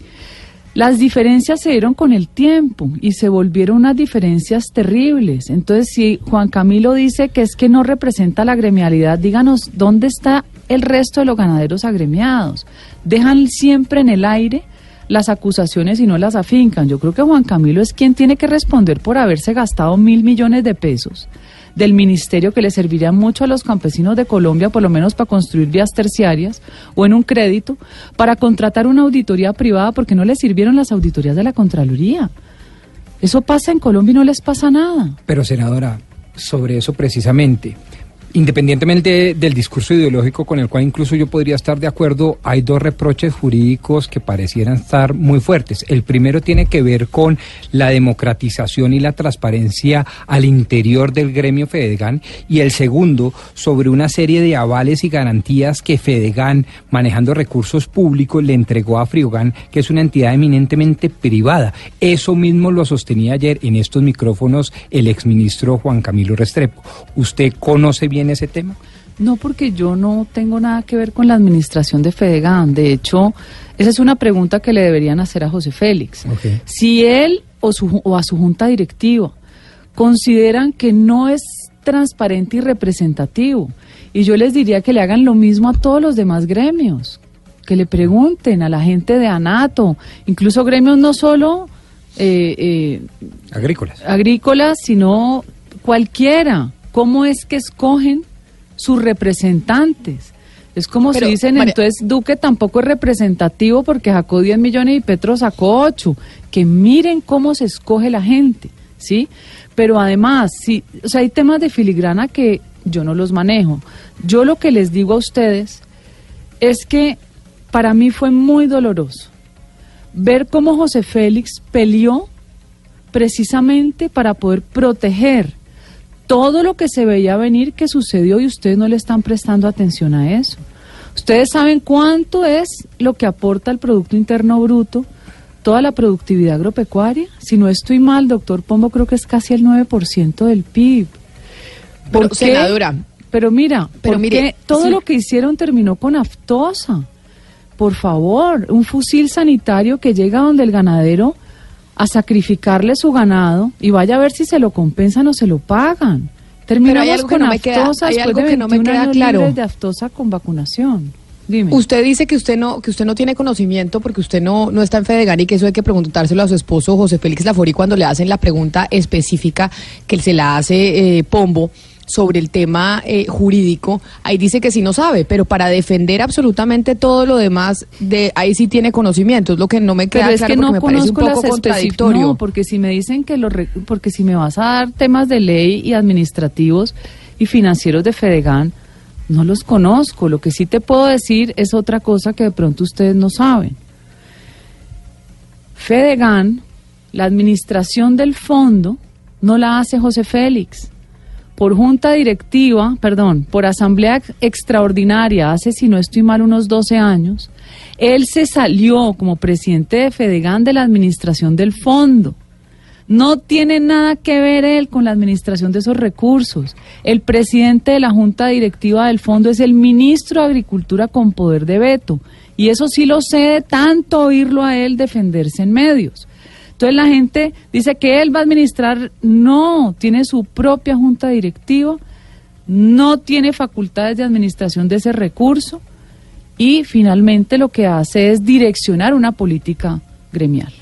Las diferencias se dieron con el tiempo y se volvieron unas diferencias terribles. Entonces, si Juan Camilo dice que es que no representa la gremialidad, díganos dónde está el resto de los ganaderos agremiados. Dejan siempre en el aire las acusaciones y no las afincan. Yo creo que Juan Camilo es quien tiene que responder por haberse gastado mil millones de pesos del ministerio que le serviría mucho a los campesinos de Colombia, por lo menos para construir vías terciarias o en un crédito, para contratar una auditoría privada porque no le sirvieron las auditorías de la Contraloría. Eso pasa en Colombia y no les pasa nada. Pero senadora, sobre eso precisamente, Independientemente del discurso ideológico con el cual incluso yo podría estar de acuerdo, hay dos reproches jurídicos que parecieran estar muy fuertes. El primero tiene que ver con la democratización y la transparencia al interior del gremio Fedegan y el segundo sobre una serie de avales y garantías que Fedegan, manejando recursos públicos, le entregó a Friogan, que es una entidad eminentemente privada. Eso mismo lo sostenía ayer en estos micrófonos el exministro Juan Camilo Restrepo. ¿Usted conoce bien ese tema? No, porque yo no tengo nada que ver con la administración de Fedegan. De hecho, esa es una pregunta que le deberían hacer a José Félix. Si él o, su, o a su junta directiva consideran que no es transparente y representativo, y yo les diría que le hagan lo mismo a todos los demás gremios, que le pregunten a la gente de ANATO, incluso gremios no solo eh, eh, Agrícolas. agrícolas, sino cualquiera. ¿Cómo es que escogen sus representantes? Es como Pero, si dicen, María- entonces Duque tampoco es representativo porque sacó 10 millones y Petro sacó 8. Que miren cómo se escoge la gente, ¿sí? Pero además, sí, o sea, hay temas de filigrana que yo no los manejo. Yo lo que les digo a ustedes es que para mí fue muy doloroso ver cómo José Félix peleó precisamente para poder proteger todo lo que se veía venir que sucedió y ustedes no le están prestando atención a eso. Ustedes saben cuánto es lo que aporta el Producto Interno Bruto, toda la productividad agropecuaria. Si no estoy mal, doctor Pombo, creo que es casi el 9% del PIB. Pero, ¿Por qué? senadora, Pero mira, Pero ¿por mire, qué todo sí. lo que hicieron terminó con aftosa? Por favor, un fusil sanitario que llega donde el ganadero a sacrificarle su ganado y vaya a ver si se lo compensan o se lo pagan. Terminamos con no queda- aftosa después de que no me 21 queda años claro. libres de aftosa con vacunación. Dime. Usted dice que usted no que usted no tiene conocimiento porque usted no no está en Fedegan y que eso hay que preguntárselo a su esposo José Félix Lafori cuando le hacen la pregunta específica que se la hace eh, Pombo sobre el tema eh, jurídico. Ahí dice que sí no sabe, pero para defender absolutamente todo lo demás de ahí sí tiene conocimiento. Es lo que no me queda Pero es claro que no me parece un poco contradictorio. No, porque si me dicen que los re- porque si me vas a dar temas de ley y administrativos y financieros de Fedegan, no los conozco. Lo que sí te puedo decir es otra cosa que de pronto ustedes no saben. Fedegan, la administración del fondo, no la hace José Félix. Por junta directiva, perdón, por asamblea ex- extraordinaria, hace, si no estoy mal, unos 12 años, él se salió como presidente de Fedegan de la administración del fondo. No tiene nada que ver él con la administración de esos recursos. El presidente de la junta directiva del fondo es el ministro de Agricultura con poder de veto. Y eso sí lo sé de tanto oírlo a él defenderse en medios. Entonces la gente dice que él va a administrar, no, tiene su propia junta directiva, no tiene facultades de administración de ese recurso y finalmente lo que hace es direccionar una política gremial.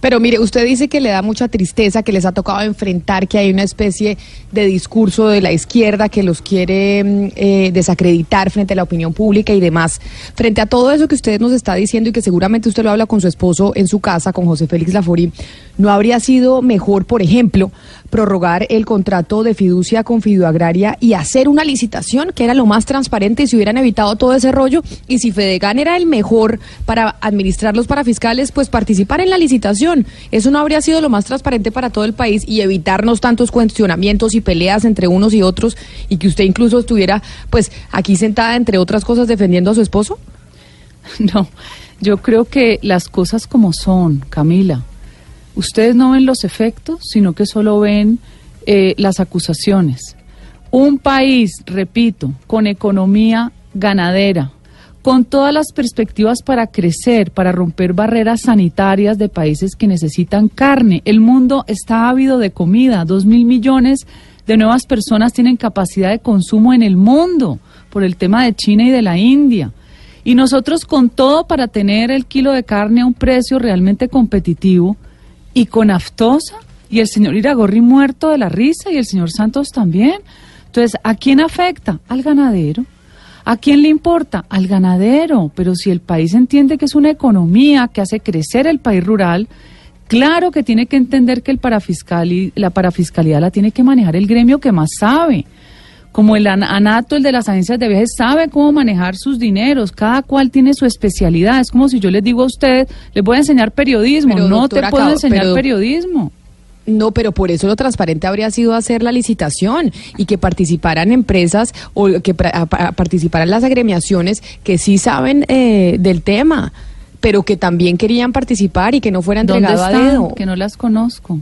Pero mire, usted dice que le da mucha tristeza, que les ha tocado enfrentar, que hay una especie de discurso de la izquierda que los quiere mm, eh, desacreditar frente a la opinión pública y demás. Frente a todo eso que usted nos está diciendo y que seguramente usted lo habla con su esposo en su casa, con José Félix Lafori, ¿no habría sido mejor, por ejemplo, prorrogar el contrato de fiducia con Fiduagraria y hacer una licitación que era lo más transparente y se hubieran evitado todo ese rollo? Y si Fedegan era el mejor para administrar los parafiscales, pues participar en la licitación. Eso no habría sido lo más transparente para todo el país y evitarnos tantos cuestionamientos y peleas entre unos y otros y que usted incluso estuviera pues aquí sentada entre otras cosas defendiendo a su esposo. No, yo creo que las cosas como son, Camila. Ustedes no ven los efectos, sino que solo ven eh, las acusaciones. Un país, repito, con economía ganadera, con todas las perspectivas para crecer, para romper barreras sanitarias de países que necesitan carne. El mundo está ávido de comida. Dos mil millones de nuevas personas tienen capacidad de consumo en el mundo por el tema de China y de la India. Y nosotros con todo para tener el kilo de carne a un precio realmente competitivo y con aftosa y el señor Iragorri muerto de la risa y el señor Santos también. Entonces, ¿a quién afecta? Al ganadero. ¿A quién le importa? Al ganadero. Pero si el país entiende que es una economía que hace crecer el país rural, claro que tiene que entender que el parafiscal y la parafiscalidad la tiene que manejar el gremio que más sabe. Como el an- anato, el de las agencias de viajes, sabe cómo manejar sus dineros. Cada cual tiene su especialidad. Es como si yo les digo a usted, les voy a enseñar periodismo. Pero, no te puedo enseñar pero- periodismo. No, pero por eso lo transparente habría sido hacer la licitación y que participaran empresas o que pra- a- a- participaran las agremiaciones que sí saben eh, del tema, pero que también querían participar y que no fuera ¿Dónde entregado a dedo. Que no las conozco.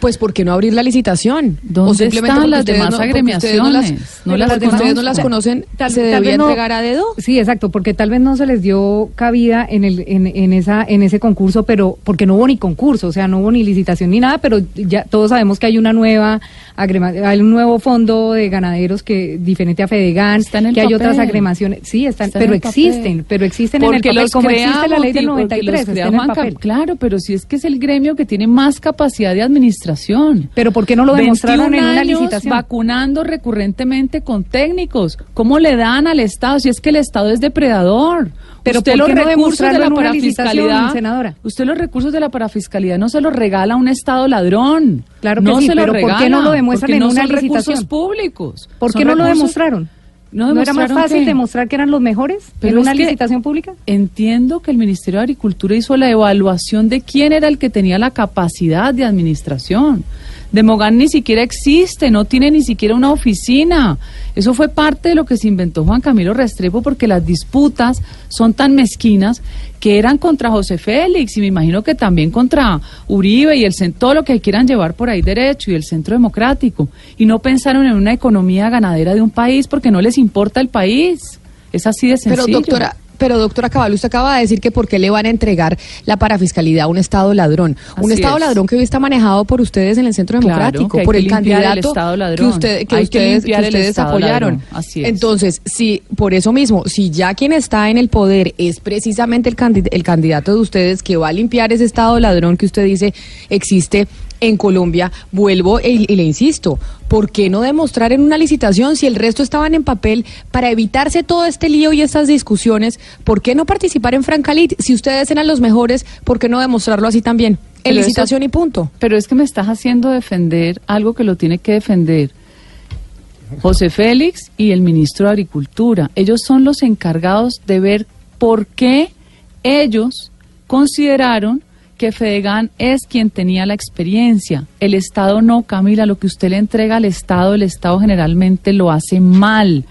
Pues ¿por qué no abrir la licitación? ¿Dónde o simplemente están las demás no- ustedes no las- agremiaciones? No porque ustedes no las conocen, Tal- ¿se tal debía vez no- entregar a dedo? Sí, exacto, porque tal vez no se les dio cabida en el en, en esa en ese concurso, pero porque no hubo ni concurso, o sea, no hubo ni licitación ni nada, pero ya todos sabemos que hay una nueva hay un nuevo fondo de ganaderos que diferente a Fedegan, que hay otras agremaciones, sí, están, Está pero existen, pero existen en el papel los como crea existe la ley del Moti, porque 93, los está en el papel. Claro, pero si es que es el gremio que tiene más capacidad de administración. Pero ¿por qué no lo demostraron 21 en una licitación? vacunando recurrentemente con técnicos. ¿Cómo le dan al Estado si es que el Estado es depredador? Pero usted ¿por los no recursos de la parafiscalidad, senadora? usted los recursos de la parafiscalidad no se los regala a un Estado ladrón. Claro que no sí, se los pero ¿por qué no lo regala, demuestran en no una son recursos licitación? públicos. ¿Por qué no lo recursos- demostraron? ¿No, ¿No era más fácil qué? demostrar que eran los mejores Pero en una licitación pública? Entiendo que el Ministerio de Agricultura hizo la evaluación de quién era el que tenía la capacidad de administración. Demogan ni siquiera existe, no tiene ni siquiera una oficina. Eso fue parte de lo que se inventó Juan Camilo Restrepo porque las disputas son tan mezquinas que eran contra José Félix y me imagino que también contra Uribe y el todo lo que quieran llevar por ahí derecho y el Centro Democrático. Y no pensaron en una economía ganadera de un país porque no les importa el país. Es así de sencillo. Pero doctora, pero doctora Cabal, usted acaba de decir que por qué le van a entregar la parafiscalidad a un Estado ladrón. un Estado es. ladrón que hoy está manejado por ustedes en el Centro Democrático, por el el candidato Estado que, usted, que ustedes, que el ustedes apoyaron. Así es. Entonces, si por eso mismo, si ya quien está en el poder es precisamente el, candi- el candidato de ustedes que va a limpiar ese Estado ladrón que usted dice existe en Colombia, vuelvo y, y le insisto, ¿por qué no demostrar en una licitación si el resto estaban en papel para evitarse todo este lío y estas discusiones? ¿Por qué no participar en Francalit? Si ustedes eran los mejores, ¿por qué no demostrarlo así también? En Pero eso- licitación y punto. Pero es que me estás haciendo defender algo que lo tiene que defender José Félix y el ministro de Agricultura. Ellos son los encargados de ver por qué ellos consideraron que Fedegan es quien tenía la experiencia. El Estado no, Camila, lo que usted le entrega al Estado, el Estado generalmente lo hace mal.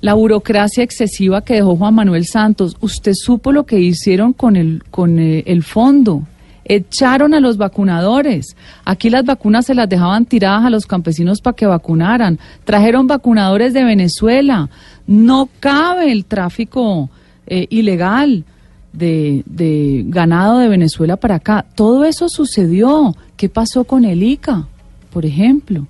La burocracia excesiva que dejó Juan Manuel Santos, usted supo lo que hicieron con el, con eh, el fondo. Echaron a los vacunadores. Aquí las vacunas se las dejaban tiradas a los campesinos para que vacunaran. Trajeron vacunadores de Venezuela. No cabe el tráfico eh, ilegal de, de ganado de Venezuela para acá. Todo eso sucedió. ¿Qué pasó con el ICA, por ejemplo?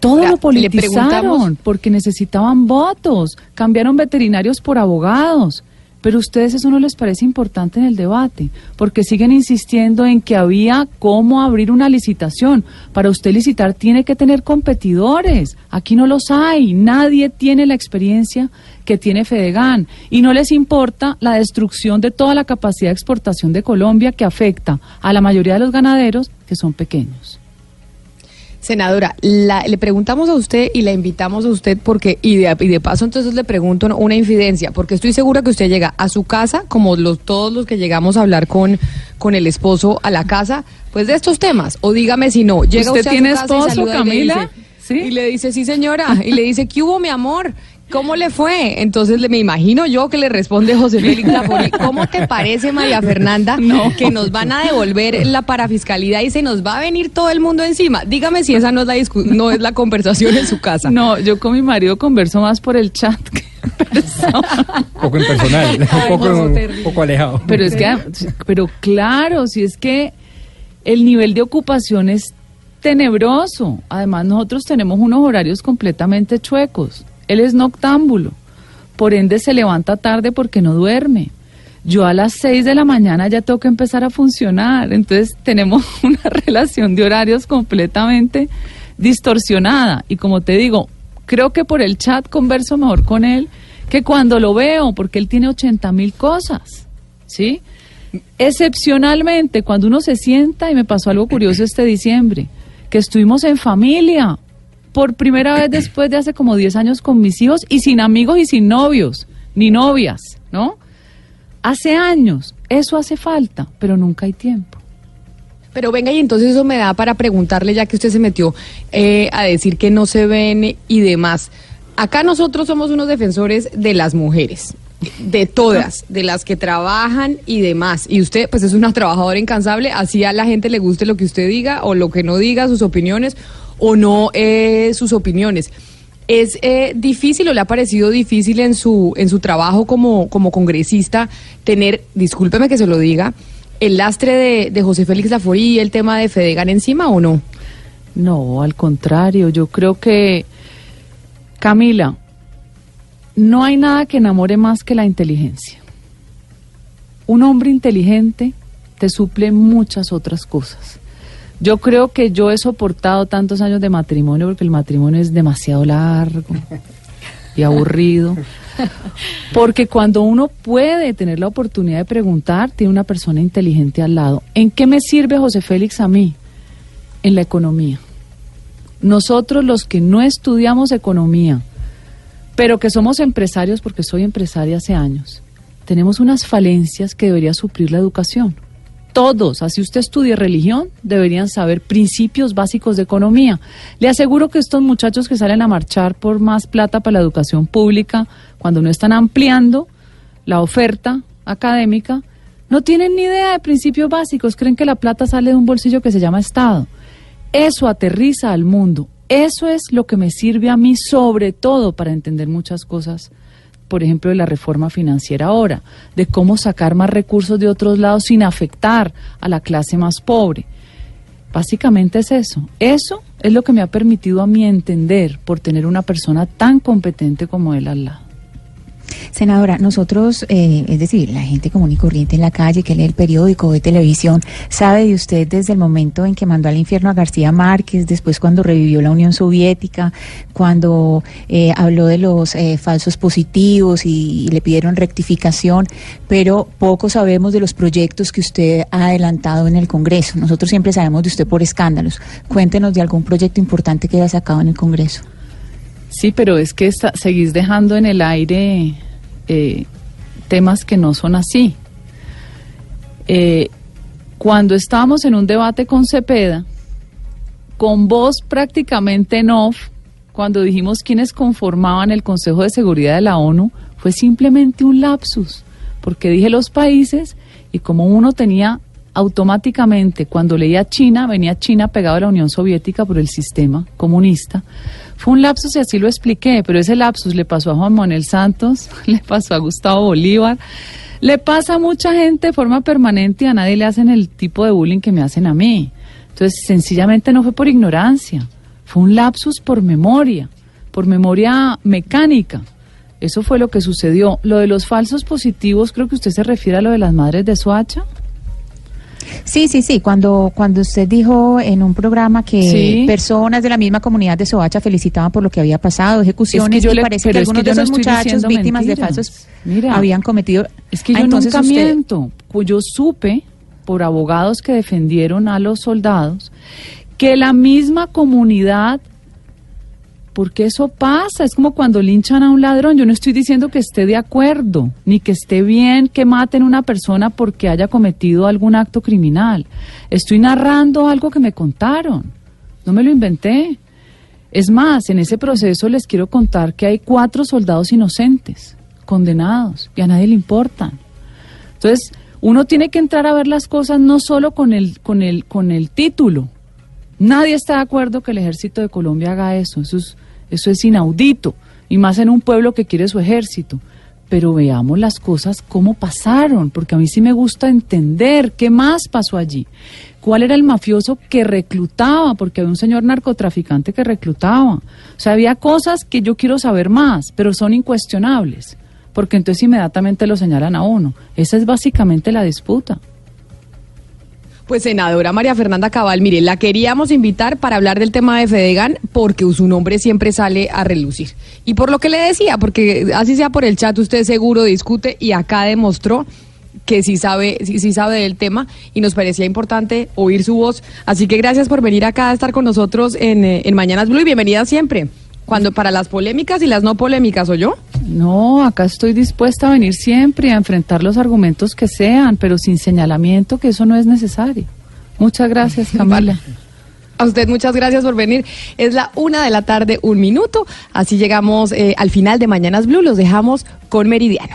Todo lo politizaron porque necesitaban votos, cambiaron veterinarios por abogados. Pero a ustedes eso no les parece importante en el debate, porque siguen insistiendo en que había cómo abrir una licitación. Para usted licitar tiene que tener competidores. Aquí no los hay. Nadie tiene la experiencia que tiene Fedegan. Y no les importa la destrucción de toda la capacidad de exportación de Colombia que afecta a la mayoría de los ganaderos que son pequeños. Senadora, la- le preguntamos a usted y la invitamos a usted porque, y de, y de paso entonces le pregunto una infidencia, porque estoy segura que usted llega a su casa, como los, todos los que llegamos a hablar con, con el esposo a la casa, pues de estos temas, o dígame si no, llega ¿Usted usted, tiene a su casa y esposo, saluda y le Camila? dice- Y le dice, sí señora, y le dice, ¿qué hubo mi amor? ¿Cómo le fue? Entonces le, me imagino yo que le responde José Félix Lafoni, ¿cómo te parece María Fernanda que nos van a devolver la parafiscalidad y se nos va a venir todo el mundo encima? Dígame si esa no es la discu- no es la conversación en su casa. No, yo con mi marido converso más por el chat que poco impersonal, un poco, un poco alejado. Pero es que, pero claro, si es que el nivel de ocupación es tenebroso. Además, nosotros tenemos unos horarios completamente chuecos. Él es noctámbulo, por ende se levanta tarde porque no duerme. Yo a las 6 de la mañana ya tengo que empezar a funcionar. Entonces tenemos una relación de horarios completamente distorsionada. Y como te digo, creo que por el chat converso mejor con él que cuando lo veo, porque él tiene 80 mil cosas. ¿Sí? Excepcionalmente, cuando uno se sienta, y me pasó algo curioso este diciembre, que estuvimos en familia, por primera vez después de hace como 10 años con mis hijos y sin amigos y sin novios, ni novias, ¿no? Hace años, eso hace falta, pero nunca hay tiempo. Pero venga, y entonces eso me da para preguntarle, ya que usted se metió eh, a decir que no se ven y demás. Acá nosotros somos unos defensores de las mujeres, de todas, de las que trabajan y demás. Y usted, pues es una trabajadora incansable, así a la gente le guste lo que usted diga o lo que no diga, sus opiniones o no eh, sus opiniones. ¿Es eh, difícil o le ha parecido difícil en su, en su trabajo como, como congresista tener, discúlpeme que se lo diga, el lastre de, José Félix Laforí y el tema de Fedegan encima o no? No, al contrario, yo creo que, Camila, no hay nada que enamore más que la inteligencia. Un hombre inteligente te suple muchas otras cosas. Yo creo que yo he soportado tantos años de matrimonio porque el matrimonio es demasiado largo y aburrido. Porque cuando uno puede tener la oportunidad de preguntar, tiene una persona inteligente al lado. ¿En qué me sirve José Félix a mí? En la economía. Nosotros los que no estudiamos economía, pero que somos empresarios, porque soy empresaria hace años, tenemos unas falencias que debería suplir la educación. Todos, así usted estudie religión, deberían saber principios básicos de economía. Le aseguro que estos muchachos que salen a marchar por más plata para la educación pública, cuando no están ampliando la oferta académica, no tienen ni idea de principios básicos, creen que la plata sale de un bolsillo que se llama Estado. Eso aterriza al mundo. Eso es lo que me sirve a mí sobre todo para entender muchas cosas, por ejemplo, de la reforma financiera ahora, de cómo sacar más recursos de otros lados sin afectar a la clase más pobre. Básicamente es eso. Eso es lo que me ha permitido a mí entender por tener una persona tan competente como él al lado. Senadora, nosotros, eh, es decir, la gente común y corriente en la calle que lee el periódico, ve televisión, sabe de usted desde el momento en que mandó al infierno a García Márquez, después cuando revivió la Unión Soviética, cuando eh, habló de los eh, falsos positivos y, y le pidieron rectificación, pero poco sabemos de los proyectos que usted ha adelantado en el Congreso. Nosotros siempre sabemos de usted por escándalos. Cuéntenos de algún proyecto importante que haya sacado en el Congreso. Sí, pero es que está- seguís dejando en el aire eh, temas que no son así. Eh, cuando estábamos en un debate con Cepeda, con voz prácticamente en off, cuando dijimos quiénes conformaban el Consejo de Seguridad de la ONU, fue simplemente un lapsus, porque dije los países y como uno tenía automáticamente, cuando leía China, venía China pegado a la Unión Soviética por el sistema comunista. Fue un lapsus y así lo expliqué, pero ese lapsus le pasó a Juan Manuel Santos, le pasó a Gustavo Bolívar, le pasa a mucha gente de forma permanente y a nadie le hacen el tipo de bullying que me hacen a mí. Entonces, sencillamente no fue por ignorancia, fue un lapsus por memoria, por memoria mecánica. Eso fue lo que sucedió. Lo de los falsos positivos, creo que usted se refiere a lo de las madres de Soacha. Sí, sí, sí. Cuando, cuando usted dijo en un programa que Sí. personas de la misma comunidad de Soacha felicitaban por lo que había pasado, ejecuciones, Es que yo y le- parece que es algunos que de esos muchachos víctimas de falsos Mira, habían cometido. Es que yo entonces nunca usted- miento. Pues Yo supe por abogados que defendieron a los soldados que la misma comunidad, porque eso pasa, es como cuando linchan a un ladrón. Yo no estoy diciendo que esté de acuerdo, ni que esté bien que maten a una persona porque haya cometido algún acto criminal. Estoy narrando algo que me contaron, no me lo inventé. Es más, en ese proceso les quiero contar que hay cuatro soldados inocentes, condenados, y a nadie le importan. Entonces, uno tiene que entrar a ver las cosas no solo con el, con el, con el título. Nadie está de acuerdo que el ejército de Colombia haga eso. Eso es, eso es inaudito. Y más en un pueblo que quiere su ejército. Pero veamos las cosas cómo pasaron, porque a mí sí me gusta entender qué más pasó allí. ¿Cuál era el mafioso que reclutaba? Porque había un señor narcotraficante que reclutaba. O sea, había cosas que yo quiero saber más, pero son incuestionables. Porque entonces inmediatamente lo señalan a uno. Esa es básicamente la disputa. Pues senadora María Fernanda Cabal, mire, la queríamos invitar para hablar del tema de Fedegan porque su nombre siempre sale a relucir. Y por lo que le decía, porque así sea por el chat, usted seguro discute y acá demostró que sí sabe, sí, sí sabe del tema y nos parecía importante oír su voz. Así que gracias por venir acá a estar con nosotros en, eh, en Mañanas Blue y bienvenida siempre. Cuando para las polémicas y las no polémicas, ¿o yo? No, acá estoy dispuesta a venir siempre a enfrentar los argumentos que sean, pero sin señalamiento que eso no es necesario. Muchas gracias, Camila. A usted muchas gracias por venir. Es la una de la tarde, un minuto. Así llegamos eh, al final de Mañanas Blue. Los dejamos con Meridiano.